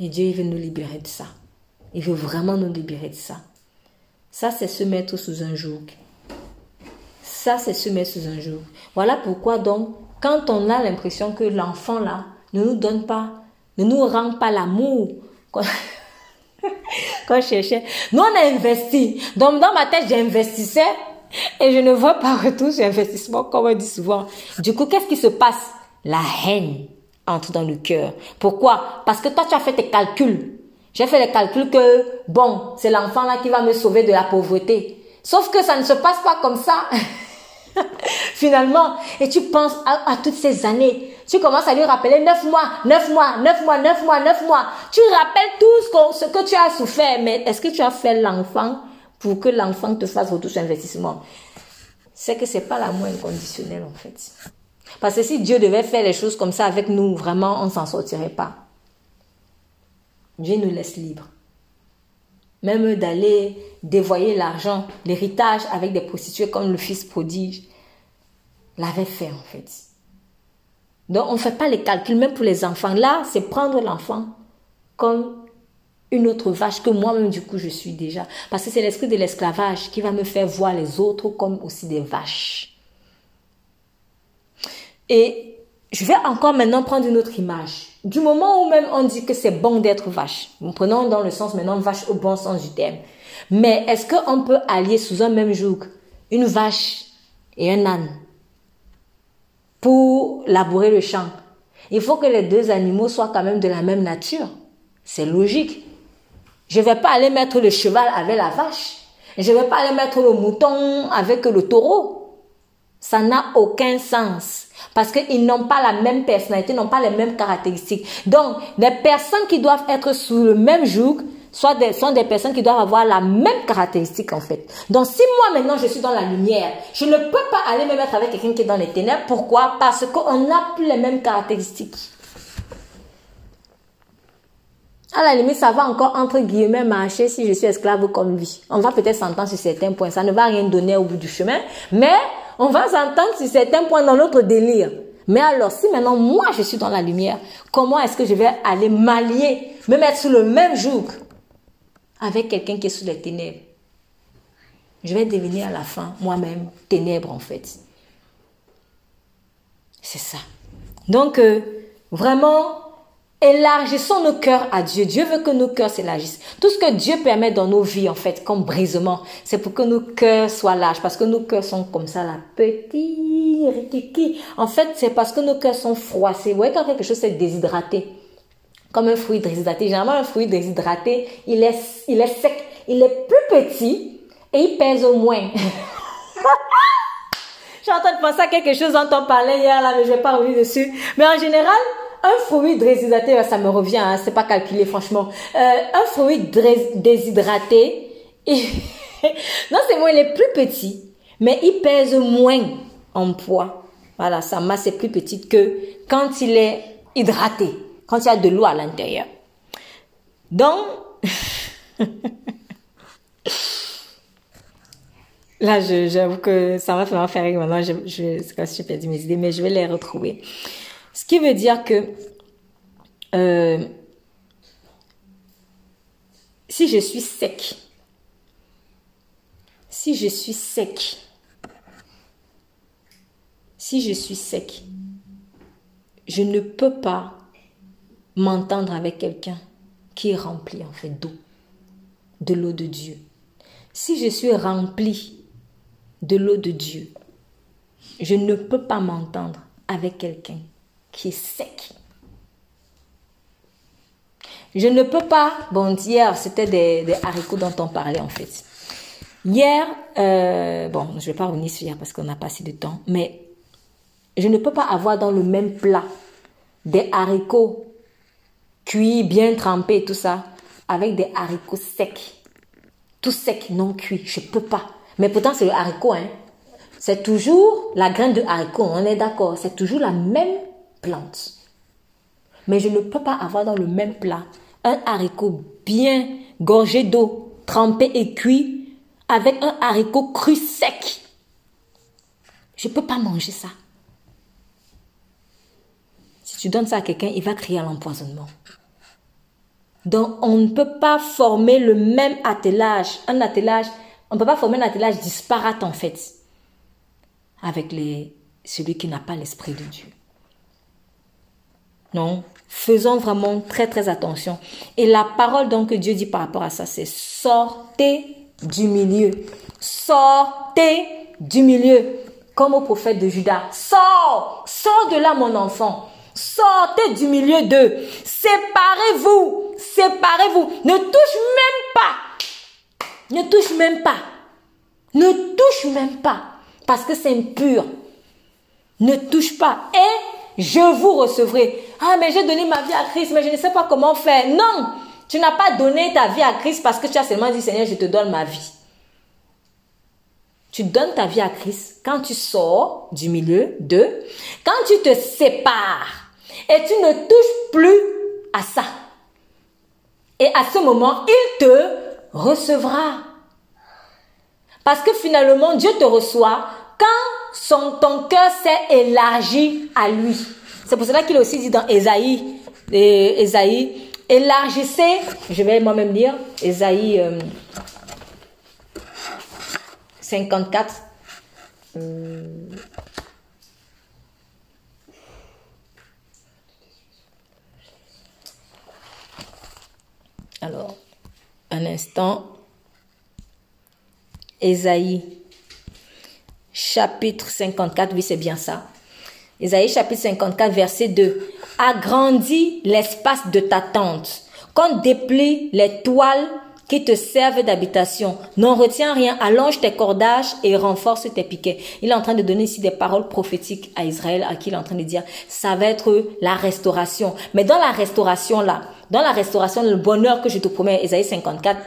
Et Dieu, il veut nous libérer de ça. Il veut vraiment nous libérer de ça. Ça, c'est se mettre sous un joug. Ça, c'est se mettre sous un joug. Voilà pourquoi, donc, quand on a l'impression que l'enfant, là, ne nous donne pas, ne nous rend pas l'amour, *laughs* quand, je cherchais, nous, on a investi. Donc, dans ma tête, j'investissais *laughs* et je ne vois pas retour sur investissement, comme on dit souvent. Du coup, qu'est-ce qui se passe? La haine entre dans le cœur. Pourquoi? Parce que toi, tu as fait tes calculs. J'ai fait le calcul que, bon, c'est l'enfant là qui va me sauver de la pauvreté. Sauf que ça ne se passe pas comme ça. *laughs* Finalement, et tu penses à, toutes ces années. Tu commences à lui rappeler neuf mois, neuf mois, neuf mois, neuf mois, neuf mois. Tu rappelles tout ce que, tu as souffert. Mais est-ce que tu as fait l'enfant? Pour que l'enfant te fasse retour sur investissement? C'est que c'est pas l'amour inconditionnel, en fait. Parce que si Dieu devait faire les choses comme ça avec nous, vraiment, on s'en sortirait pas. Dieu nous laisse libres. Même d'aller dévoyer l'argent, l'héritage avec des prostituées comme le fils prodige, l'avait fait en fait. Donc on ne fait pas les calculs, même pour les enfants. Là, c'est prendre l'enfant comme une autre vache que moi-même du coup je suis déjà. Parce que c'est l'esprit de l'esclavage qui va me faire voir les autres comme aussi des vaches. Et je vais encore maintenant prendre une autre image. Du moment où même on dit que c'est bon d'être vache, nous prenons dans le sens maintenant vache au bon sens du terme. Mais est-ce qu'on peut allier sous un même joug une vache et un âne pour labourer le champ? Il faut que les deux animaux soient quand même de la même nature. C'est logique. Je ne vais pas aller mettre le cheval avec la vache. Je ne vais pas aller mettre le mouton avec le taureau. Ça n'a aucun sens. Parce qu'ils n'ont pas la même personnalité, n'ont pas les mêmes caractéristiques. Donc, les personnes qui doivent être sous le même joug sont des personnes qui doivent avoir la même caractéristique en fait. Donc, si moi maintenant je suis dans la lumière, je ne peux pas aller me mettre avec quelqu'un qui est dans les ténèbres. Pourquoi? Parce qu'on n'a plus les mêmes caractéristiques. À la limite, ça va encore entre guillemets marcher si je suis esclave comme lui. On va peut-être s'entendre sur certains points. Ça ne va rien donner au bout du chemin. Mais on va s'entendre sur certains points dans notre délire. Mais alors, si maintenant moi je suis dans la lumière, comment est-ce que je vais aller m'allier, me mettre sous le même joug avec quelqu'un qui est sous les ténèbres? Je vais devenir à la fin moi-même ténèbres en fait. C'est ça. Donc, euh, vraiment, Élargissons nos cœurs à Dieu. Dieu veut que nos cœurs s'élargissent. Tout ce que Dieu permet dans nos vies, en fait, comme brisement, c'est pour que nos cœurs soient larges. Parce que nos cœurs sont comme ça, là, petits, En fait, c'est parce que nos cœurs sont froissés. Vous voyez quand quelque chose est déshydraté, comme un fruit déshydraté. Généralement, un fruit déshydraté, il est, il est sec, il est plus petit et il pèse au moins. *laughs* Je suis en train de penser à quelque chose dont on parlait hier, là, mais je vais pas revenir dessus. Mais en général, un fruit déshydraté, ça me revient, hein, c'est pas calculé franchement. Euh, un fruit déshydraté, *laughs* non seulement il est plus petit, mais il pèse moins en poids. Voilà, sa masse est plus petite que quand il est hydraté, quand il y a de l'eau à l'intérieur. Donc, *laughs* là, j'avoue que ça va faire rire maintenant. Je, je, c'est comme si j'ai perdu mes idées, mais je vais les retrouver. Ce qui veut dire que euh, si je suis sec, si je suis sec, si je suis sec, je ne peux pas m'entendre avec quelqu'un qui est rempli en fait d'eau, de l'eau de Dieu. Si je suis rempli de l'eau de Dieu, je ne peux pas m'entendre avec quelqu'un qui est sec. Je ne peux pas, bon, hier, c'était des, haricots dont on parlait en fait. Hier, euh, bon, je ne vais pas revenir sur hier parce qu'on n'a pas assez de temps, mais je ne peux pas avoir dans le même plat des haricots cuits, bien trempés, tout ça, avec des haricots secs. Tout sec, non cuit. Je ne peux pas. Mais pourtant, c'est le haricot, hein. C'est toujours la graine de haricot, on est d'accord. C'est toujours la même plante. Mais je ne peux pas avoir dans le même plat un haricot bien gorgé d'eau, trempé et cuit, avec un haricot cru sec. Je ne peux pas manger ça. Si tu donnes ça à quelqu'un, il va crier à l'empoisonnement. Donc, on ne peut pas former le même attelage, un attelage, on ne peut pas former un attelage disparate en fait, avec celui qui n'a pas l'esprit de Dieu. Non, faisons vraiment très très attention. Et la parole donc que Dieu dit par rapport à ça, c'est sortez du milieu. Sortez du milieu. Comme au prophète de Judas. Sors, sors de là mon enfant. Sortez du milieu d'eux. Séparez-vous. Séparez-vous. Ne touche même pas. Ne touche même pas. Ne touche même pas. Parce que c'est impur. Ne touche pas. Et je vous recevrai. Ah, mais j'ai donné ma vie à Christ, mais je ne sais pas comment faire. Non, tu n'as pas donné ta vie à Christ parce que tu as seulement dit, Seigneur, je te donne ma vie. Tu donnes ta vie à Christ quand tu sors du milieu de, quand tu te sépares et tu ne touches plus à ça. Et à ce moment, il te recevra. Parce que finalement, Dieu te reçoit quand son, ton cœur s'est élargi à lui. C'est pour cela qu'il a aussi dit dans Ésaïe, Ésaïe, élargissez, je vais moi-même lire, Ésaïe 54. Euh, alors, un instant. Ésaïe, chapitre 54, oui, c'est bien ça. Isaïe chapitre 54, verset 2. Agrandis l'espace de ta tente. Qu'on déplie les toiles qui te servent d'habitation. N'en retiens rien, allonge tes cordages et renforce tes piquets. Il est en train de donner ici des paroles prophétiques à Israël, à qui il est en train de dire, ça va être la restauration. Mais dans la restauration là, dans la restauration, le bonheur que je te promets, Isaïe 54,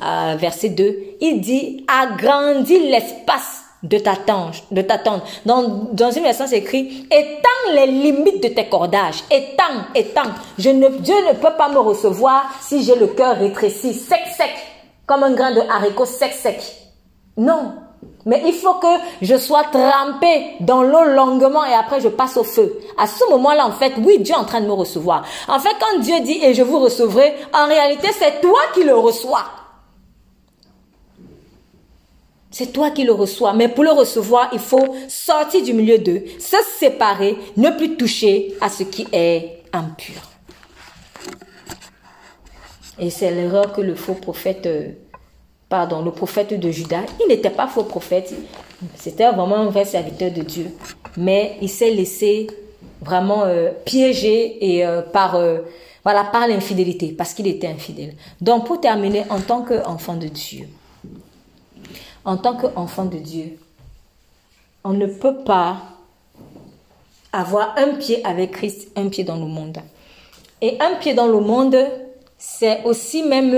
euh, verset 2, il dit, agrandis l'espace de ta. De ta. Dans, dans une version, c'est écrit, étends les limites de tes cordages. Étends, étends. Je ne, Dieu ne peut pas me recevoir si j'ai le cœur rétréci, sec, sec, comme un grain de haricot sec, sec. Non. Mais il faut que je sois trempé dans l'eau longuement et après je passe au feu. À ce moment-là, en fait, oui, Dieu est en train de me recevoir. En fait, quand Dieu dit et je vous recevrai, en réalité, c'est toi qui le reçois. C'est toi qui le reçois. Mais pour le recevoir, il faut sortir du milieu d'eux, se séparer, ne plus toucher à ce qui est impur. Et c'est l'erreur que le faux prophète, euh, pardon, le prophète de Judas, il n'était pas faux prophète, c'était vraiment un vrai serviteur de Dieu. Mais il s'est laissé vraiment euh, piéger et euh, par voilà par l'infidélité, parce qu'il était infidèle. Donc pour terminer, en tant qu'enfant de Dieu, en tant qu'enfant de Dieu, on ne peut pas avoir un pied avec Christ, un pied dans le monde. Et un pied dans le monde, c'est aussi même,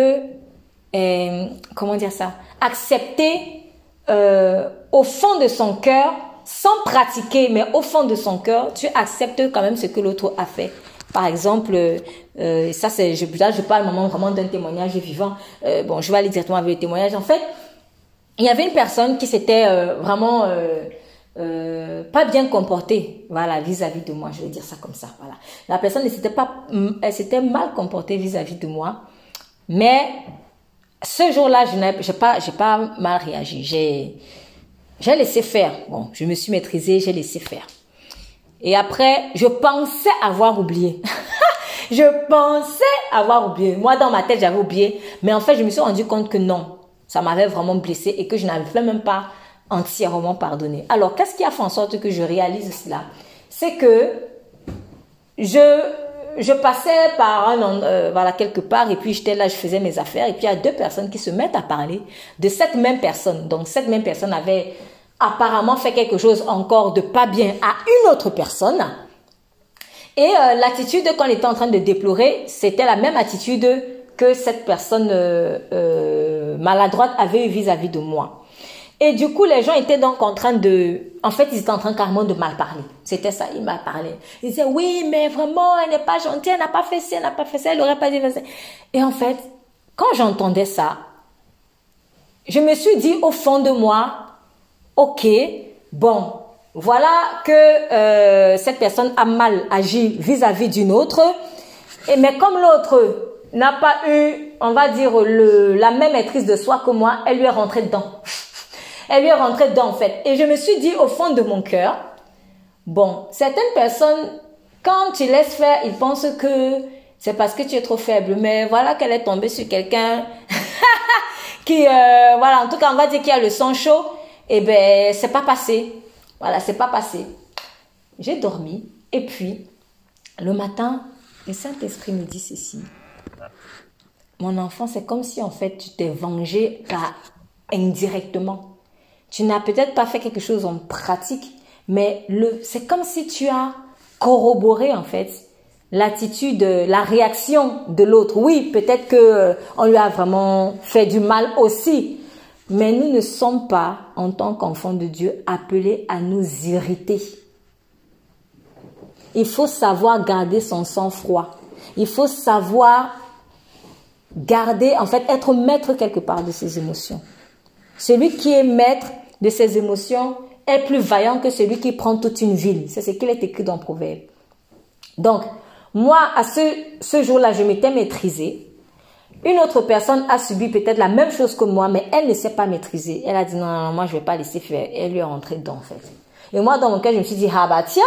euh, comment dire ça, accepter euh, au fond de son cœur, sans pratiquer, mais au fond de son cœur, tu acceptes quand même ce que l'autre a fait. Par exemple, euh, ça c'est, je, là je parle vraiment d'un témoignage vivant. bon, je vais aller directement avec le témoignage. En fait, il y avait une personne qui s'était euh, vraiment euh, euh, pas bien comportée, voilà, vis-à-vis de moi. Je vais dire ça comme ça, voilà. La personne ne s'était pas, elle s'était mal comportée vis-à-vis de moi, mais ce jour-là, je n'ai pas, j'ai pas mal réagi. J'ai, j'ai laissé faire. Bon, je me suis maîtrisée, j'ai laissé faire. Et après, je pensais avoir oublié. *laughs* je pensais avoir oublié. Moi, dans ma tête, j'avais oublié. Mais en fait, je me suis rendu compte que non. Ça m'avait vraiment blessé et que je n'avais même pas entièrement pardonné. Alors, qu'est-ce qui a fait en sorte que je réalise cela? C'est que je, passais par un, euh, voilà, quelque part et puis j'étais là, je faisais mes affaires et puis il y a deux personnes qui se mettent à parler de cette même personne. Donc, cette même personne avait apparemment fait quelque chose encore de pas bien à une autre personne. Et euh, l'attitude qu'on était en train de déplorer, c'était la même attitude que cette personne euh, euh, maladroite avait eu vis-à-vis de moi. Et du coup, les gens étaient donc en train de... En fait, ils étaient en train carrément de mal parler. C'était ça, ils mal parlaient. Ils disaient, oui, mais vraiment, elle n'est pas gentille, elle n'a pas fait ça, elle n'a pas fait ça, elle n'aurait pas dit ça. Et en fait, quand j'entendais ça, je me suis dit au fond de moi, ok, bon, voilà que euh, cette personne a mal agi vis-à-vis d'une autre, et mais comme l'autre n'a pas eu, on va dire, le, la même maîtrise de soi que moi, elle lui est rentrée dedans. *laughs* Elle lui est rentrée dedans en fait. Et je me suis dit au fond de mon cœur, bon, certaines personnes, quand tu laisses faire, ils pensent que c'est parce que tu es trop faible. Mais voilà qu'elle est tombée sur quelqu'un *laughs* qui, euh, voilà, en tout cas, on va dire qu'il y a le sang chaud eh ben, c'est pas passé. Voilà, c'est pas passé. J'ai dormi et puis, le matin, le Saint-Esprit me dit ceci. Mon enfant, c'est comme si en fait tu t'es vengé indirectement. Tu n'as peut-être pas fait quelque chose en pratique, mais c'est comme si tu as corroboré en fait l'attitude, la réaction de l'autre. Oui, peut-être que euh, on lui a vraiment fait du mal aussi, mais nous ne sommes pas, en tant qu'enfants de Dieu, appelés à nous irriter. Il faut savoir garder son sang-froid. Il faut savoir garder, en fait, être maître quelque part de ses émotions. Celui qui est maître de ses émotions est plus vaillant que celui qui prend toute une ville. C'est ce qu'il est écrit dans Proverbe. Donc, moi, à ce, ce jour-là, je m'étais maîtrisée. Une autre personne a subi peut-être la même chose que moi, mais elle ne s'est pas maîtriser. Elle a dit non, non, moi je vais pas laisser faire. Elle lui est rentrée dedans en fait. Et moi dans mon cas, je me suis dit ah bah tiens,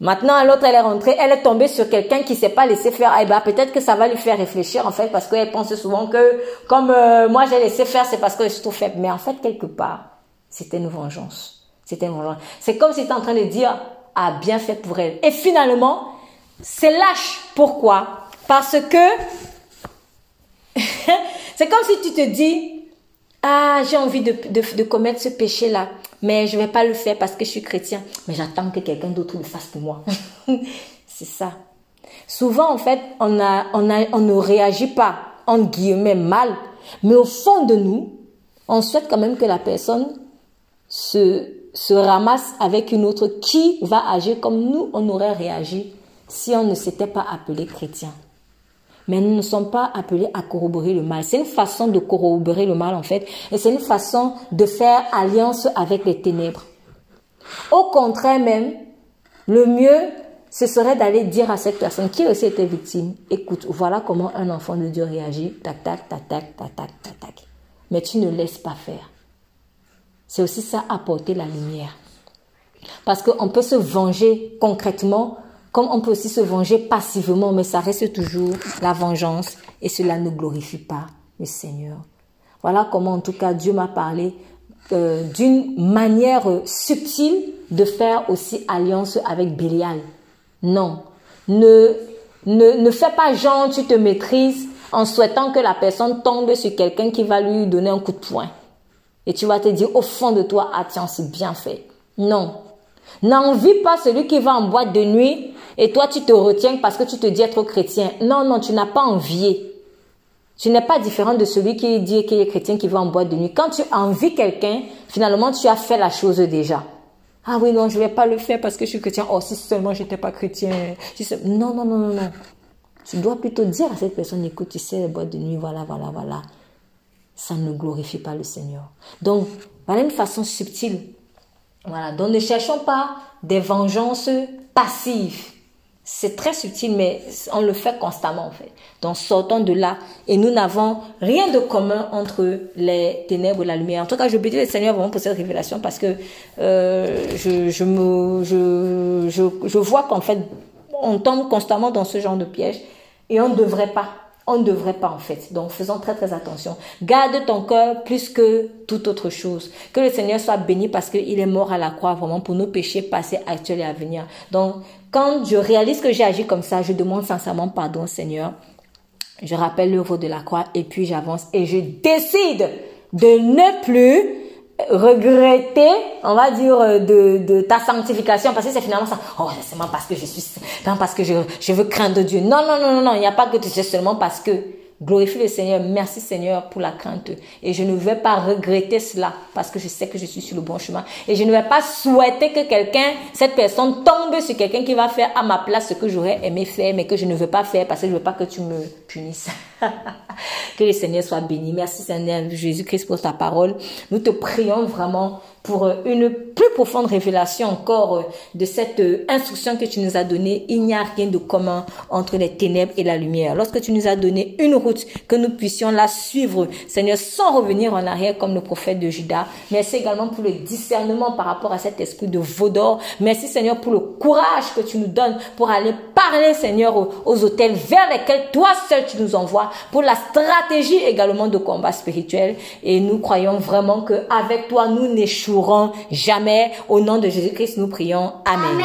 maintenant l'autre elle est rentrée, elle est tombée sur quelqu'un qui s'est pas laissé faire. Eh bah peut-être que ça va lui faire réfléchir en fait parce qu'elle pense souvent que comme euh, moi j'ai laissé faire, c'est parce que je suis trop faible. Mais en fait quelque part, c'était une vengeance. C'était une vengeance. C'est comme si tu en train de dire ah bien fait pour elle. Et finalement, c'est lâche. Pourquoi? Parce que *laughs* c'est comme si tu te dis, ah, j'ai envie de, de, commettre ce péché-là, mais je ne vais pas le faire parce que je suis chrétien, mais j'attends que quelqu'un d'autre le fasse pour moi. *laughs* c'est ça. Souvent, en fait, on, a, on, a, on ne réagit pas, en guillemets, mal, mais au fond de nous, on souhaite quand même que la personne se, se ramasse avec une autre qui va agir comme nous, on aurait réagi si on ne s'était pas appelé chrétien. Mais nous ne sommes pas appelés à corroborer le mal. C'est une façon de corroborer le mal en fait. Et c'est une façon de faire alliance avec les ténèbres. Au contraire même, le mieux, ce serait d'aller dire à cette personne qui aussi était victime, écoute, voilà comment un enfant de Dieu réagit, tac, tac, tac, tac, tac, tac, tac, tac. Mais tu ne laisses pas faire. C'est aussi ça, apporter la lumière. Parce qu'on peut se venger concrètement comme on peut aussi se venger passivement, mais ça reste toujours la vengeance et cela ne glorifie pas le Seigneur. Voilà comment en tout cas Dieu m'a parlé euh, d'une manière subtile de faire aussi alliance avec Bélial. Non, ne, ne, ne fais pas genre tu te maîtrises en souhaitant que la personne tombe sur quelqu'un qui va lui donner un coup de poing. Et tu vas te dire au fond de toi, ah tiens, c'est bien fait. Non. N'envie pas celui qui va en boîte de nuit et toi, tu te retiens parce que tu te dis être chrétien. Non, non, tu n'as pas envié. Tu n'es pas différent de celui qui dit qu'il est chrétien qui va en boîte de nuit. Quand tu envies quelqu'un, finalement, tu as fait la chose déjà. Ah oui, non, je ne vais pas le faire parce que je suis chrétien. Oh, si seulement je n'étais pas chrétien. Non, non, non, non, non. Tu dois plutôt dire à cette personne, écoute, tu sais, boîte de nuit, voilà, voilà, voilà. Ça ne glorifie pas le Seigneur. Donc, voilà une façon subtile. Voilà. Donc, ne cherchons pas des vengeances passives C'est très subtil, mais on le fait constamment en fait. Donc sortons de là et nous n'avons rien de commun entre les ténèbres et la lumière. En tout cas, je bénis le Seigneur vraiment pour cette révélation parce que euh, je, je, vois qu'en fait, on tombe constamment dans ce genre de piège et on ne devrait pas. On ne devrait pas en fait. Donc faisons très très attention. Garde ton cœur plus que toute autre chose. Que le Seigneur soit béni parce qu'il est mort à la croix vraiment pour nos péchés passés, actuels et à venir. Donc quand je réalise que j'ai agi comme ça, je demande sincèrement pardon Seigneur. Je rappelle l'œuvre de la croix et puis j'avance et je décide de ne plus regretter, on va dire, de, de ta sanctification, parce que c'est finalement ça. Oh, c'est seulement parce que je suis, parce que je, je veux craindre Dieu. Non, non, non, non, non, il n'y a pas que c'est seulement parce que Glorifie le Seigneur. Merci Seigneur pour la crainte. Et je ne vais pas regretter cela parce que je sais que je suis sur le bon chemin. Et je ne vais pas souhaiter que quelqu'un, cette personne tombe sur quelqu'un qui va faire à ma place ce que j'aurais aimé faire mais que je ne veux pas faire parce que je veux pas que tu me punisses. *laughs* que le Seigneur soit béni. Merci Seigneur Jésus-Christ pour ta parole. Nous te prions vraiment pour euh, une plus profonde révélation encore euh, de cette euh, instruction que tu nous as donnée. Il n'y a rien de commun entre les ténèbres et la lumière. Lorsque tu nous as donné une route, que nous puissions la suivre, Seigneur, sans revenir en arrière comme le prophète de Judas. Merci également pour le discernement par rapport à cet esprit de vaudor. Merci Seigneur pour le courage que tu nous donnes pour aller parler, Seigneur, aux, aux hôtels vers lesquels toi seul tu nous envoies, pour la stratégie également de combat spirituel. Et nous croyons vraiment que avec toi, nous n'échouons jamais. Au nom de Jésus-Christ, nous prions. Amen.